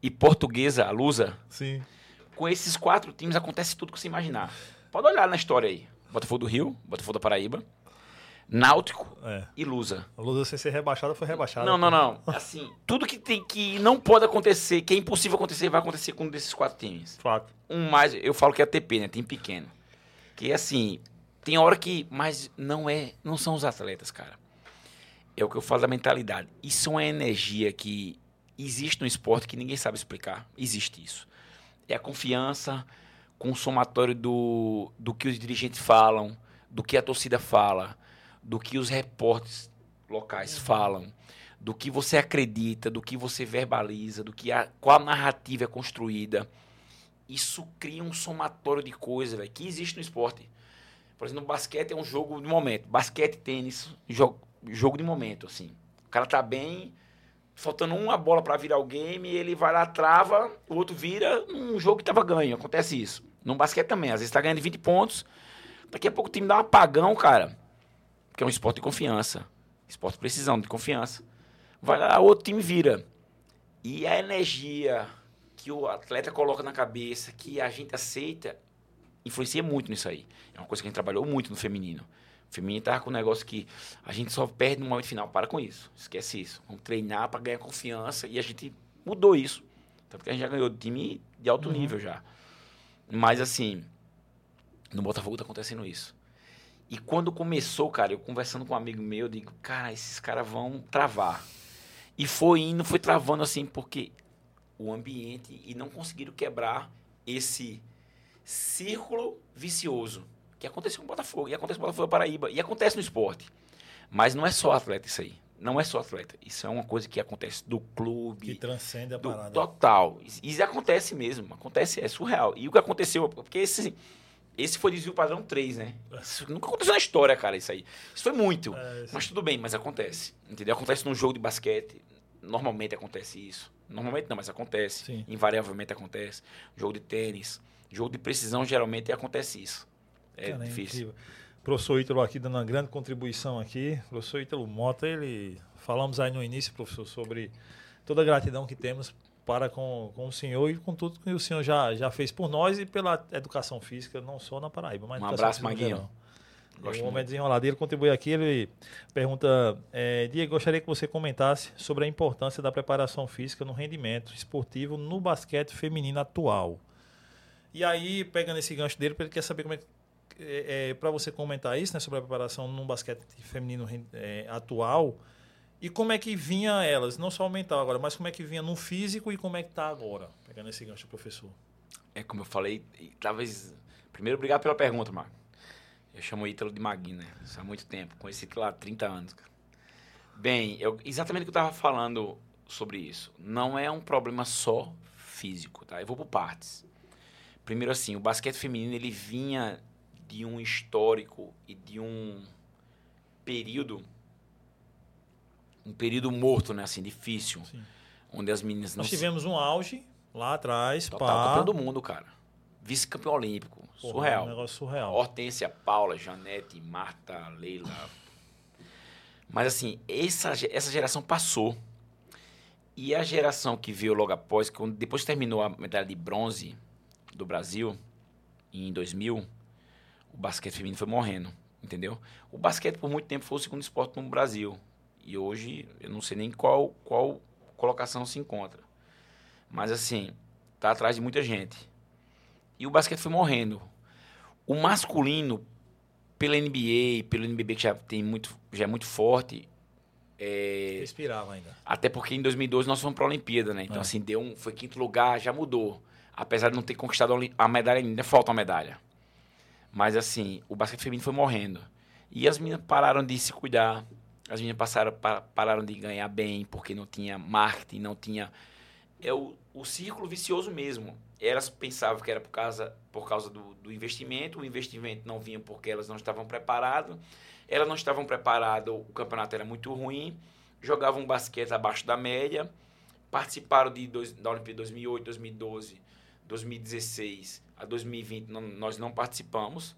Speaker 3: e Portuguesa, a Lusa,
Speaker 1: Sim.
Speaker 3: com esses quatro times acontece tudo que você imaginar. Pode olhar na história aí. Botafogo do Rio, Botafogo da Paraíba, Náutico
Speaker 1: É.
Speaker 3: e Lusa.
Speaker 1: A Lusa sem ser rebaixada foi rebaixada.
Speaker 3: Não, não, não. Assim, tudo que tem que não pode acontecer, que é impossível acontecer, vai acontecer com um desses quatro times.
Speaker 1: Fato.
Speaker 3: Um mais, eu falo que é TP, né? Time pequeno. Que assim, tem hora que, mas não é, não são os atletas, cara. É o que eu falo da mentalidade. Isso é uma energia que existe no esporte que ninguém sabe explicar. Existe isso. É a confiança com o somatório do, do que os dirigentes falam, do que a torcida fala, do que os repórteres locais falam, do que você acredita, do que você verbaliza, do que a, qual a narrativa é construída. Isso cria um somatório de coisas, que existe no esporte. Por exemplo, basquete é um jogo de momento. Basquete, tênis, jogo, jogo de momento, assim. O cara tá bem, faltando uma bola para virar o game, ele vai lá, trava, o outro vira, um jogo que tava ganho. Acontece isso. No basquete também, às vezes tá ganhando 20 pontos, daqui a pouco o time dá um apagão, cara. Porque é um esporte de confiança. Esporte de precisão, de confiança. Vai lá, o outro time vira. E a energia que o atleta coloca na cabeça, que a gente aceita, influencia muito nisso aí. É uma coisa que a gente trabalhou muito no feminino. O feminino tava com um negócio que a gente só perde no momento final. Para com isso. Esquece isso. Vamos treinar para ganhar confiança. E a gente mudou isso. Tanto que a gente já ganhou time de alto nível já. Mas assim, no Botafogo tá acontecendo isso. E quando começou, cara, eu conversando com um amigo meu, eu digo, cara, esses caras vão travar. E foi indo, foi travando assim, porque o ambiente e não conseguiram quebrar esse círculo vicioso que aconteceu com o Botafogo, e acontece com o Botafogo Paraíba, e acontece no esporte. Mas não é só atleta isso aí. Não é só atleta. Isso é uma coisa que acontece do clube,
Speaker 1: Que transcende a
Speaker 3: do
Speaker 1: parada.
Speaker 3: total. Isso- Isso acontece mesmo. Acontece, é surreal. E o que aconteceu, porque esse, esse foi desvio padrão 3, né? Isso nunca aconteceu na história, cara, isso aí. Isso foi muito.
Speaker 1: É,
Speaker 3: Mas tudo bem, mas acontece. Entendeu? Acontece num jogo de basquete. Normalmente acontece isso. Normalmente não, mas acontece.
Speaker 1: Sim.
Speaker 3: Invariavelmente acontece. Jogo de tênis, jogo de precisão, geralmente acontece isso. É
Speaker 1: Cara,
Speaker 3: difícil.
Speaker 1: incrível. Professor Ítalo aqui dando uma grande contribuição aqui. Professor Ítalo Mota, ele falamos aí no início, professor, sobre toda a gratidão que temos para com, com o senhor e com tudo que o senhor já, já fez por nós e pela educação física, não só na Paraíba, mas
Speaker 3: Um abraço, Maguinho. Gosto
Speaker 1: o homem é desenrolado. Ele contribui aqui, ele pergunta, é, Diego, gostaria que você comentasse sobre a importância da preparação física no rendimento esportivo no basquete feminino atual. E aí, pegando esse gancho dele, ele quer saber como é que é, para você comentar isso, né, sobre a preparação no basquete feminino é, atual e como é que vinha elas, não só o mental agora, mas como é que vinha no físico e como é que tá agora, pegando esse gancho, professor.
Speaker 3: É como eu falei, talvez. Primeiro, obrigado pela pergunta, Marco. Eu chamo o Ítalo de Maguinho, né? Isso há muito tempo. Conheci ele lá há 30 anos. cara. Bem, eu, exatamente o que eu estava falando sobre isso. Não é um problema só físico, tá? Eu vou por partes. Primeiro, assim, o basquete feminino ele vinha de um histórico e de um período. Um período morto, né? Assim, difícil.
Speaker 1: Sim.
Speaker 3: Onde as meninas não
Speaker 1: Nós tivemos um auge lá atrás,
Speaker 3: Total,
Speaker 1: pá,
Speaker 3: campeão do mundo, cara. Vice-campeão olímpico.
Speaker 1: Porra,
Speaker 3: surreal.
Speaker 1: Um negócio surreal.
Speaker 3: Hortência, Paula, Janete, Marta, Leila. Mas assim, essa, essa geração passou. E a geração que veio logo após, quando, depois que terminou a medalha de bronze do Brasil, em 2000, o basquete feminino foi morrendo, entendeu? O basquete por muito tempo foi o segundo esporte no Brasil. E hoje eu não sei nem qual, qual colocação se encontra. Mas assim, tá atrás de muita gente. E o basquete foi morrendo. O masculino, pela NBA, pelo NBB que já tem muito, já é muito forte, é,
Speaker 1: Respirava ainda.
Speaker 3: até porque em 2012 nós fomos para a Olimpíada, né? Então
Speaker 1: É.
Speaker 3: assim, deu um, foi quinto lugar, já mudou. Apesar de não ter conquistado a medalha ainda, falta uma medalha. Mas assim, o basquete feminino foi morrendo. E as meninas pararam de se cuidar, as meninas passaram, pa- pararam de ganhar bem, porque não tinha marketing, não tinha. É o, o círculo vicioso mesmo. Elas pensavam que era por causa, por causa do, do investimento, o investimento não vinha porque elas não estavam preparadas, elas não estavam preparadas, o campeonato era muito ruim, jogavam basquete abaixo da média, participaram de dois, da Olimpíada 2008, 2012, 2016 a 2020 não- nós não participamos.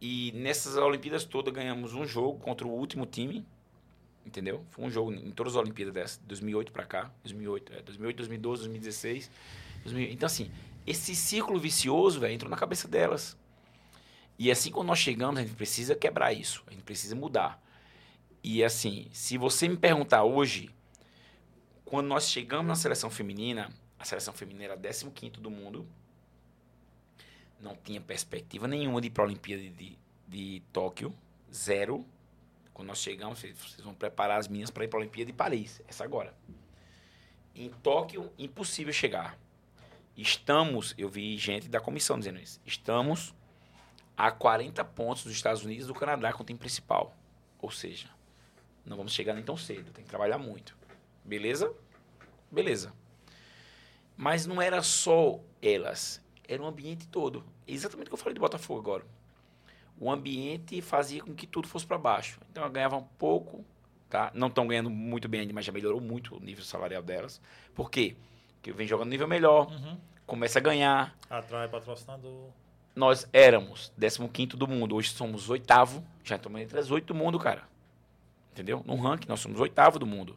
Speaker 3: E nessas Olimpíadas todas ganhamos um jogo contra o último time, entendeu? Foi um jogo em todas as Olimpíadas dessas, 2008 para cá, 2008, é, 2008, 2012, 2016. 2000. Então assim, esse círculo vicioso, velho, entrou na cabeça delas. E assim quando nós chegamos, a gente precisa quebrar isso, a gente precisa mudar. E assim, se você me perguntar hoje, quando nós chegamos na seleção feminina, a seleção feminina era 15º do mundo, não tinha perspectiva nenhuma de ir para a Olimpíada de, de, de Tóquio, zero. Quando nós chegamos, vocês vocês vão preparar as meninas para ir para a Olimpíada de Paris, essa agora. Em Tóquio, impossível chegar. Estamos, eu vi gente da comissão dizendo isso, estamos a 40 pontos dos Estados Unidos e do Canadá com o time principal. Ou seja, não vamos chegar nem tão cedo, tem que trabalhar muito. Beleza? Beleza. Mas não era só elas, era o ambiente todo. Exatamente o que eu falei de Botafogo agora. O ambiente fazia com que tudo fosse para baixo. Então eu ganhava um pouco, tá? Não estão ganhando muito bem ainda, mas já melhorou muito o nível salarial delas. Por quê? Porque venho jogando nível melhor,
Speaker 1: Uhum.
Speaker 3: começa a ganhar.
Speaker 1: Atrai patrocinador.
Speaker 3: Nós éramos 15 do mundo, hoje somos oitavo, já estamos entre as oito do mundo, cara. Entendeu? No ranking, nós somos oitavo do mundo.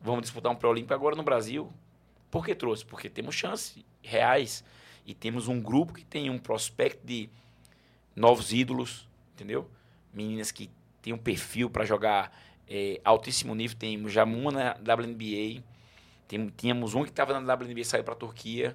Speaker 3: Vamos disputar um pré-olímpico agora no Brasil. Por que trouxe? Porque temos chances reais e temos um grupo que tem um prospecto de novos ídolos, entendeu? Meninas que têm um perfil para jogar eh, altíssimo nível. Temos já uma na WNBA, tem, tínhamos um que estava na WNBA e saiu para a Turquia.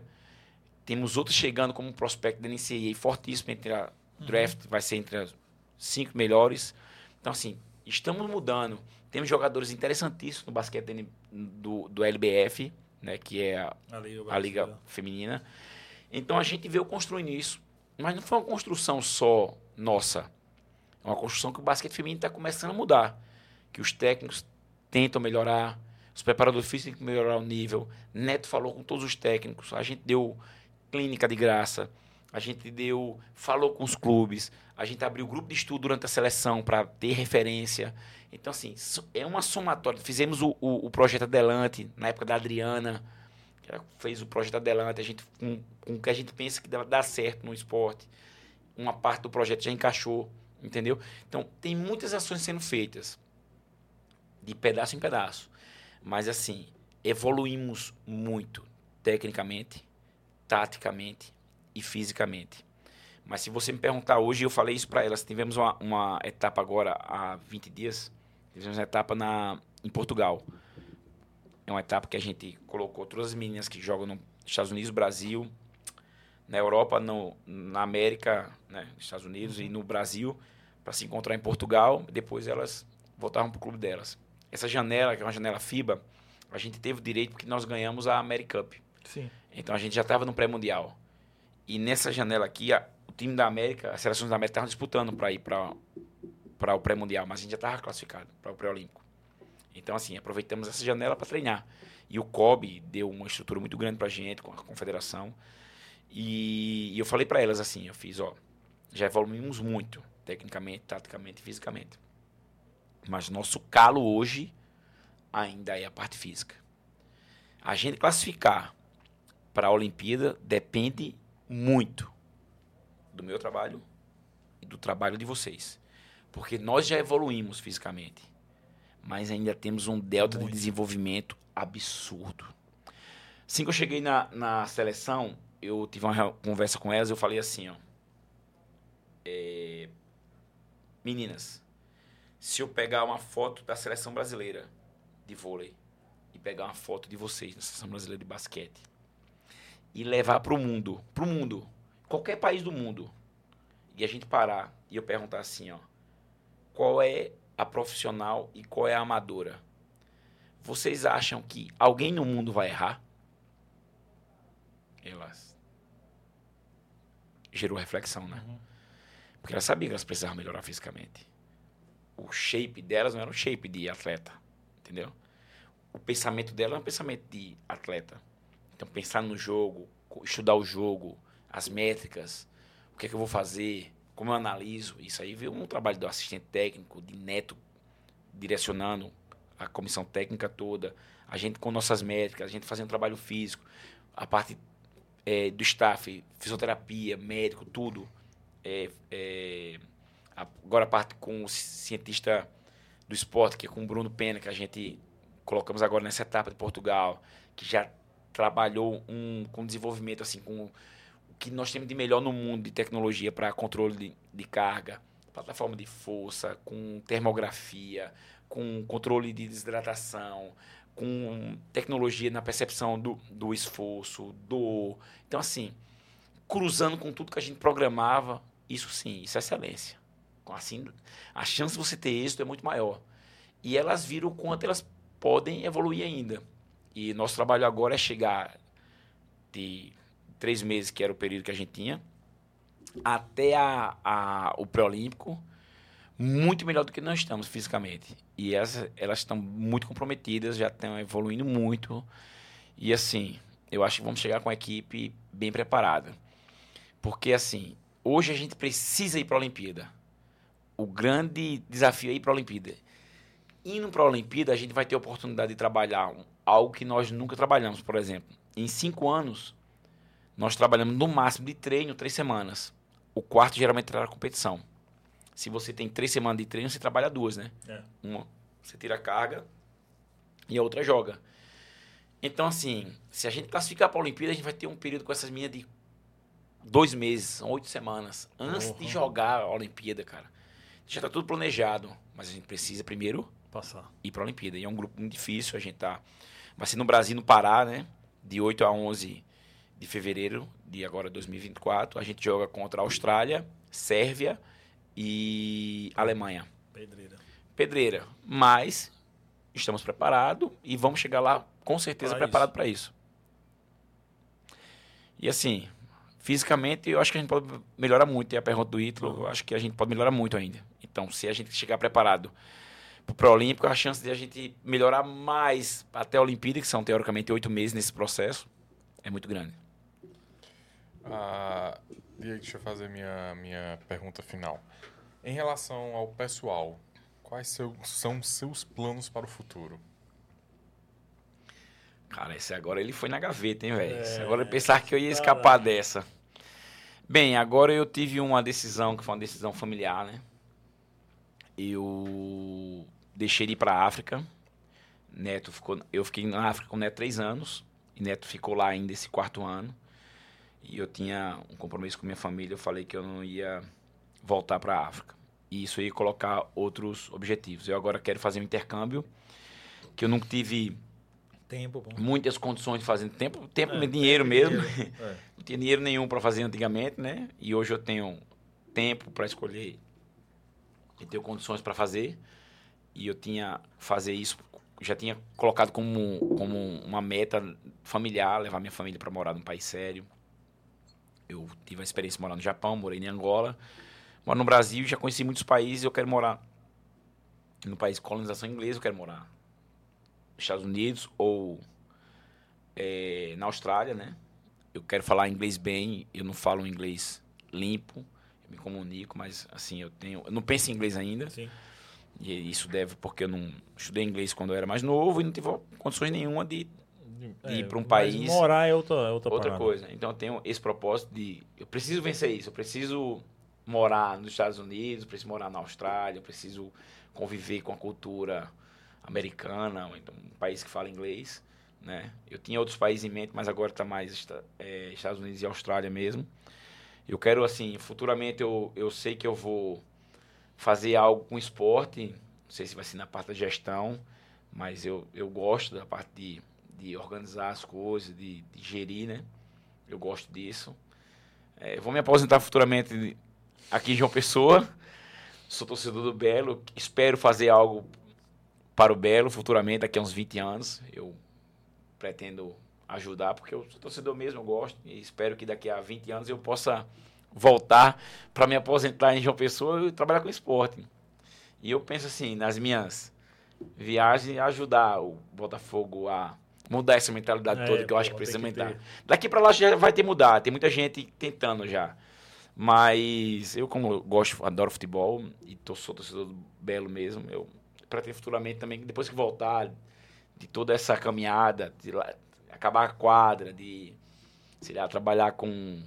Speaker 3: Temos outros chegando como um prospecto da NCAA fortíssimo entre a draft, vai ser entre as cinco melhores. Então, assim, estamos mudando. Temos jogadores interessantíssimos no basquete do, do LBF, né, que é a,
Speaker 1: A Liga,
Speaker 3: a liga feminina. Então a gente veio construindo isso. Mas não foi uma construção só nossa. É uma construção que o basquete feminino está começando a mudar. Que os técnicos tentam melhorar, os preparadores físicos têm que melhorar o nível. Neto falou com todos os técnicos. A gente deu clínica de graça. A gente deu, falou com os clubes. A gente abriu grupo de estudo durante a seleção para ter referência. Então, assim, é uma somatória. Fizemos o, o, o projeto Adelante, na época da Adriana. Já fez o projeto Adelante, a gente, com, com o que a gente pensa que dá, certo no esporte. Uma parte do projeto já encaixou, entendeu? Então, tem muitas ações sendo feitas, de pedaço em pedaço. Mas, assim, evoluímos muito, tecnicamente, taticamente e fisicamente. Mas se você me perguntar hoje, eu falei isso para elas. Tivemos uma, uma, etapa agora há 20 dias. Tivemos uma etapa na, em Portugal. É uma etapa que a gente colocou todas as meninas que jogam nos Estados Unidos, Brasil, na Europa, no, na América, né, nos Estados Unidos e no Brasil, para se encontrar em Portugal. Depois elas voltaram para o clube delas. Essa janela, que é uma janela FIBA, a gente teve o direito porque nós ganhamos a Americup.
Speaker 1: Sim.
Speaker 3: Então a gente já estava no pré-mundial. E nessa janela aqui, a, o time da América, as seleções da América estavam disputando para ir para o pré-mundial, mas a gente já estava classificado para o pré-olímpico. Então, assim, aproveitamos essa janela para treinar. E o COB deu uma estrutura muito grande para a gente, com a confederação. E, e eu falei para elas assim, eu fiz, ó, já evoluímos muito, tecnicamente, taticamente fisicamente. Mas nosso calo hoje ainda é a parte física. A gente classificar para a Olimpíada depende muito do meu trabalho e do trabalho de vocês. Porque nós já evoluímos fisicamente, mas ainda temos um delta muito. de desenvolvimento absurdo. Assim que eu cheguei na, na seleção, eu tive uma conversa com elas, eu falei assim, ó. É, meninas, se eu pegar uma foto da seleção brasileira de vôlei e pegar uma foto de vocês na seleção brasileira de basquete e levar para o mundo, para o mundo, qualquer país do mundo, e a gente parar e eu perguntar assim, ó, qual é a profissional e qual é a amadora? Vocês acham que alguém no mundo vai errar? Elas gerou reflexão, né? Uhum. Porque elas sabiam que elas precisavam melhorar fisicamente. O shape delas não era um shape de atleta, entendeu? O pensamento dela é um pensamento de atleta. Então, pensar no jogo, estudar o jogo, as métricas, o que é que eu vou fazer, como eu analiso. Isso aí veio um trabalho do assistente técnico, de neto, direcionando a comissão técnica toda, a gente com nossas métricas, a gente fazendo trabalho físico, a parte é, do staff, fisioterapia, médico, tudo. É, é, agora a parte com o cientista do esporte, que é com o Bruno Pena, que a gente colocamos agora nessa etapa de Portugal, que já trabalhou um, com desenvolvimento, assim, com que nós temos de melhor no mundo de tecnologia para controle de, de carga, plataforma de força, com termografia, com controle de desidratação, com tecnologia na percepção do, do esforço, do. Então, assim, cruzando com tudo que a gente programava, isso sim, isso é excelência. Assim, a chance de você ter êxito é muito maior. E elas viram o quanto elas podem evoluir ainda. E nosso trabalho agora é chegar de três meses, que era o período que a gente tinha, até a, a o pré-olímpico, muito melhor do que nós estamos fisicamente. E elas, elas estão muito comprometidas, já estão evoluindo muito. E assim, eu acho que vamos chegar com a equipe bem preparada. Porque assim, hoje a gente precisa ir para a Olimpíada. O grande desafio é ir para a Olimpíada indo para a Olimpíada, a gente vai ter a oportunidade de trabalhar algo que nós nunca trabalhamos, por exemplo. Em cinco anos, nós trabalhamos no máximo de treino três semanas. O quarto geralmente é a competição. Se você tem três semanas de treino, você trabalha duas, né? É. Uma, você tira a carga e a outra joga. Então, assim, se a gente classificar para a Olimpíada, a gente vai ter um período com essas minhas de dois meses, oito semanas, antes uhum. de jogar a Olimpíada, cara. Já está tudo planejado, mas a gente precisa primeiro
Speaker 1: Passar.
Speaker 3: ir para a Olimpíada. E é um grupo muito difícil, a gente tá... Vai ser no Brasil, no Pará, né? De 8 a 11 de fevereiro de agora 2024. A gente joga contra a Austrália, Sérvia e Alemanha.
Speaker 1: Pedreira.
Speaker 3: Pedreira. Mas estamos preparados e vamos chegar lá com certeza preparado para isso. E assim, fisicamente eu acho que a gente pode melhorar muito. E a pergunta do Ítalo, eu acho que a gente pode melhorar muito ainda. Então, se a gente chegar preparado para o Pré-Olímpico, a chance de a gente melhorar mais até a Olimpíada, que são teoricamente oito meses nesse processo, é muito grande.
Speaker 2: Ah, Diego, deixa eu fazer minha, minha pergunta final. Em relação ao pessoal, quais seu, são seus planos para o futuro?
Speaker 3: Cara, esse agora ele foi na gaveta, hein, velho?
Speaker 1: É,
Speaker 3: agora ele pensar que eu ia escapar
Speaker 1: caralho.
Speaker 3: dessa. Bem, agora eu tive uma decisão que foi uma decisão familiar, né? Eu deixei de ir pra África. Neto ficou, eu fiquei na África com o Neto três anos e Neto ficou lá ainda esse quarto ano. E eu tinha um compromisso com minha família. Eu falei que eu não ia voltar para a África. E isso ia colocar outros objetivos. Eu agora quero fazer um intercâmbio que eu nunca tive
Speaker 1: Tempo, pô.
Speaker 3: muitas condições de fazer tempo, tempo,
Speaker 1: É,
Speaker 3: dinheiro
Speaker 1: tempo e
Speaker 3: mesmo.
Speaker 1: dinheiro. [LAUGHS] É.
Speaker 3: Não tinha dinheiro nenhum para fazer antigamente, né? E hoje eu tenho tempo para escolher e tenho condições para fazer. E eu tinha fazer isso, já tinha colocado como, como uma meta familiar, levar minha família para morar num país sério. Eu tive a experiência de morar no Japão, morei em Angola, moro no Brasil, já conheci muitos países. Eu quero morar no país de colonização inglesa, eu quero morar nos Estados Unidos ou eh, na Austrália, né? eu quero falar inglês bem, eu não falo inglês limpo, eu me comunico, mas assim, eu tenho, eu não penso em inglês ainda,
Speaker 1: Sim.
Speaker 3: e isso deve porque eu não estudei inglês quando eu era mais novo e não tive condições nenhuma de
Speaker 1: É,
Speaker 3: ir pra um
Speaker 1: mas
Speaker 3: país-
Speaker 1: Morar é outra, é outra,
Speaker 3: outra
Speaker 1: parada.
Speaker 3: coisa. Então eu tenho esse propósito de eu preciso vencer isso, eu preciso morar nos Estados Unidos, eu preciso morar na Austrália, eu preciso conviver com a cultura americana, então um país que fala inglês, né? Eu tinha outros países em mente, mas agora está mais é, Estados Unidos e Austrália mesmo. Eu quero assim, futuramente eu, eu sei que eu vou fazer algo com esporte, não sei se vai ser na parte da gestão, mas eu, eu gosto da parte de, de organizar as coisas, de, de gerir, né? Eu gosto disso. É, vou me aposentar futuramente aqui em João Pessoa. Sou torcedor do Belo. Espero fazer algo para o Belo futuramente, daqui a uns 20 anos. Eu pretendo ajudar, porque eu sou torcedor mesmo, eu gosto. E espero que daqui a 20 anos eu possa voltar para me aposentar em João Pessoa e trabalhar com esporte. E eu penso assim, nas minhas viagens, ajudar o Botafogo a mudar essa mentalidade
Speaker 1: É,
Speaker 3: toda que eu acho que precisa
Speaker 1: ter.
Speaker 3: Daqui para lá já vai ter mudar, tem muita gente tentando já. Mas eu, como eu gosto, adoro futebol e tô, sou torcedor do Belo mesmo, eu pretendo futuramente também, depois que voltar de toda essa caminhada, de lá- acabar a quadra, de sei lá, trabalhar com,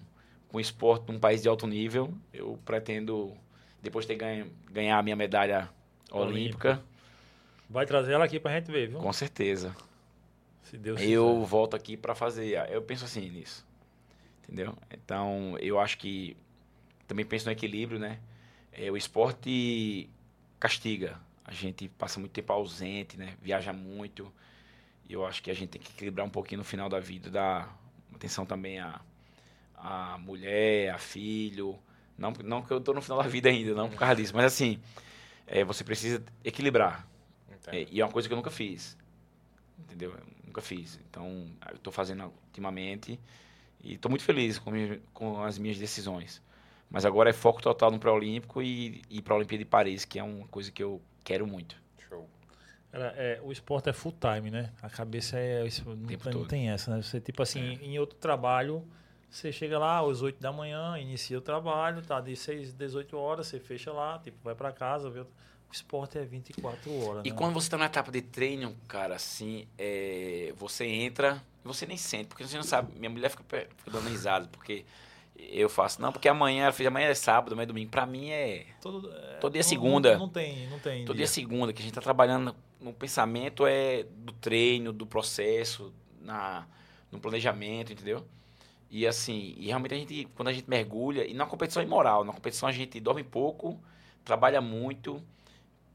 Speaker 3: com esporte num país de alto nível, eu pretendo, depois de ter ganho, ganhar a minha medalha olímpica,
Speaker 1: Vai trazer ela aqui pra gente ver, viu?
Speaker 3: com certeza.
Speaker 1: Se Deus
Speaker 3: eu
Speaker 1: quiser.
Speaker 3: volto aqui para fazer. Eu penso assim nisso. Entendeu? Então, eu acho que também penso no equilíbrio, né? É, o esporte castiga. A gente passa muito tempo ausente, né? Viaja muito. E eu acho que a gente tem que equilibrar um pouquinho no final da vida, dar atenção também à, à mulher, a filho. Não, não que eu tô no final da vida ainda, não por causa disso. Mas assim, é, você precisa equilibrar. É, e é uma coisa que eu nunca fiz. Entendeu? Eu nunca fiz. Então, eu estou fazendo ultimamente e estou muito feliz com, minha- com as minhas decisões. Mas agora é foco total no pré-olímpico e, e para a Olimpíada de Paris, que é uma coisa que eu quero muito.
Speaker 2: Show.
Speaker 1: Cara, é, o esporte é full time, né? A cabeça é. Isso, não,
Speaker 3: Tempo
Speaker 1: tem, não tem essa, né? Você, tipo assim,
Speaker 3: É.
Speaker 1: em outro trabalho, você chega lá às 8 da manhã, inicia o trabalho, tá de 6, 18 horas, você fecha lá, tipo, vai pra casa, vê. outro- esporte é 24 horas.
Speaker 3: E
Speaker 1: né?
Speaker 3: quando você está na etapa de treino, cara, assim, é, você entra e você nem sente, porque você não sabe. Minha mulher fica, fica dando risada, porque eu faço, não, porque amanhã, ela fez amanhã é sábado, amanhã é domingo. Pra mim é
Speaker 1: Todo, é,
Speaker 3: todo dia
Speaker 1: não-
Speaker 3: segunda.
Speaker 1: Não, não tem, não tem.
Speaker 3: Todo
Speaker 1: dia.
Speaker 3: dia segunda, que a gente tá trabalhando no pensamento é do treino, do processo, na, no planejamento, entendeu? E assim, e realmente a gente, quando a gente mergulha, e na competição é imoral, na competição a gente dorme pouco, trabalha muito,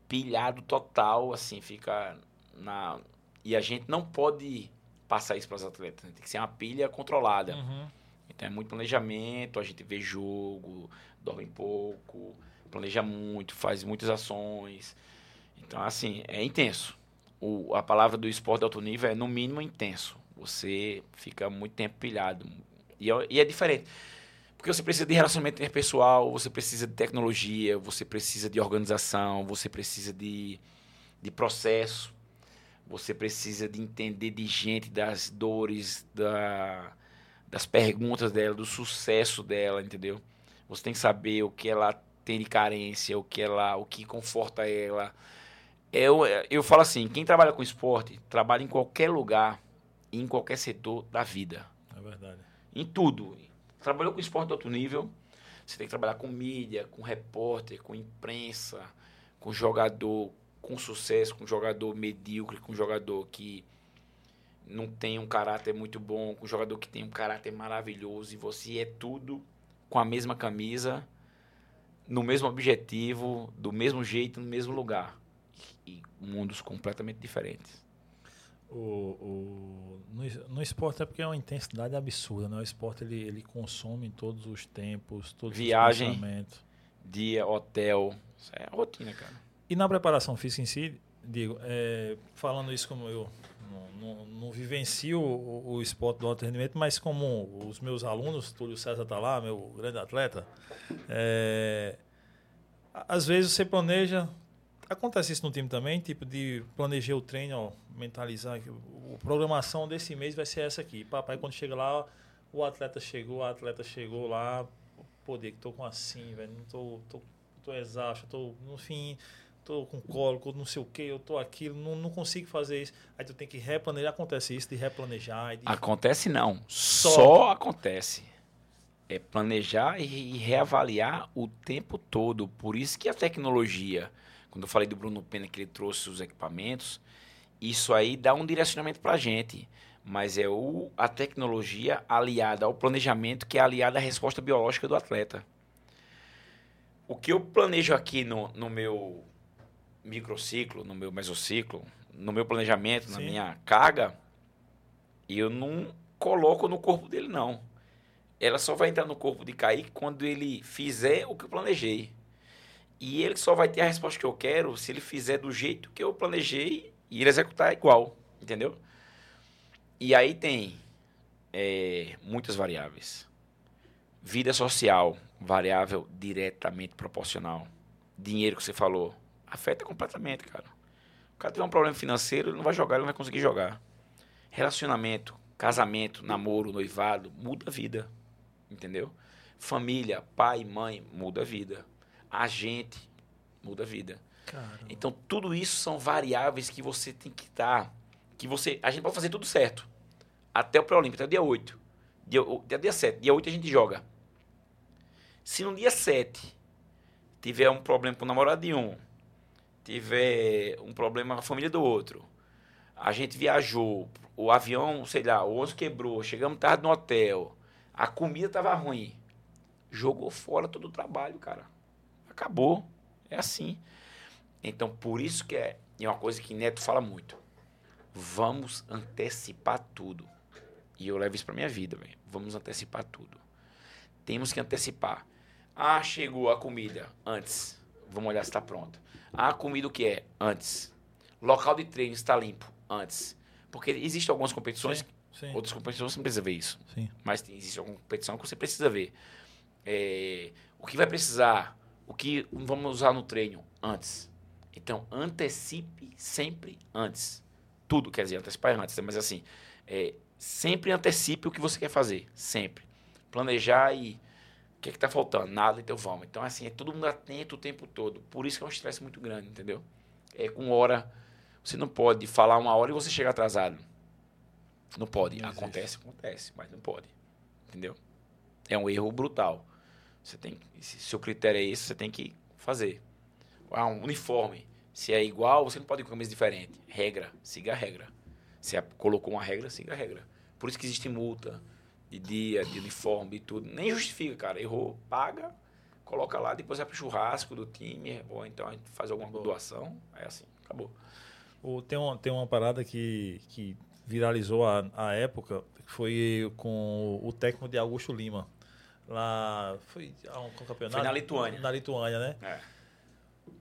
Speaker 3: pilhado total, assim, fica na. E a gente não pode passar isso para os atletas, né? tem que ser uma pilha controlada.
Speaker 1: Uhum.
Speaker 3: Então é muito planejamento, a gente vê jogo, dorme pouco, planeja muito, faz muitas ações. Então, assim, é intenso. O, a palavra do esporte de alto nível é, no mínimo, intenso. Você fica muito tempo pilhado. E é, e é diferente. Porque você precisa de relacionamento interpessoal, você precisa de tecnologia, você precisa de organização, você precisa de, de processo, você precisa de entender de gente, das dores, da, das perguntas dela, do sucesso dela, entendeu? Você tem que saber o que ela tem de carência, o que ela, o que conforta ela. Eu, eu falo assim, quem trabalha com esporte, trabalha em qualquer lugar, em qualquer setor da vida.
Speaker 1: É verdade.
Speaker 3: Em tudo. Trabalhou com esporte de alto nível, você tem que trabalhar com mídia, com repórter, com imprensa, com jogador com sucesso, com jogador medíocre, com jogador que não tem um caráter muito bom, com jogador que tem um caráter maravilhoso e você é tudo com a mesma camisa, no mesmo objetivo, do mesmo jeito, no mesmo lugar. E mundos completamente diferentes.
Speaker 1: O, o, no, no esporte é porque é uma intensidade absurda, né? O esporte ele, ele consome em todos os tempos, todos
Speaker 3: Viagem,
Speaker 1: os pensamentos.
Speaker 3: Dia, hotel. Isso é a rotina, cara.
Speaker 1: E na preparação física em si, digo, é, falando isso como eu não, não, não vivencio o, o, esporte do alto rendimento, mas como os meus alunos, Túlio César está lá, meu grande atleta, é, às vezes você planeja, acontece isso no time também, tipo de planejar o treino, ó, mentalizar que a programação desse mês vai ser essa aqui. Papai, quando chega lá, o atleta chegou, o atleta chegou lá, poder que tô com assim, velho, não tô, tô, tô exausto, tô no fim tô com cólico, não sei o que, eu tô aquilo, não, não consigo fazer isso. Aí tu tem que replanejar. Acontece isso de replanejar. De...
Speaker 3: Acontece não. Só. Só acontece. É planejar e reavaliar o tempo todo. Por isso que a tecnologia, quando eu falei do Bruno Pena que ele trouxe os equipamentos, isso aí dá um direcionamento para a gente. Mas é o, a tecnologia aliada ao planejamento que é aliada à resposta biológica do atleta. O que eu planejo aqui no, no meu microciclo, no meu mesociclo, no meu planejamento, Sim. na minha carga, eu não coloco no corpo dele, não. Ela só vai entrar no corpo de Kaique quando ele fizer o que eu planejei. E ele só vai ter a resposta que eu quero se ele fizer do jeito que eu planejei e ele executar igual, entendeu? E aí tem é, muitas variáveis. Vida social, variável diretamente proporcional. Dinheiro que você falou, afeta completamente, cara. O cara tiver um problema financeiro, ele não vai jogar, ele não vai conseguir jogar. Relacionamento, casamento, namoro, noivado, muda a vida. Entendeu? Família, pai, mãe, muda a vida. Agente, muda a vida. Caramba. Então, tudo isso são variáveis que você tem que estar. Que você. A gente pode fazer tudo certo. Até o pré-olímpico, até o dia 8. Dia, até dia 7. Dia 8 a gente joga. Se no dia 7 tiver um problema com o namorado de um, tiver um problema com a família do outro, a gente viajou, o avião, sei lá, o ônibus quebrou, chegamos tarde no hotel, a comida tava ruim, jogou fora todo o trabalho, cara. Acabou. É assim. Então, por isso que é, é uma coisa que Neto fala muito. Vamos antecipar tudo. E eu levo isso para minha vida, velho. Vamos antecipar tudo. Temos que antecipar. Ah, chegou a comida antes. Vamos olhar se está pronta. A comida o que é? Antes. Local de treino está limpo? Antes. Porque existem algumas competições, sim, sim. outras competições você não precisa ver isso.
Speaker 1: Sim.
Speaker 3: Mas existe alguma competição que você precisa ver. É, o que vai precisar, o que vamos usar no treino? Antes. Então, antecipe sempre antes. Tudo, quer dizer, antecipar antes, mas assim, é, sempre antecipe o que você quer fazer. Sempre. Planejar e que que tá faltando? Nada, então vamos. Então, assim, é todo mundo atento o tempo todo. Por isso que é um estresse muito grande, entendeu? É com hora. Você não pode falar uma hora e você chega atrasado. Não pode. Não acontece, acontece, mas não pode. Entendeu? É um erro brutal. Você tem, se seu critério é esse, você tem que fazer. Ah, um uniforme. Se é igual, você não pode ir com camisa diferente. Regra, siga a regra. Se colocou uma regra, siga a regra. Por isso que existe multa de dia, de uniforme, e tudo. Nem justifica, cara. Errou, paga, coloca lá, depois vai pro churrasco do time, ou então a gente faz alguma doação. É assim, acabou.
Speaker 1: Tem, uma, tem uma parada que, que viralizou a, a época, que foi com o técnico de Augusto Lima. Lá. Foi a um, campeonato?
Speaker 3: Foi na Lituânia.
Speaker 1: Na Lituânia, né?
Speaker 3: É.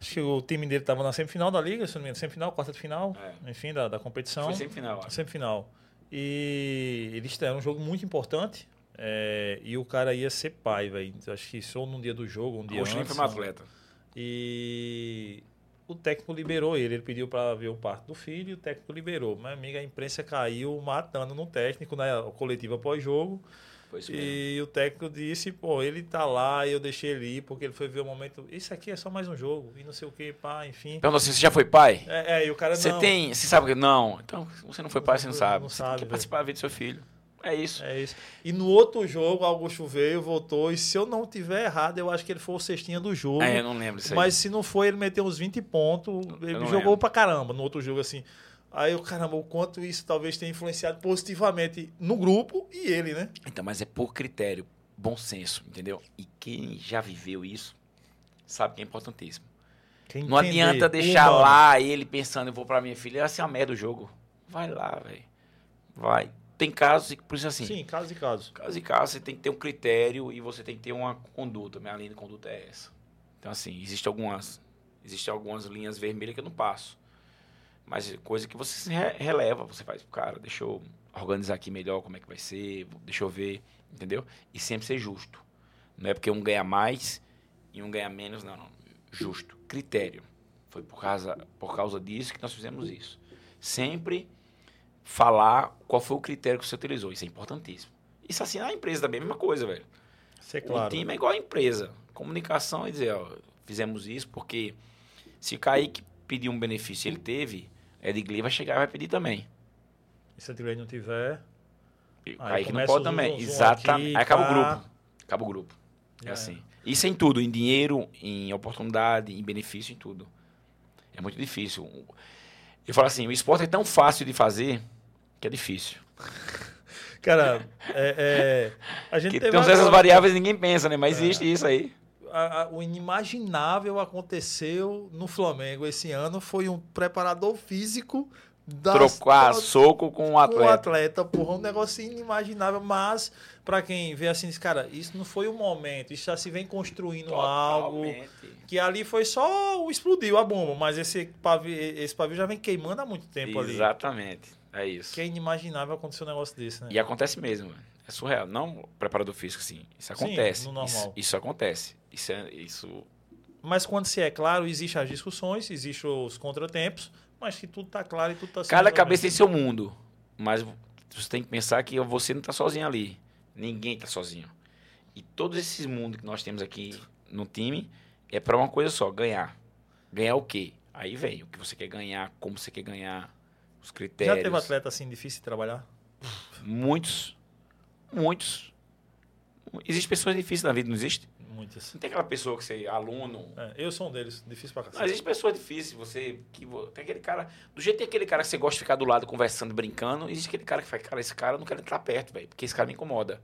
Speaker 1: Acho que o time dele estava na semifinal da liga, se não me engano, semifinal, quarta de final, é. enfim, da, da competição. Foi
Speaker 3: semifinal. Acho.
Speaker 1: Semifinal. E eles era um jogo muito importante. É, e o cara ia ser pai, velho. Acho que só num dia do jogo, um dia
Speaker 3: o antes. foi um atleta.
Speaker 1: E o técnico liberou ele. Ele pediu para ver o parto do filho e o técnico liberou. Mas, amiga, a imprensa caiu matando no técnico, na né, coletiva pós-jogo. E o técnico disse, pô, ele tá lá e eu deixei ele ir porque ele foi ver o momento. Isso aqui é só mais um jogo. E não sei o que, pá, enfim.
Speaker 3: Perguntou assim, você já foi pai?
Speaker 1: É, é e o cara
Speaker 3: você
Speaker 1: não.
Speaker 3: Você tem. Você sabe que. Não. Então, você não foi pai, você não sabe.
Speaker 1: Não
Speaker 3: você
Speaker 1: sabe.
Speaker 3: Tem que participar da vida do seu filho. É isso.
Speaker 1: É isso. E no outro jogo, Augusto veio, voltou. E se eu não tiver errado, eu acho que ele foi o cestinha do jogo.
Speaker 3: É, eu não lembro disso aí.
Speaker 1: Mas se não foi, ele meteu uns 20 pontos. Ele jogou lembro. pra caramba no outro jogo, assim. Aí eu, caramba, o quanto isso talvez tenha influenciado positivamente no grupo e ele, né?
Speaker 3: Então, mas é por critério, bom senso, entendeu? E quem já viveu isso sabe que é importantíssimo. Quem não entender, adianta deixar lá ele pensando, eu vou pra minha filha, essa é a merda do jogo. Vai lá, velho. Vai tem casos e por isso assim.
Speaker 1: Sim, casos e casos.
Speaker 3: Casos e casos, você tem que ter um critério e você tem que ter uma conduta. Minha linha de conduta é essa. Então, assim, existem algumas, existem algumas linhas vermelhas que eu não passo. Mas coisa que você releva, você faz, cara, deixa eu organizar aqui melhor como é que vai ser, deixa eu ver, entendeu? E sempre ser justo. Não é porque um ganha mais e um ganha menos, não, não. Justo. Critério. Foi por causa, por causa disso que nós fizemos isso. Sempre falar qual foi o critério que você utilizou. Isso é importantíssimo. Isso assim na empresa também é a mesma coisa, velho.
Speaker 1: Isso é claro.
Speaker 3: O time é igual a empresa. Comunicação é dizer, ó, fizemos isso porque se Kaique pedir um benefício ele teve, Edgley vai chegar e vai pedir também.
Speaker 1: E se Edgley não tiver...
Speaker 3: Aí Kaique não pode também. Exatamente. Aí acaba o grupo. Acaba o grupo. É, é assim. Isso é em tudo. Em dinheiro, em oportunidade, em benefício, em tudo. É muito difícil. Eu falo assim, o esporte é tão fácil de fazer que é difícil.
Speaker 1: Cara, [LAUGHS] é, é, a gente
Speaker 3: tem essas variáveis ninguém pensa, né? Mas é, existe isso aí.
Speaker 1: A, a, o inimaginável aconteceu no Flamengo esse ano. Foi um preparador físico
Speaker 3: das, trocar soco com um atleta. Com
Speaker 1: um atleta, porra, um negócio inimaginável, mas para quem vê assim, cara, isso não foi o momento, isso já se vem construindo Totalmente. algo que ali foi só o explodiu a bomba, mas esse pavio, esse pavio já vem queimando há muito tempo
Speaker 3: Exatamente. ali. Exatamente. É isso.
Speaker 1: Que é inimaginável acontecer um negócio desse, né?
Speaker 3: E acontece mesmo. É surreal. Não preparador físico, sim. Isso acontece. Sim, no normal. Isso, isso acontece. Isso é, isso...
Speaker 1: Mas quando se é claro, existem as discussões, existem os contratempos, mas que tudo está claro e tudo está
Speaker 3: Cada cabeça tem seu mundo. Mas você tem que pensar que você não está sozinho ali. Ninguém está sozinho. E todos esses mundos que nós temos aqui no time é para uma coisa só, ganhar. Ganhar o quê? Aí vem o que você quer ganhar, como você quer ganhar, os critérios.
Speaker 1: Já teve atleta assim difícil de trabalhar?
Speaker 3: Muitos. Muitos. Existem pessoas difíceis na vida, não existe? Não tem aquela pessoa que você é aluno.
Speaker 1: É, eu sou um deles, difícil pra cacete.
Speaker 3: Existe pessoas difíceis, você. Que, tem aquele cara. Do jeito que tem aquele cara que você gosta de ficar do lado conversando, brincando, existe aquele cara que fala, cara, esse cara eu não quero entrar perto, velho, porque esse cara me incomoda.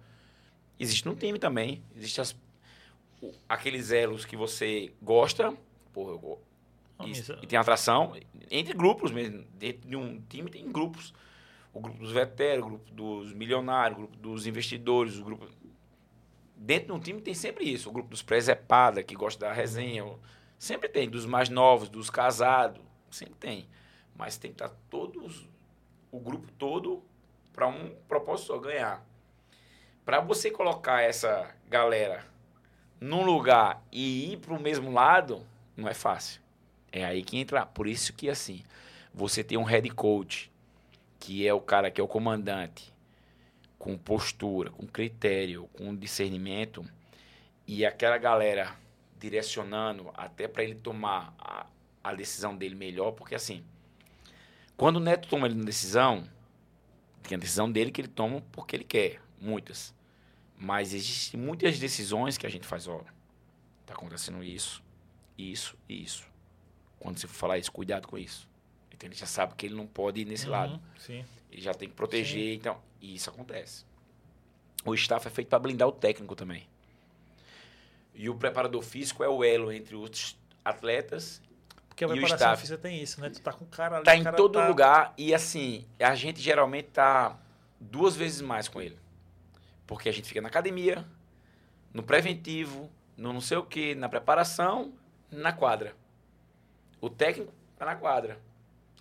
Speaker 3: Existe no time também. Existe as, aqueles elos que você gosta. Porra, eu, e, e tem atração entre grupos mesmo. Dentro de um time tem grupos. O grupo dos veteranos, o grupo dos milionários, o grupo dos investidores, o grupo. Dentro de um time tem sempre isso. O grupo dos presepada, que gosta da resenha. Sempre tem. Dos mais novos, dos casados. Sempre tem. Mas tem que estar todos. O grupo todo para um propósito só, ganhar. Para você colocar essa galera num lugar e ir para o mesmo lado, não é fácil. É aí que entra. Por isso que, assim, você tem um head coach, que é o cara que é o comandante, com postura, com critério, com discernimento, e aquela galera direcionando até para ele tomar a, a decisão dele melhor, porque assim, quando o Neto toma uma decisão, tem a decisão dele que ele toma porque ele quer, muitas. Mas existem muitas decisões que a gente faz, ó, tá acontecendo isso, isso e isso. Quando você for falar isso, cuidado com isso. Então ele já sabe que ele não pode ir nesse uhum, lado.
Speaker 1: Sim.
Speaker 3: Ele já tem que proteger, sim. então. E isso acontece. O staff é feito para blindar o técnico também. E o preparador físico é o elo entre os atletas
Speaker 1: porque a preparação física tem isso, né? Tu tá com o cara ali.
Speaker 3: Tá em
Speaker 1: cara
Speaker 3: todo
Speaker 1: tá...
Speaker 3: lugar e assim, a gente geralmente tá duas vezes mais com ele. Porque a gente fica na academia, no preventivo, no não sei o que, na preparação, na quadra. O técnico tá na quadra.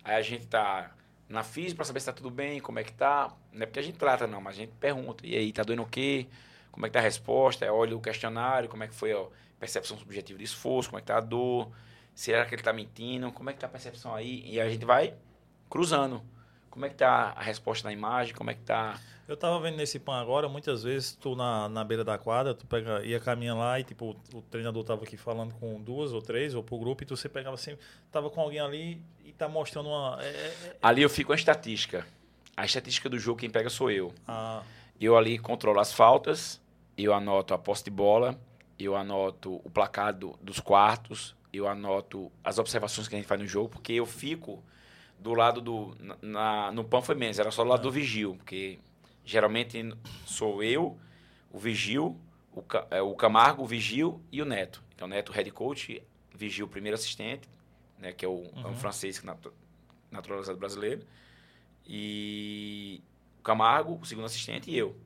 Speaker 3: Aí a gente tá na física para saber se tá tudo bem, como é que tá. Não é porque a gente trata, não, mas a gente pergunta. E aí, tá doendo o quê? Como é que tá a resposta? Olha o questionário, como é que foi a percepção subjetiva de esforço, como é que tá a dor, Será que ele tá mentindo? Como é que tá a percepção aí? E a gente vai cruzando. Como é que tá a resposta na imagem? Como é que tá...
Speaker 1: Eu tava vendo nesse pan agora, muitas vezes tu na, na beira da quadra, tu pega, ia caminhando lá e tipo, o treinador tava aqui falando com duas ou três, ou pro grupo, e tu você pegava assim, tava com alguém ali e tá mostrando uma. É, é,
Speaker 3: Ali eu fico a estatística. A estatística do jogo, quem pega sou eu.
Speaker 1: a,
Speaker 3: Eu ali controlo as faltas, eu anoto a posse de bola, eu anoto o placar do- dos quartos, eu anoto as observações que a gente faz no jogo, porque eu fico do lado do. Na, no PAN foi menos, era só do lado do vigil, porque geralmente sou eu, o vigil, o, é, o Camargo, o vigil e o Neto. Então, Neto, head coach, vigil, primeiro assistente, né, que é o, é um francês natu- naturalizado brasileiro, e o Camargo, o segundo assistente, e eu.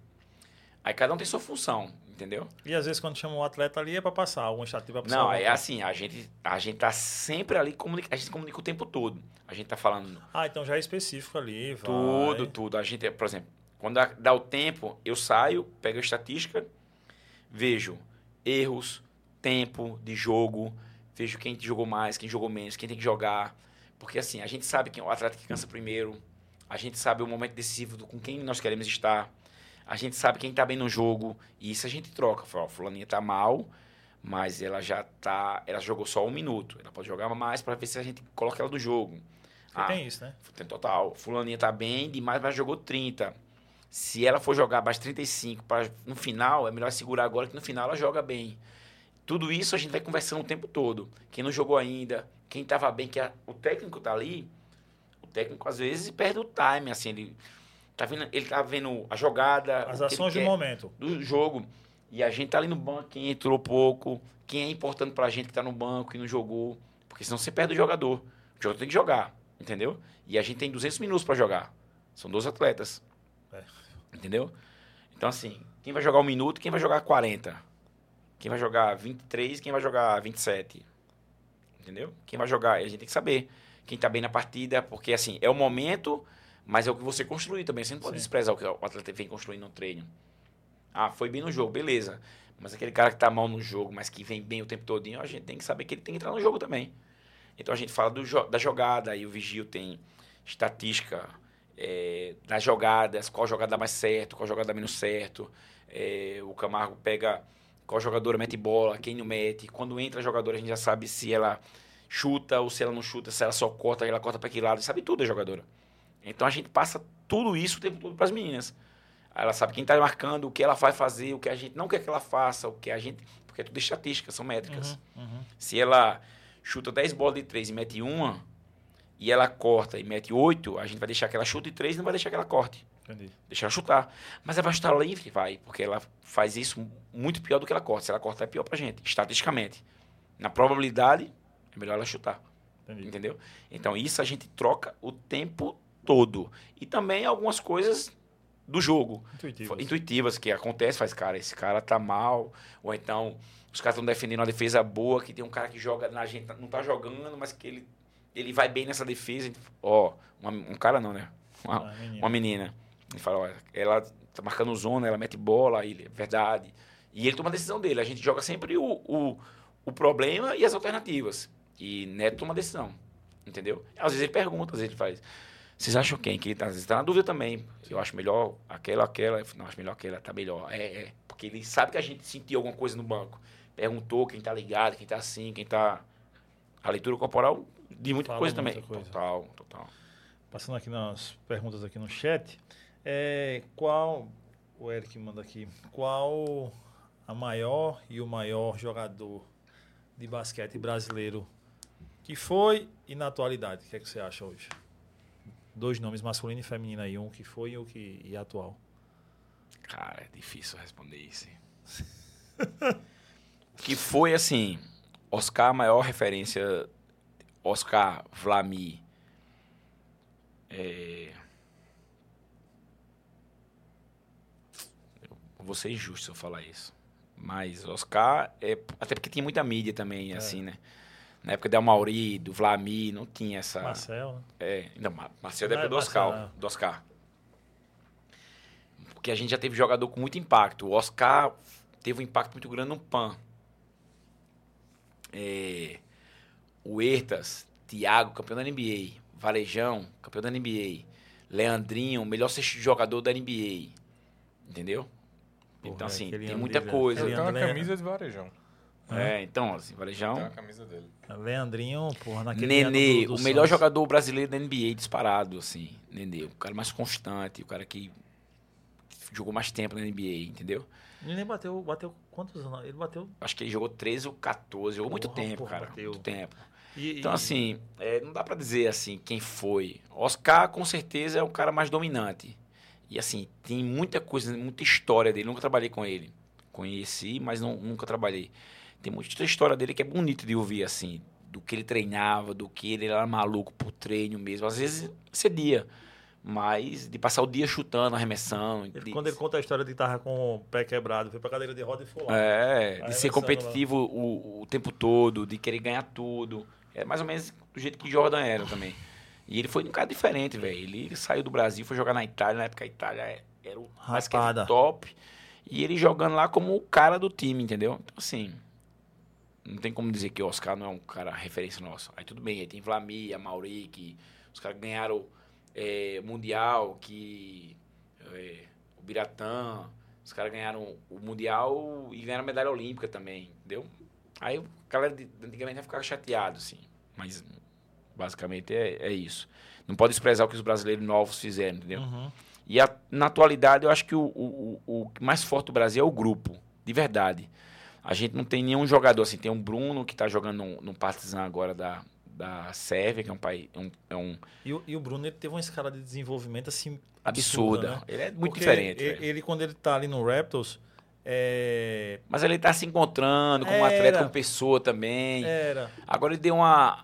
Speaker 3: Aí cada um tem sua função, entendeu?
Speaker 1: e às vezes quando chama o atleta ali é pra passar, algum estatística pra passar.
Speaker 3: Não, é assim, a gente, a gente tá sempre ali, comunica, a gente comunica o tempo todo. A gente tá falando
Speaker 1: Ah, então já é específico ali. Vai.
Speaker 3: tudo, tudo. A gente, por exemplo, quando dá, o tempo, eu saio, pego a estatística, vejo erros, tempo de jogo, vejo quem jogou mais, quem jogou menos, quem tem que jogar. Porque assim, a gente sabe quem é o atleta que cansa primeiro, a gente sabe o momento decisivo do, com quem nós queremos estar, a gente sabe quem tá bem no jogo, e isso a gente troca. Fala, ó, fulaninha tá mal, mas ela já tá, ela jogou só um minuto, ela pode jogar mais para ver se a gente coloca ela do jogo.
Speaker 1: Porque tem isso, né?
Speaker 3: Tem total. Fulaninha tá bem demais, mas jogou 30. Se ela for jogar mais 35 para no final, é melhor segurar agora que no final ela joga bem. Tudo isso a gente vai conversando o tempo todo. Quem não jogou ainda, quem estava bem, que a- o técnico tá ali, o técnico às vezes perde o time, assim, ele tá vendo, ele tá vendo a jogada,
Speaker 1: As ações do momento.
Speaker 3: do jogo. E a gente tá ali no banco, quem entrou pouco, quem é importante pra gente que tá no banco e não jogou. Porque senão você perde o jogador. O jogador tem que jogar, entendeu? E a gente tem 200 minutos pra jogar. São 12 atletas.
Speaker 1: É.
Speaker 3: Entendeu? Então, assim, quem vai jogar um minuto, quem vai jogar 40? Quem vai jogar 23, quem vai jogar 27? Entendeu? Quem vai jogar, a gente tem que saber quem tá bem na partida, porque, assim, é o momento, mas é o que você construir também. Você não pode
Speaker 1: Sim.
Speaker 3: desprezar o que o atleta vem construindo no treino. Ah, foi bem no jogo, beleza. Mas aquele cara que tá mal no jogo, mas que vem bem o tempo todinho, a gente tem que saber que ele tem que entrar no jogo também. Então a gente fala jo- da jogada, aí o Vigil tem estatística é, das jogadas, qual jogada dá mais certo, qual jogada dá menos certo. É, o Camargo pega qual jogadora mete bola, quem não mete. Quando entra a jogadora, a gente já sabe se ela chuta ou se ela não chuta, se ela só corta, ela corta para que lado, sabe tudo a jogadora. Então a gente passa tudo isso o tempo todo para as meninas. Ela sabe quem está marcando, o que ela vai fazer, o que a gente não quer que ela faça, o que a gente. Porque é tudo estatística, são métricas.
Speaker 1: Uhum.
Speaker 3: Se ela chuta 10 bolas de 3 e mete uma, e ela corta e mete 8, a gente vai deixar que ela chute 3 e não vai deixar que ela corte.
Speaker 1: Entendi.
Speaker 3: Deixar ela chutar. Mas ela vai chutar livre? Vai, porque ela faz isso muito pior do que ela corta. Se ela corta, é pior pra gente, estatisticamente. Na probabilidade, é melhor ela chutar.
Speaker 1: Entendi.
Speaker 3: Entendeu? Então, isso a gente troca o tempo todo. E também algumas coisas do jogo
Speaker 1: Intuitivo.
Speaker 3: intuitivas que acontece, faz, cara, esse cara tá mal, ou então os caras estão defendendo uma defesa boa, que tem um cara que joga, na gente não tá jogando, mas que ele, ele vai bem nessa defesa. Ó, uma- um cara não, né? Uma,
Speaker 1: menino.
Speaker 3: uma menina. Ele fala, ó, ela tá marcando zona, ela mete bola, aí ele, é verdade. E ele toma a decisão dele. A gente joga sempre o, o, o problema e as alternativas. E Neto toma a decisão. Entendeu? Às vezes ele pergunta, às vezes ele faz. Vocês acham quem? Que ele tá, às vezes tá na dúvida também. Eu acho melhor aquela, aquela. Eu Não, acho melhor aquela, tá melhor. É, é. Porque ele sabe que a gente sentiu alguma coisa no banco. Perguntou quem tá ligado, quem tá assim, quem tá. A leitura corporal de muita
Speaker 1: Fala
Speaker 3: coisa
Speaker 1: muita
Speaker 3: também.
Speaker 1: coisa.
Speaker 3: Total, total.
Speaker 1: Passando aqui nas perguntas aqui no chat. É, qual. O Eric manda aqui. Qual a maior e o maior jogador de basquete brasileiro que foi e na atualidade? O que é que você acha hoje? Dois nomes, masculino e feminino aí. Um que foi e o que e atual.
Speaker 3: Cara, é difícil responder isso. [LAUGHS] que foi assim, Oscar, a maior referência, Oscar Vlami. É... Eu vou ser injusto se eu falar isso. Mas Oscar, é... até porque tinha muita mídia também, assim, né? Na época da Mauri, do Vlami, não tinha essa.
Speaker 1: Marcel, né?
Speaker 3: É, Marcelo da
Speaker 1: Não é
Speaker 3: época do
Speaker 1: Marcelo,
Speaker 3: Oscar,
Speaker 1: não.
Speaker 3: do Oscar. Porque a gente já teve jogador com muito impacto. O Oscar teve um impacto muito grande no PAN. É, Huertas, Thiago, campeão da NBA. Varejão, campeão da NBA. Leandrinho, melhor sexto jogador da NBA. Entendeu?
Speaker 1: Porra,
Speaker 3: então, assim, tem muita
Speaker 1: dele,
Speaker 3: coisa.
Speaker 2: Ele uma
Speaker 1: Leandro.
Speaker 2: camisa de varejão.
Speaker 3: É, então, assim, Varejão.
Speaker 2: Tem uma camisa dele.
Speaker 1: Leandrinho, porra, naquele
Speaker 3: Nenê,
Speaker 1: do- do
Speaker 3: o melhor
Speaker 1: Santos.
Speaker 3: jogador brasileiro da NBA disparado, assim. Nenê, o cara mais constante, o cara que jogou mais tempo na NBA, entendeu?
Speaker 1: Nenê bateu, bateu quantos anos? Ele bateu.
Speaker 3: Acho que ele jogou 13 ou 14, jogou muito
Speaker 1: Porra,
Speaker 3: tempo,
Speaker 1: porra,
Speaker 3: cara.
Speaker 1: bateu.
Speaker 3: Muito tempo.
Speaker 1: E,
Speaker 3: Então,
Speaker 1: e-
Speaker 3: assim, é, não dá pra dizer assim quem foi. Oscar, com certeza, é o cara mais dominante. E, assim, tem muita coisa, muita história dele. Nunca trabalhei com ele. Conheci, mas não, nunca trabalhei. Tem muita história dele que é bonita de ouvir, assim. Do que ele treinava, do que ele era maluco por treino mesmo. Às vezes, cedia. Mas de passar o dia chutando, arremessando.
Speaker 1: ele-
Speaker 3: de-
Speaker 1: quando ele conta a história de estar com o pé quebrado, foi pra cadeira de roda e foi lá.
Speaker 3: É, de ser competitivo o, o tempo todo, de querer ganhar tudo. É mais ou menos do jeito que Jordan era também. E ele foi um cara diferente, velho. Ele saiu do Brasil, foi jogar na Itália. Na época a Itália era o basquete top. E ele jogando lá como o cara do time, entendeu? Então, assim, não tem como dizer que o Oscar não é um cara referência nosso. Aí tudo bem, aí tem Vlamir, Mauri, que os caras ganharam é, Mundial, que é, o Biratã, os caras ganharam o Mundial e ganharam a medalha olímpica também, entendeu? Aí o galera de antigamente vai ficar chateado, assim. Mas basicamente é, é isso. Não pode desprezar o que os brasileiros novos fizeram, entendeu?
Speaker 1: Uhum.
Speaker 3: E a- na atualidade, eu acho que o, o, o, mais forte do Brasil é o grupo, de verdade. A gente não tem nenhum jogador assim. Tem um Bruno que está jogando no, no Partizan agora da, da Sérvia, que é um país. É um, é um
Speaker 1: E, o- e o Bruno ele teve uma escala de desenvolvimento assim
Speaker 3: absurda.
Speaker 1: absurda, né?
Speaker 3: Ele é muito
Speaker 1: Porque
Speaker 3: diferente.
Speaker 1: Ele, ele, quando ele tá ali no Raptors, é,
Speaker 3: Mas ele está se encontrando como
Speaker 1: Era.
Speaker 3: atleta, como pessoa também.
Speaker 1: era.
Speaker 3: Agora ele deu uma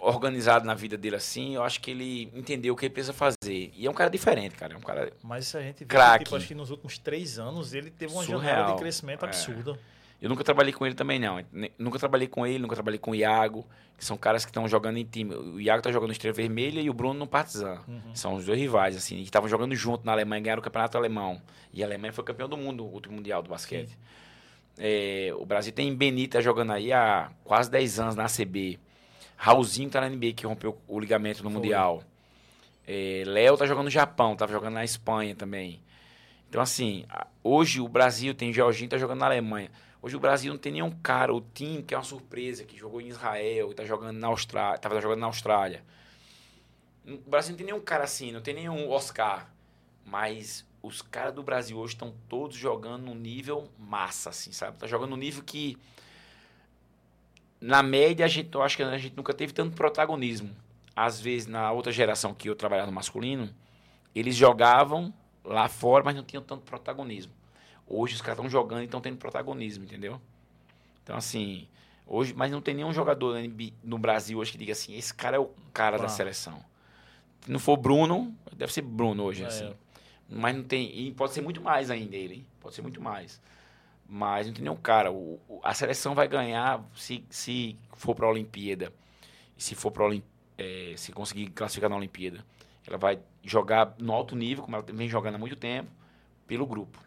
Speaker 3: organizada na vida dele assim. Eu acho que ele entendeu o que ele precisa fazer. E é um cara diferente, cara. É um cara
Speaker 1: Mas se a gente vê que, tipo, acho que nos últimos três anos ele teve uma
Speaker 3: Surreal.
Speaker 1: janela de crescimento
Speaker 3: É. Eu nunca trabalhei com ele também, não. Nunca trabalhei com ele, nunca trabalhei com o Iago, que são caras que estão jogando em time. O Iago tá jogando no Estrela Vermelha e o Bruno no Partizan.
Speaker 1: Uhum.
Speaker 3: São os dois rivais, assim, que estavam jogando junto na Alemanha, ganharam o campeonato alemão. E a Alemanha foi campeão do mundo, o último mundial do basquete. É, o Brasil tem Benita jogando aí há quase 10 anos na ACB. Raulzinho tá na NBA, que rompeu o ligamento no
Speaker 1: Foi.
Speaker 3: Mundial. É, Léo tá jogando no Japão, tava jogando na Espanha também. Então, assim, hoje o Brasil tem Jorginho, tá jogando na Alemanha. Hoje o Brasil não tem nenhum cara, o time que é uma surpresa, que jogou em Israel, e tá jogando na Austrália, tava jogando na Austrália. O Brasil não tem nenhum cara assim, não tem nenhum Oscar. Mas os caras do Brasil hoje estão todos jogando num nível massa, assim, sabe? Tá jogando num nível que, na média, a gente, eu acho que a gente nunca teve tanto protagonismo. Às vezes, na outra geração que eu trabalhava no masculino, eles jogavam lá fora, mas não tinham tanto protagonismo. Hoje os caras estão jogando e estão tendo protagonismo, entendeu? Então, assim, hoje, mas não tem nenhum jogador no Brasil hoje que diga assim, esse cara é o cara da
Speaker 1: Pá.
Speaker 3: seleção. Se não for Bruno, deve ser Bruno hoje,
Speaker 1: É.
Speaker 3: assim. Mas não tem. E pode ser muito mais ainda ele, hein? Pode ser muito mais. Mas não tem nenhum cara. O, o- a seleção vai ganhar se, se for para a Olimpíada. E se for para é, se conseguir classificar na Olimpíada. Ela vai jogar no alto nível, como ela vem jogando há muito tempo, pelo grupo.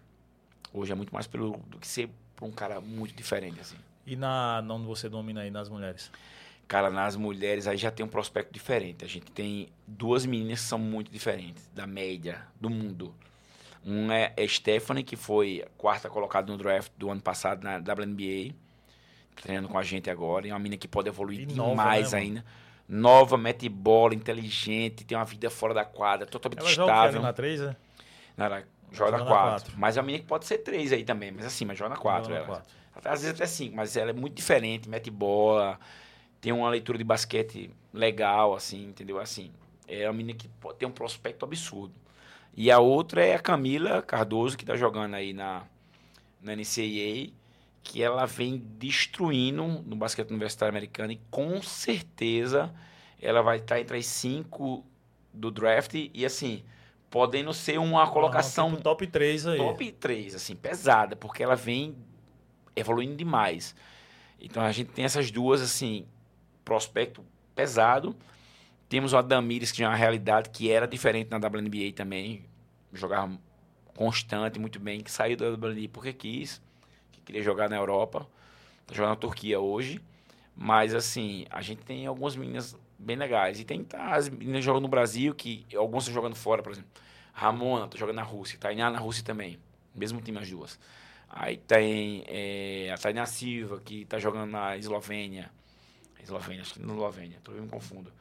Speaker 3: Hoje é muito mais pelo do que ser para um cara muito diferente, assim.
Speaker 1: E na, onde você domina aí nas mulheres?
Speaker 3: Cara, nas mulheres aí já tem um prospecto diferente. A gente tem duas meninas que são muito diferentes da média do mundo. Uma é a Stephanie, que foi quarta colocada no draft do ano passado na WNBA, treinando com a gente agora. E é uma menina que pode evoluir
Speaker 1: E nova,
Speaker 3: demais
Speaker 1: né, mano?
Speaker 3: ainda. Nova, mete bola, inteligente, tem uma vida fora da quadra, totalmente
Speaker 1: Ela joga o quê ali
Speaker 3: estável.
Speaker 1: na 3, né?
Speaker 3: Ela joga na
Speaker 1: Joga na
Speaker 3: 4.
Speaker 1: quatro.
Speaker 3: Mas é uma menina que pode ser 3 aí também, mas assim, mas joga na 4.
Speaker 1: Joga na
Speaker 3: ela.
Speaker 1: quatro.
Speaker 3: Às vezes até 5, mas ela é muito diferente, mete bola, tem uma leitura de basquete legal, assim, entendeu? Assim, é uma menina que pode ter um prospecto absurdo. E a outra é a Camila Cardoso, que tá jogando aí na, na NCAA, que ela vem destruindo no basquete universitário americano e com certeza ela vai estar entre as 5 do draft e assim, podendo ser uma colocação
Speaker 1: Ah, tipo top 3 aí.
Speaker 3: top 3, assim, pesada, porque ela vem evoluindo demais. Então a gente tem essas duas, assim, prospecto pesado. Temos o Adamires, que já é uma realidade que era diferente na WNBA também. Jogava constante, muito bem, que saiu da WNBA porque quis, que queria jogar na Europa. Tá jogando na Turquia hoje. Mas, assim, a gente tem algumas meninas bem legais. E tem tá, as meninas jogando no Brasil, que algumas estão jogando fora, por exemplo. Ramona tá jogando na Rússia. Tainá na Rússia também. Mesmo time as duas. Aí tem é, a Tainá Silva, que tá jogando na Eslovênia. Eslovênia, acho que na Eslovênia, tô me confundo.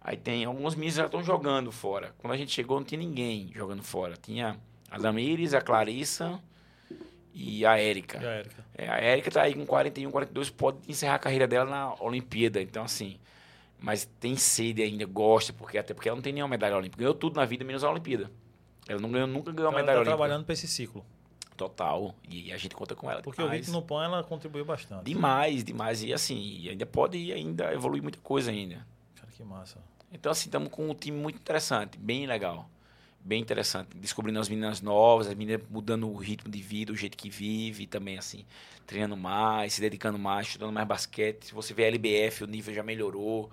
Speaker 3: Aí tem alguns meninos já estão jogando fora. Quando a gente chegou, não tinha ninguém jogando fora. Tinha a Damires, a Clarissa e a Érica.
Speaker 1: E a Érica.
Speaker 3: É, a Érica tá aí com 41, 42, pode encerrar a carreira dela na Olimpíada. Então, assim, mas tem sede ainda, gosta, porque até porque ela não tem nenhuma medalha olímpica. Ganhou tudo na vida, menos a Olimpíada. Ela não ganhou, nunca ganhou
Speaker 1: Então
Speaker 3: uma
Speaker 1: ela
Speaker 3: medalha
Speaker 1: tá
Speaker 3: olímpica.
Speaker 1: trabalhando para esse ciclo.
Speaker 3: Total. E a gente conta com ela.
Speaker 1: Porque eu vi
Speaker 3: demais.
Speaker 1: que no PAN ela contribuiu bastante.
Speaker 3: Demais, demais. E assim, e ainda pode ainda evoluir muita coisa ainda.
Speaker 1: Cara, que massa.
Speaker 3: Então, assim, estamos com um time muito interessante, bem legal. Bem interessante. Descobrindo as meninas novas, as meninas mudando o ritmo de vida, o jeito que vive, também, assim, treinando mais, se dedicando mais, estudando mais basquete. Se você vê a LBF, o nível já melhorou,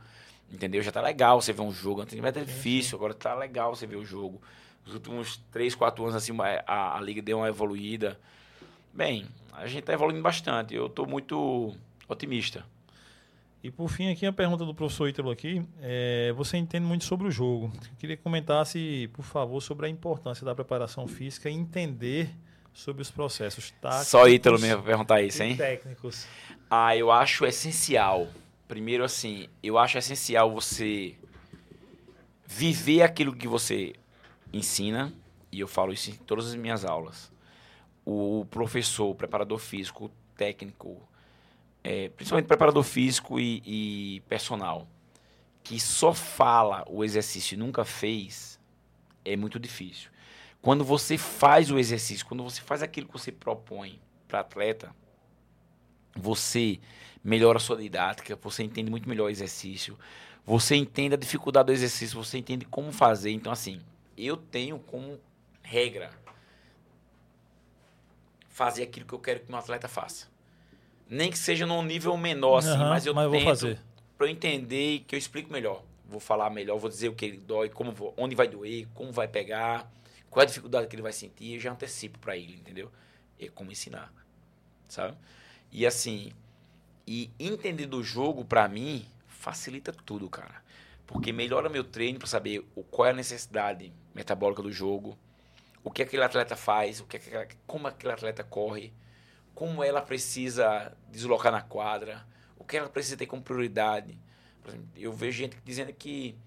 Speaker 3: entendeu? Já tá legal você ver um jogo. Antes era difícil, agora tá legal você ver o jogo. Os últimos 3, 4 anos, assim, a, a liga deu uma evoluída. Bem, a gente tá evoluindo bastante. Eu tô muito otimista.
Speaker 1: E por fim, aqui a pergunta do professor Ítalo aqui. É, você entende muito sobre o jogo. Eu queria que comentasse, por favor, sobre a importância da preparação física e entender sobre os processos táticos.
Speaker 3: Só Ítalo mesmo perguntar isso, hein?
Speaker 1: técnicos.
Speaker 3: Ah, eu acho essencial. Primeiro, assim, eu acho essencial você viver aquilo que você ensina, e eu falo isso em todas as minhas aulas. O professor, o preparador físico, o técnico, é, principalmente preparador físico e, e personal, que só fala o exercício e nunca fez, é muito difícil. Quando você faz o exercício, quando você faz aquilo que você propõe para atleta, você melhora a sua didática, você entende muito melhor o exercício, você entende a dificuldade do exercício, você entende como fazer. Então, assim, eu tenho como regra fazer aquilo que eu quero que meu atleta faça. Nem que seja num nível menor, assim,
Speaker 1: Aham,
Speaker 3: mas eu
Speaker 1: vou
Speaker 3: tento
Speaker 1: fazer.
Speaker 3: para eu entender e que eu explico melhor. Vou falar melhor, vou dizer o que ele dói, como vou- onde vai doer, como vai pegar, qual é a dificuldade que ele vai sentir, eu já antecipo para ele, entendeu? É como ensinar, sabe? E assim, e entender do jogo para mim facilita tudo, cara. Porque melhora meu treino para saber o, qual é a necessidade metabólica do jogo, o que aquele atleta faz, o que aquela- como aquele atleta corre, como ela precisa deslocar na quadra, o que ela precisa ter como prioridade. Exemplo, eu vejo gente dizendo que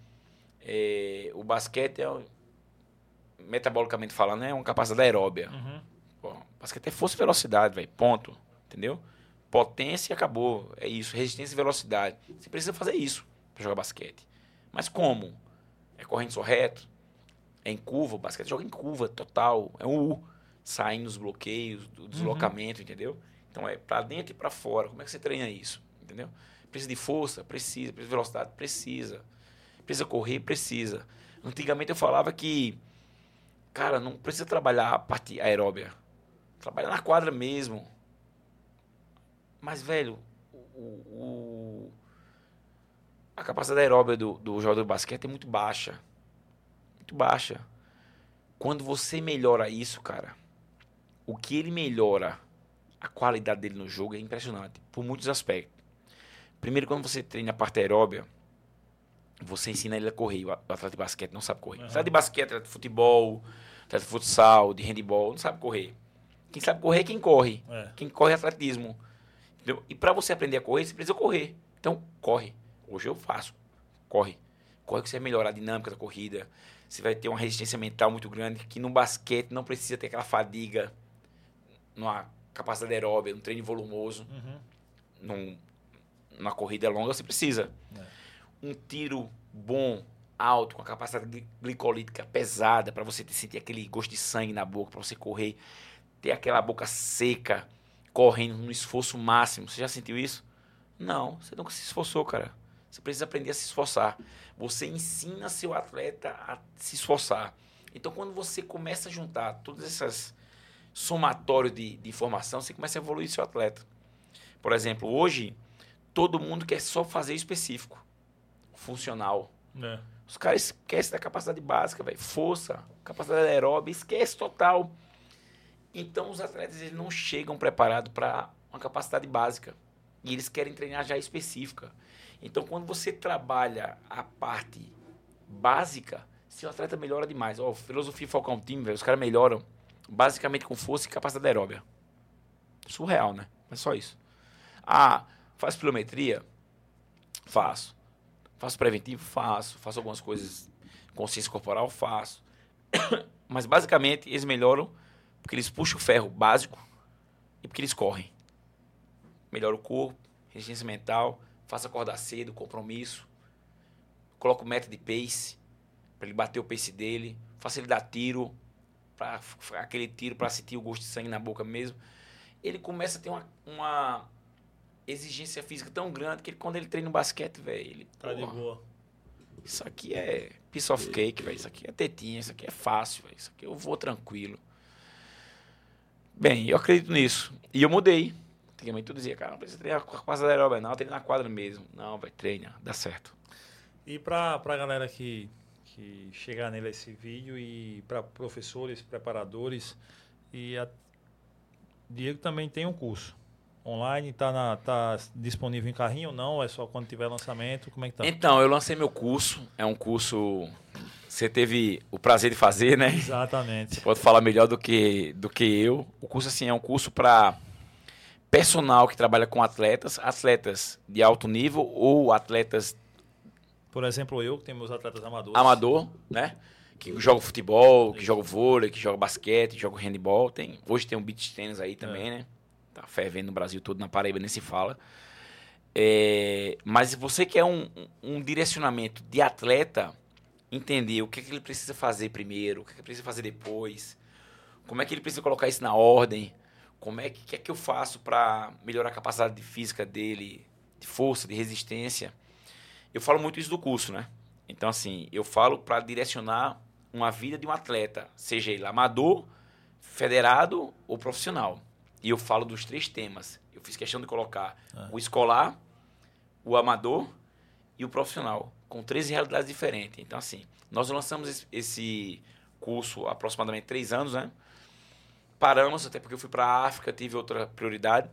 Speaker 3: eh, o basquete é, metabolicamente falando, é uma capacidade aeróbia.
Speaker 1: Uhum.
Speaker 3: Pô, basquete é força e velocidade, velho. Ponto. Entendeu? Potência e acabou. É isso. Resistência e velocidade. Você precisa fazer isso para jogar basquete. Mas como? É correndo só reto? É em curva? O basquete joga em curva total. É um U. Saindo dos bloqueios, do deslocamento, entendeu? Então é para dentro e para fora. Como é que você treina isso? Entendeu? Precisa de força? Precisa. Precisa de velocidade? Precisa. Precisa correr? Precisa. Antigamente eu falava que, cara, não precisa trabalhar a parte aeróbia. Trabalha na quadra mesmo. Mas, velho, o, o- a capacidade aeróbia do, do jogador de basquete é muito baixa. Muito baixa. Quando você melhora isso, cara, o que ele melhora, a qualidade dele no jogo é impressionante, por muitos aspectos. Primeiro, quando você treina a parte aeróbia, você ensina ele a correr. O atleta de basquete não sabe correr.
Speaker 1: Aham.
Speaker 3: Atleta de basquete, atleta de futebol, atleta de futsal, de handball, não sabe correr. Quem sabe correr é quem corre.
Speaker 1: É.
Speaker 3: Quem corre é atletismo. Entendeu? E para você aprender a correr, você precisa correr. Então, corre. Hoje eu faço. Corre. Corre que você vai melhorar a dinâmica da corrida. Você vai ter uma resistência mental muito grande, que no basquete não precisa ter aquela fadiga, numa capacidade aeróbica, num treino volumoso,
Speaker 1: Uhum.
Speaker 3: num, numa corrida longa, você precisa.
Speaker 1: É.
Speaker 3: Um tiro bom, alto, com a capacidade gli- glicolítica pesada, para você sentir aquele gosto de sangue na boca, para você correr, ter aquela boca seca, correndo no esforço máximo. Você já sentiu isso? Não, você nunca se esforçou, cara. Você precisa aprender a se esforçar. Você ensina seu atleta a se esforçar. Então, quando você começa a juntar todas essas somatórios de, de informação, você começa a evoluir seu atleta. Por exemplo, hoje, todo mundo quer só fazer específico, funcional.
Speaker 1: É.
Speaker 3: Os caras esquecem da capacidade básica, velho. Força, capacidade aeróbica, esquece total. Então, os atletas eles não chegam preparados para uma capacidade básica. E eles querem treinar já específica. Então, quando você trabalha a parte básica, seu atleta melhora demais. Ó, filosofia Falcão Team, velho, os caras melhoram basicamente com força e capacidade aeróbica. Surreal, né? Mas só isso. Ah, faz pilometria? Faço. Faço preventivo? Faço. Faço algumas coisas, consciência corporal? Faço. [COUGHS] Mas basicamente eles melhoram porque eles puxam o ferro básico e porque eles correm. Melhora o corpo, resistência mental, faça acordar cedo, compromisso. Coloca o método de pace para ele bater o pace dele, faça ele dar tiro, para aquele tiro para sentir o gosto de sangue na boca mesmo. Ele começa a ter uma, uma exigência física tão grande que ele, quando ele treina no basquete, velho, ele
Speaker 1: Tá de boa.
Speaker 3: Isso aqui é piece of cake, velho. Isso aqui é tetinha, isso aqui é fácil, velho. Isso aqui eu vou tranquilo. Bem, eu acredito nisso. E eu mudei. Antigamente tu dizia, cara, não precisa treinar com a capacidade aeróbica, não, treina na quadra mesmo. Não, vai, treina, dá certo.
Speaker 1: E pra, pra galera que, que chegar nele esse vídeo e para professores, preparadores e a... Diego também tem um curso online, tá, na, tá disponível em carrinho ou não? É só quando tiver lançamento? Como é que tá?
Speaker 3: Então, eu lancei meu curso. É um curso. Você teve o prazer de fazer, né?
Speaker 1: Exatamente.
Speaker 3: Você pode falar melhor do que, do que eu. O curso, assim, é um curso para personal que trabalha com atletas, atletas de alto nível ou atletas
Speaker 1: Por exemplo, eu que tenho meus atletas amadores.
Speaker 3: amador, né? Que joga futebol, que joga vôlei, que joga basquete, que joga handball. Tem, hoje tem um beach tennis aí também,
Speaker 1: É.
Speaker 3: né? Tá fervendo no Brasil todo, na Paraíba nem se fala. É, mas você quer um, um um direcionamento de atleta, entender o que, é que ele precisa fazer primeiro, o que, é que ele precisa fazer depois, como é que ele precisa colocar isso na ordem, como é que, que é que eu faço para melhorar a capacidade de física dele, de força, de resistência. Eu falo muito isso do curso, né? Então, assim, eu falo para direcionar uma vida de um atleta, seja ele amador, federado ou profissional. E eu falo dos três temas. Eu fiz questão de colocar
Speaker 1: Ah.
Speaker 3: o escolar, o amador e o profissional, com três realidades diferentes. Então, assim, nós lançamos esse- curso há aproximadamente três anos, né? Paramos, até porque eu fui para a África, tive outra prioridade.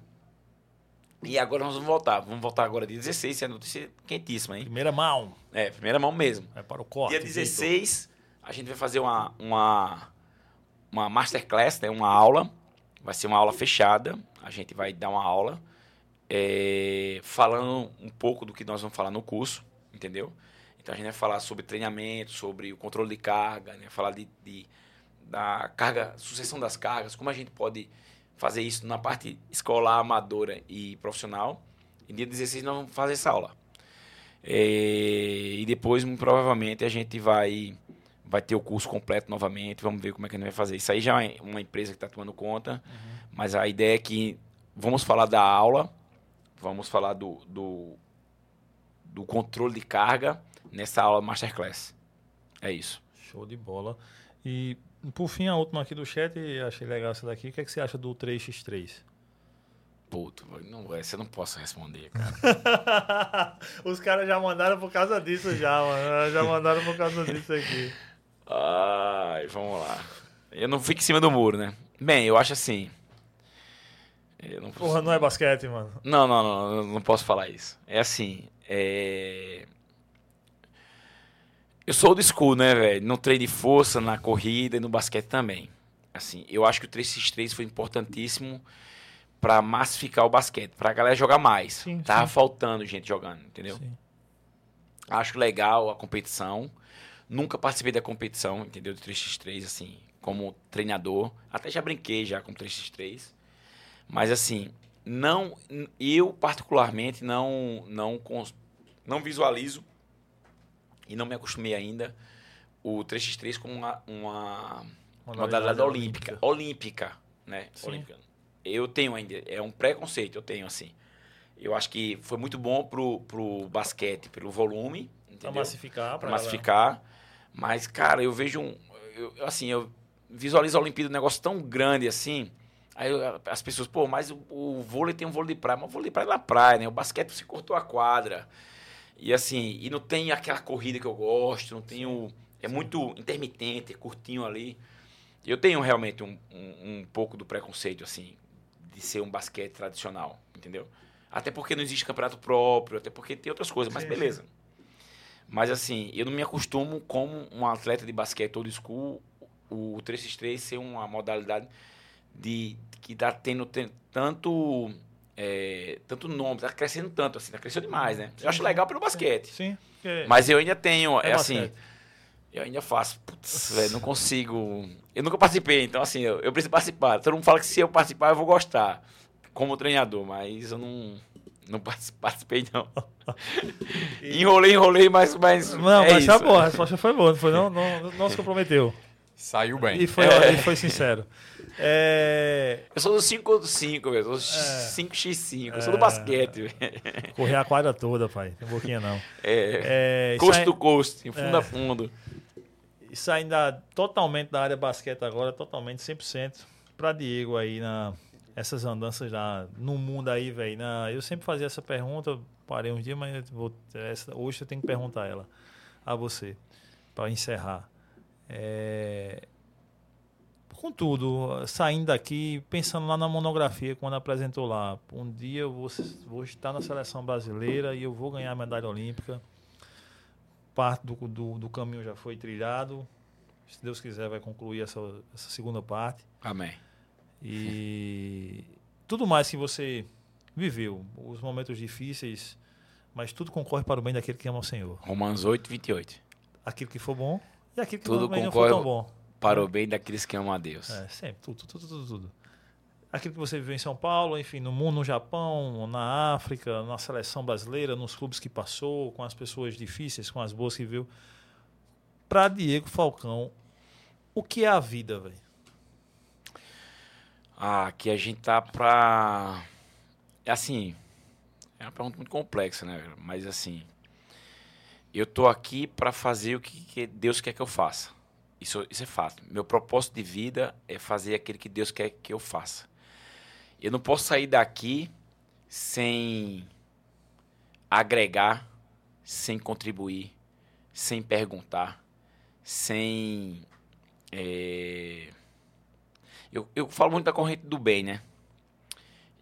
Speaker 3: E agora nós vamos voltar. Vamos voltar agora dia 16, é notícia quentíssima, hein?
Speaker 1: Primeira mão.
Speaker 3: É, primeira mão mesmo.
Speaker 1: É para o corte.
Speaker 3: Dia
Speaker 1: Vitor.
Speaker 3: 16, a gente vai fazer uma, uma, uma masterclass, né? uma aula. Vai ser uma aula fechada. A gente vai dar uma aula é, falando um pouco do que nós vamos falar no curso, entendeu? Então a gente vai falar sobre treinamento, sobre o controle de carga, né? falar de, de- da carga, sucessão das cargas, como a gente pode fazer isso na parte escolar, amadora e profissional. E dia 16 nós vamos fazer essa aula. É, e depois, muito provavelmente, a gente vai, vai ter o curso completo novamente. Vamos ver como é que a gente vai fazer. Isso aí já é uma empresa que está tomando conta. Mas a ideia é que vamos falar da aula, vamos falar do, do, do controle de carga nessa aula Masterclass. É isso.
Speaker 1: Show de bola. E, por fim, a última aqui do chat, achei legal essa daqui. O que, é que você acha do 3x3?
Speaker 3: Puto, não, essa eu não posso responder, cara. [LAUGHS]
Speaker 1: Os caras já mandaram por causa disso já, mano. Já mandaram por causa disso aqui.
Speaker 3: Ai, vamos lá. Eu não fico em cima do muro, né? Bem, eu acho assim. Eu não,
Speaker 1: Porra, não é basquete, mano.
Speaker 3: não, não, não, não, não posso falar isso. É assim. É... Eu sou old school, né, velho? No treino de força, na corrida e no basquete também. Assim, eu acho que o 3x3 foi importantíssimo pra massificar o basquete, pra galera jogar mais.
Speaker 1: Sim,
Speaker 3: Tava
Speaker 1: sim.
Speaker 3: faltando gente jogando, entendeu?
Speaker 1: Sim.
Speaker 3: Acho legal a competição. Nunca participei da competição, entendeu? Do 3x3, assim, como treinador. Até já brinquei já com 3x3. Mas, assim, não... Eu, particularmente, não, não, não visualizo e não me acostumei ainda o 3x3 como uma, uma modalidade olímpica. Olímpica, né?
Speaker 1: Sim.
Speaker 3: Olímpica. Eu tenho ainda, é um preconceito, eu tenho assim. Eu acho que foi muito bom pro, pro basquete, pelo volume,
Speaker 1: Pra
Speaker 3: entendeu?
Speaker 1: massificar.
Speaker 3: Pra
Speaker 1: galera.
Speaker 3: massificar. Mas, cara, eu vejo um. eu- assim, eu visualizo a Olimpíada um negócio tão grande assim. Aí as pessoas, pô, mas o, o vôlei tem um vôlei de praia, mas o vôlei de praia é na praia, né? O basquete você cortou a quadra. E assim, e não tem aquela corrida que eu gosto, não tem o. É muito intermitente, é curtinho ali. Eu tenho realmente um, um, um pouco do preconceito, assim, de ser um basquete tradicional, entendeu? Até porque não existe campeonato próprio, até porque tem outras coisas, mas
Speaker 1: Sim,
Speaker 3: beleza. Mas assim, eu não me acostumo como um atleta de basquete old school, o 3x3 ser uma modalidade de que tá tendo, ten- tanto é, tanto nome, tá crescendo tanto assim, tá crescendo demais, né? Eu acho legal pelo basquete.
Speaker 1: Sim. porque-
Speaker 3: Mas eu ainda tenho, é,
Speaker 1: É
Speaker 3: assim, eu ainda faço, putz, velho, não consigo. Eu nunca participei, então assim, eu, eu preciso participar. Todo mundo fala que se eu participar eu vou gostar, como treinador, mas eu não, não partici- participei, não. [LAUGHS] enrolei, enrolei, mas, mas
Speaker 1: Não,
Speaker 3: é
Speaker 1: mas
Speaker 3: isso.
Speaker 1: tá boa, a resposta foi boa, não, foi, não, não, não se comprometeu.
Speaker 2: Saiu bem.
Speaker 1: E foi,
Speaker 3: É.
Speaker 1: e foi sincero. É,
Speaker 3: Eu sou do 5 do 5, velho. Eu sou
Speaker 1: É.
Speaker 3: 5x5. Eu sou do basquete, velho.
Speaker 1: correr a quadra toda, pai. Tem boquinha não.
Speaker 3: É.
Speaker 1: É, isso,
Speaker 3: Costo
Speaker 1: aí-
Speaker 3: do costo, em fundo
Speaker 1: É.
Speaker 3: a fundo.
Speaker 1: isso ainda totalmente da área basquete agora, totalmente 100% pra Diego aí na essas andanças lá no mundo aí, velho. na- Eu sempre fazia essa pergunta, parei uns dias, mas vou, essa- hoje eu tenho que perguntar ela a você para encerrar. É, Contudo, saindo daqui, pensando lá na monografia, quando apresentou lá, um dia eu vou, vou estar na seleção brasileira e eu vou ganhar a medalha olímpica. Parte do, do, do caminho já foi trilhado. Se Deus quiser, vai concluir essa, essa segunda parte.
Speaker 3: Amém.
Speaker 1: E tudo mais que você viveu, os momentos difíceis, mas tudo concorre para o bem daquele que ama o Senhor.
Speaker 3: Romanos 8, 28.
Speaker 1: Aquilo que for bom e aquilo que
Speaker 3: Tudo
Speaker 1: também não for
Speaker 3: concorre-
Speaker 1: tão bom.
Speaker 3: Para o bem daqueles que amam a Deus.
Speaker 1: É, sempre, tudo, tudo, tudo, tudo. Aquilo que você viveu em São Paulo, enfim, no mundo, no Japão, na África, na seleção brasileira, nos clubes que passou, com as pessoas difíceis, com as boas que viu. Para Diego Falcão, o que é a vida, velho?
Speaker 3: Ah, que a gente tá pra. É assim. É uma pergunta muito complexa, né? Mas assim. Eu tô aqui pra fazer o que Deus quer que eu faça. Isso, isso é fato. Meu propósito de vida é fazer aquilo que Deus quer que eu faça. Eu não posso sair daqui sem agregar, sem contribuir, sem perguntar, sem. é, Eu, eu falo muito da corrente do bem, né?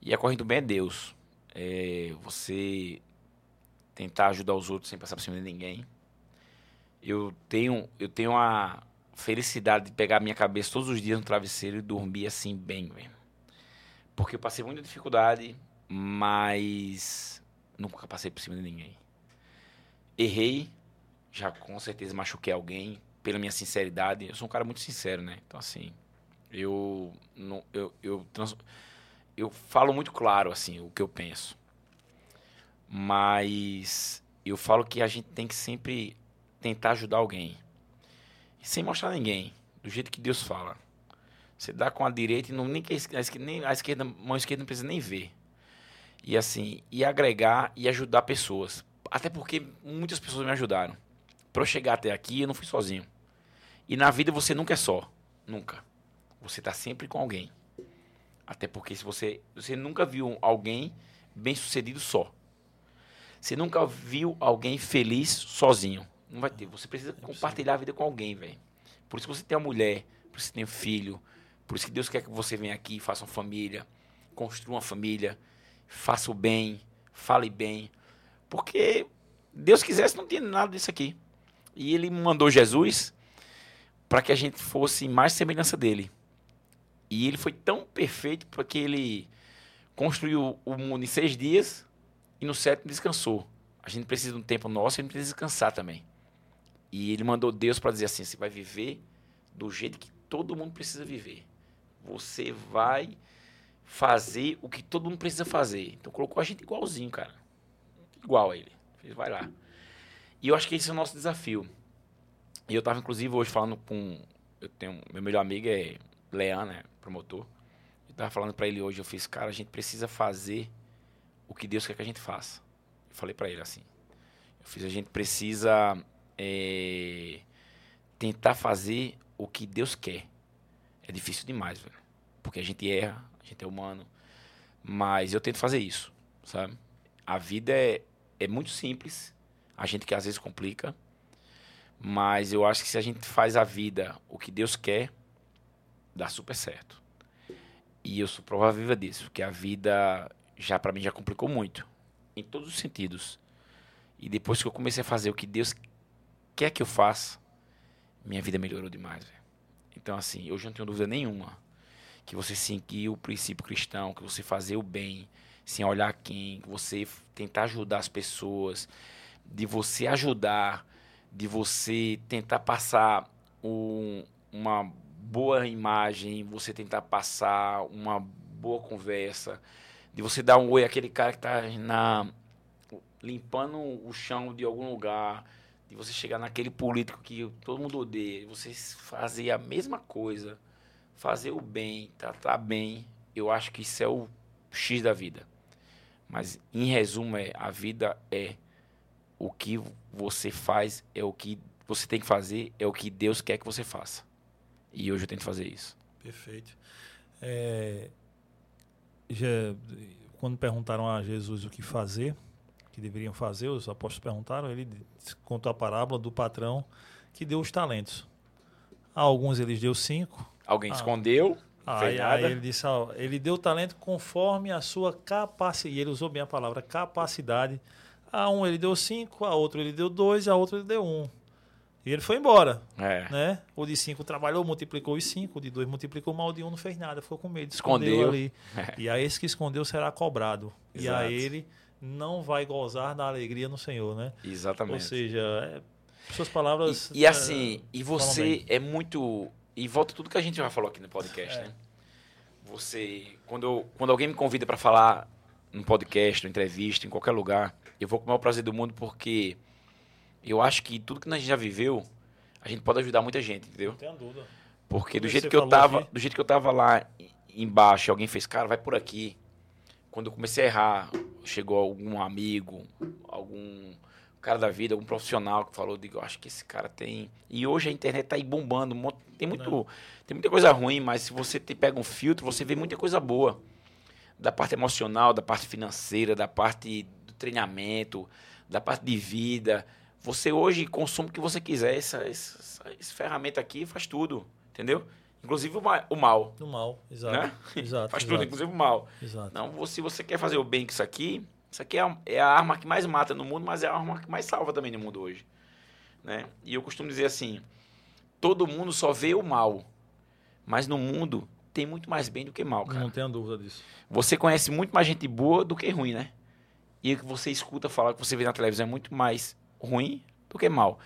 Speaker 3: E a corrente do bem é Deus. É você tentar ajudar os outros sem passar por cima de ninguém. Eu tenho, eu tenho a felicidade de pegar a minha cabeça todos os dias no travesseiro e dormir assim bem, velho. Porque eu passei muita dificuldade, mas nunca passei por cima de ninguém. Errei, já com certeza machuquei alguém pela minha sinceridade. Eu sou um cara muito sincero, né? Então assim, eu não, eu, eu, trans- eu falo muito claro assim o que eu penso. Mas eu falo que a gente tem que sempre tentar ajudar alguém. Sem mostrar ninguém, do jeito que Deus fala. Você dá com a direita e não, nem, a esquerda, nem a esquerda, mão esquerda não precisa nem ver. E assim, e agregar e ajudar pessoas. Até porque muitas pessoas me ajudaram. Para eu chegar até aqui, eu não fui sozinho. E na vida você nunca é só. Nunca. Você tá sempre com alguém. Até porque se você, você nunca viu alguém bem sucedido só. Você nunca viu alguém feliz sozinho. Não vai ter. Você precisa compartilhar a vida com alguém, velho. Por isso que você tem uma mulher, por isso que você tem um filho, por isso que Deus quer que você venha aqui, faça uma família, construa uma família, faça o bem, fale bem. Porque Deus quisesse não tinha nada disso aqui. E ele mandou Jesus para que a gente fosse mais semelhança dele. E ele foi tão perfeito porque ele construiu o mundo em seis dias e no sétimo descansou. A gente precisa de um tempo nosso e a gente precisa descansar também. E ele mandou Deus para dizer assim: você vai viver do jeito que todo mundo precisa viver. Você vai fazer o que todo mundo precisa fazer. Então colocou a gente igualzinho, cara. Igual a ele. Fez, vai lá. E eu acho que esse é o nosso desafio. E eu tava, inclusive, hoje falando com. Eu tenho. Meu melhor amigo é Leão, né? Promotor. Eu tava falando para ele hoje, eu fiz, cara, a gente precisa fazer o que Deus quer que a gente faça. Eu falei para ele assim. Eu fiz, a gente precisa é, tentar fazer o que Deus quer. É difícil demais, velho. Porque a gente erra, a gente é humano. Mas eu tento fazer isso, sabe? A vida é, é muito simples. A gente que às vezes complica. Mas eu acho que se a gente faz a vida o que Deus quer, dá super certo. E eu sou prova viva disso, que a vida já para mim já complicou muito, em todos os sentidos. E depois que eu comecei a fazer o que Deus quer que eu faça, minha vida melhorou demais. Véio. Então, assim, hoje eu não tenho dúvida nenhuma que você seguir o princípio cristão, que você fazer o bem, sem olhar quem, que você tentar ajudar as pessoas, de você ajudar, de você tentar passar um, uma boa imagem, você tentar passar uma boa conversa, de você dar um oi àquele cara que está limpando o chão de algum lugar, você chegar naquele político que todo mundo odeia, você fazer a mesma coisa, fazer o bem, tratar bem, eu acho que isso é o X da vida. Mas em resumo é a vida é o que você faz, é o que você tem que fazer, é o que Deus quer que você faça. E hoje eu tento fazer isso.
Speaker 1: Perfeito. É, já, quando perguntaram a Jesus o que fazer, que deveriam fazer, os apóstolos perguntaram, ele contou a parábola do patrão que deu os talentos. A alguns ele deu cinco.
Speaker 3: Alguém ah, escondeu.
Speaker 1: Aí, aí, ele disse, ó, ele deu talento conforme a sua capacidade. E ele usou bem a palavra capacidade. A um ele deu cinco, a outro ele deu dois, a outro ele deu um. E ele foi embora. É. Né? O de cinco trabalhou, multiplicou os cinco, o de dois multiplicou, mal de um não fez nada, ficou com medo, escondeu, escondeu. ali. É. [LAUGHS] E a esse que escondeu será cobrado. Exato. E a ele não vai gozar da alegria no Senhor, né?
Speaker 3: Exatamente. Ou
Speaker 1: seja, é, suas palavras.
Speaker 3: E, e assim, é, e você é muito. E volta tudo que a gente já falou aqui no podcast, é. né? Você, quando, quando alguém me convida para falar num podcast, numa entrevista, em qualquer lugar, eu vou com o maior prazer do mundo porque eu acho que tudo que a gente já viveu, a gente pode ajudar muita gente, entendeu? Não
Speaker 1: tenho dúvida.
Speaker 3: Porque do jeito que eu tava, aqui. do jeito que eu tava lá embaixo, alguém fez, cara, vai por aqui. Quando eu comecei a errar, chegou algum amigo, algum cara da vida, algum profissional que falou, digo, acho que esse cara tem. E hoje a internet tá aí bombando, tem muito, tem muita coisa ruim, mas se você te pega um filtro, você vê muita coisa boa. Da parte emocional, da parte financeira, da parte do treinamento, da parte de vida. Você hoje consome o que você quiser. Essa, essa, essa ferramenta aqui faz tudo, entendeu? Inclusive o, mal. O mal,
Speaker 1: o mal exato. Né? exato [LAUGHS]
Speaker 3: Faz
Speaker 1: exato.
Speaker 3: tudo, inclusive o mal.
Speaker 1: Exato.
Speaker 3: Não, se você quer fazer o bem com isso aqui, isso aqui é a, é a arma que mais mata no mundo, mas é a arma que mais salva também no mundo hoje. Né? E eu costumo dizer assim: todo mundo só vê o mal, mas no mundo tem muito mais bem do que mal, cara.
Speaker 1: Não tenho dúvida disso.
Speaker 3: Você conhece muito mais gente boa do que ruim, né? E o que você escuta falar, que você vê na televisão é muito mais ruim do que mal.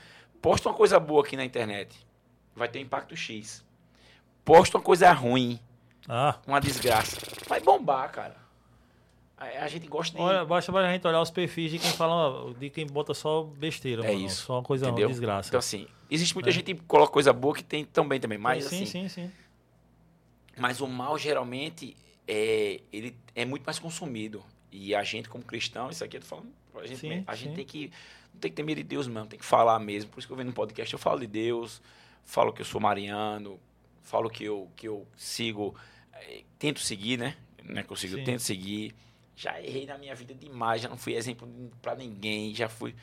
Speaker 3: Posta uma coisa boa aqui na internet, vai ter impacto X posta uma coisa ruim, ah. uma desgraça, vai bombar, cara. A, a gente gosta de.
Speaker 1: Olha, basta a gente olhar os perfis de quem fala, de quem bota só besteira.
Speaker 3: É mano, isso.
Speaker 1: Só uma coisa Entendeu? Ruim, desgraça.
Speaker 3: Então, assim, existe muita é. gente que coloca coisa boa que tem também, também. Mas,
Speaker 1: sim,
Speaker 3: assim,
Speaker 1: sim, sim.
Speaker 3: Mas o mal, geralmente, é, ele é muito mais consumido. E a gente, como cristão, isso aqui eu tô falando. A gente, sim, a gente tem que. Não tem que ter medo de Deus mesmo, tem que falar mesmo. Por isso que eu venho no podcast, eu falo de Deus, falo que eu sou mariano, falo que eu, que eu sigo, é, tento seguir, né? Não é que eu sigo, eu tento seguir. Já errei na minha vida demais, já não fui exemplo para ninguém, já fui.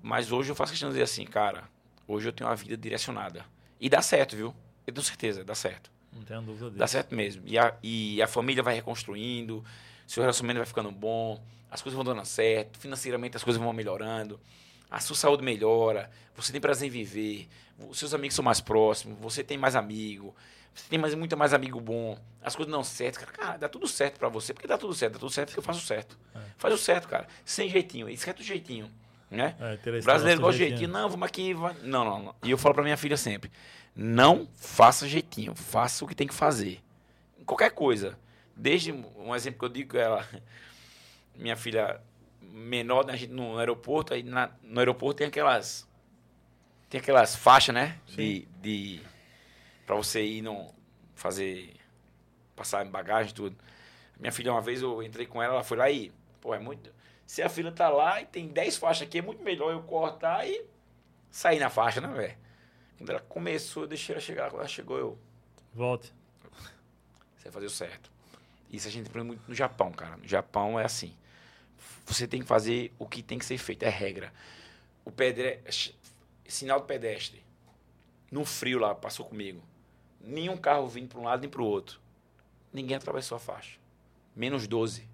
Speaker 3: Mas hoje eu faço questão de dizer assim, cara, hoje eu tenho uma vida direcionada. E dá certo, viu? Eu tenho certeza, dá certo.
Speaker 1: Não tenho dúvida disso.
Speaker 3: Dá certo mesmo. E a, e a família vai reconstruindo, seu relacionamento vai ficando bom, as coisas vão dando certo, financeiramente as coisas vão melhorando a sua saúde melhora, você tem prazer em viver, os seus amigos são mais próximos, você tem mais amigo, você tem mais, muito mais amigo bom, as coisas não certo, cara, cara, dá tudo certo para você, porque dá tudo certo, dá tudo certo porque eu faço certo. É. Faz o certo, cara, sem jeitinho, e certo jeitinho, né? É, brasileiro gosta de jeitinho, não, vamos aqui, vai... não, não, não. E eu falo para minha filha sempre, não faça jeitinho, faça o que tem que fazer. Qualquer coisa. Desde um exemplo que eu digo, ela, [LAUGHS] minha filha menor né, no aeroporto, aí na, no aeroporto tem aquelas. Tem aquelas faixas, né? Sim. De. de pra você ir no. fazer. passar em bagagem tudo. Minha filha, uma vez eu entrei com ela, ela foi lá e. Pô, é muito. Se a fila tá lá e tem 10 faixas aqui, é muito melhor eu cortar e sair na faixa, né, velho? Quando ela começou, eu deixei ela chegar. Quando ela chegou, eu.
Speaker 1: Volte.
Speaker 3: Você vai fazer o certo. Isso a gente aprende muito no Japão, cara. No Japão é assim você tem que fazer o que tem que ser feito, é regra. O pedestre, sinal do pedestre, no frio lá, passou comigo. Nenhum carro vindo para um lado nem para o outro. Ninguém atravessou a faixa. Menos 12.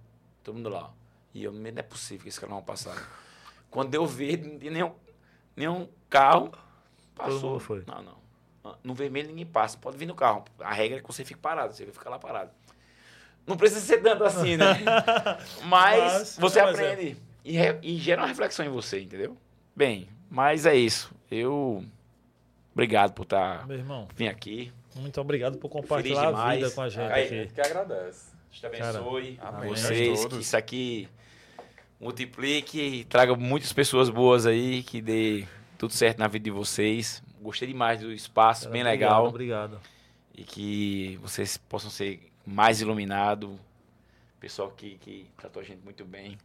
Speaker 3: Todo mundo lá. E eu, não é possível que esse cara não vai passar. Quando eu vi, nenhum, nenhum carro, passou.
Speaker 1: foi.
Speaker 3: Não, não. No vermelho ninguém passa. Pode vir no carro. A regra é que você fique parado. Você vai ficar lá parado. Não precisa ser tanto assim, né? [LAUGHS] mas,
Speaker 1: Mas-
Speaker 3: você
Speaker 1: mas é.
Speaker 3: aprende. E, re- e gera uma reflexão em você, entendeu? Bem, mas é isso. Eu... Obrigado por estar...
Speaker 1: Meu irmão,
Speaker 3: Vim aqui.
Speaker 1: muito obrigado por compartilhar a
Speaker 3: demais.
Speaker 1: vida com a gente
Speaker 3: Aí,
Speaker 1: aqui.
Speaker 2: que agradece.
Speaker 3: Deus te abençoe
Speaker 2: Cara,
Speaker 3: a vocês. Que isso aqui multiplique e traga muitas pessoas boas aí, que dê tudo certo na vida de vocês. Gostei demais do espaço,
Speaker 1: Cara,
Speaker 3: bem
Speaker 1: obrigado,
Speaker 3: legal.
Speaker 1: Obrigado.
Speaker 3: E que vocês possam ser mais iluminados. Pessoal que, que tratou a gente muito bem.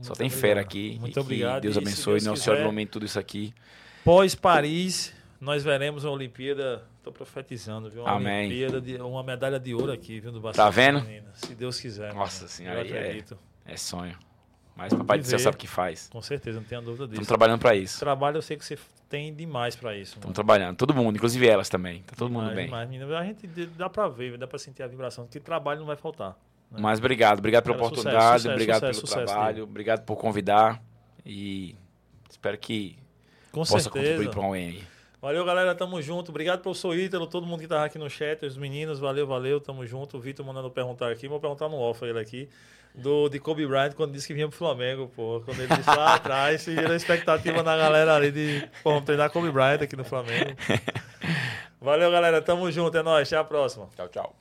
Speaker 3: Só
Speaker 1: Muito
Speaker 3: tem
Speaker 1: obrigado.
Speaker 3: fera aqui.
Speaker 1: Muito
Speaker 3: que
Speaker 1: obrigado.
Speaker 3: Deus abençoe.
Speaker 1: Deus
Speaker 3: Nossa Senhora
Speaker 1: quiser-
Speaker 3: ilumine tudo isso aqui.
Speaker 1: Pós-Paris, nós veremos uma Olimpíada. Tô profetizando, viu? Uma
Speaker 3: Amém.
Speaker 1: Olimpíada, de, uma medalha de ouro aqui, viu? Do
Speaker 3: Tá vendo?
Speaker 1: feminino. Se Deus quiser.
Speaker 3: Nossa
Speaker 1: mano.
Speaker 3: Senhora,
Speaker 1: Eu
Speaker 3: é-
Speaker 1: acredito.
Speaker 3: É sonho. Mas Papai do Céu sabe o que faz.
Speaker 1: Com certeza, não tenha dúvida disso.
Speaker 3: Estamos trabalhando para isso.
Speaker 1: Trabalho, eu sei que você tem demais pra isso.
Speaker 3: Estamos
Speaker 1: mano.
Speaker 3: trabalhando. Todo mundo, inclusive elas também. Tá todo mundo
Speaker 1: Demais,
Speaker 3: bem.
Speaker 1: demais, menina. A gente dá pra ver, dá pra sentir a vibração. Que trabalho não vai faltar. né?
Speaker 3: Mas obrigado, obrigado pela
Speaker 1: Cara,
Speaker 3: oportunidade,
Speaker 1: sucesso, sucesso,
Speaker 3: obrigado
Speaker 1: sucesso,
Speaker 3: pelo trabalho, obrigado por convidar e espero que
Speaker 1: Com
Speaker 3: possa
Speaker 1: certeza.
Speaker 3: contribuir para alguém aí.
Speaker 1: Valeu, galera. Tamo junto. Obrigado, professor Ítalo, todo mundo que tava aqui no chat, os meninos. Valeu, valeu. Tamo junto. O Vitor mandando perguntar aqui. Vou perguntar no off ele aqui do, de Kobe Bryant quando disse que vinha pro Flamengo, pô. Quando ele disse lá atrás, se gerou expectativa na galera ali de, pô, treinar Kobe Bryant aqui no Flamengo. [LAUGHS] Valeu, galera. Tamo junto. É nóis. Até a próxima.
Speaker 2: Tchau, tchau.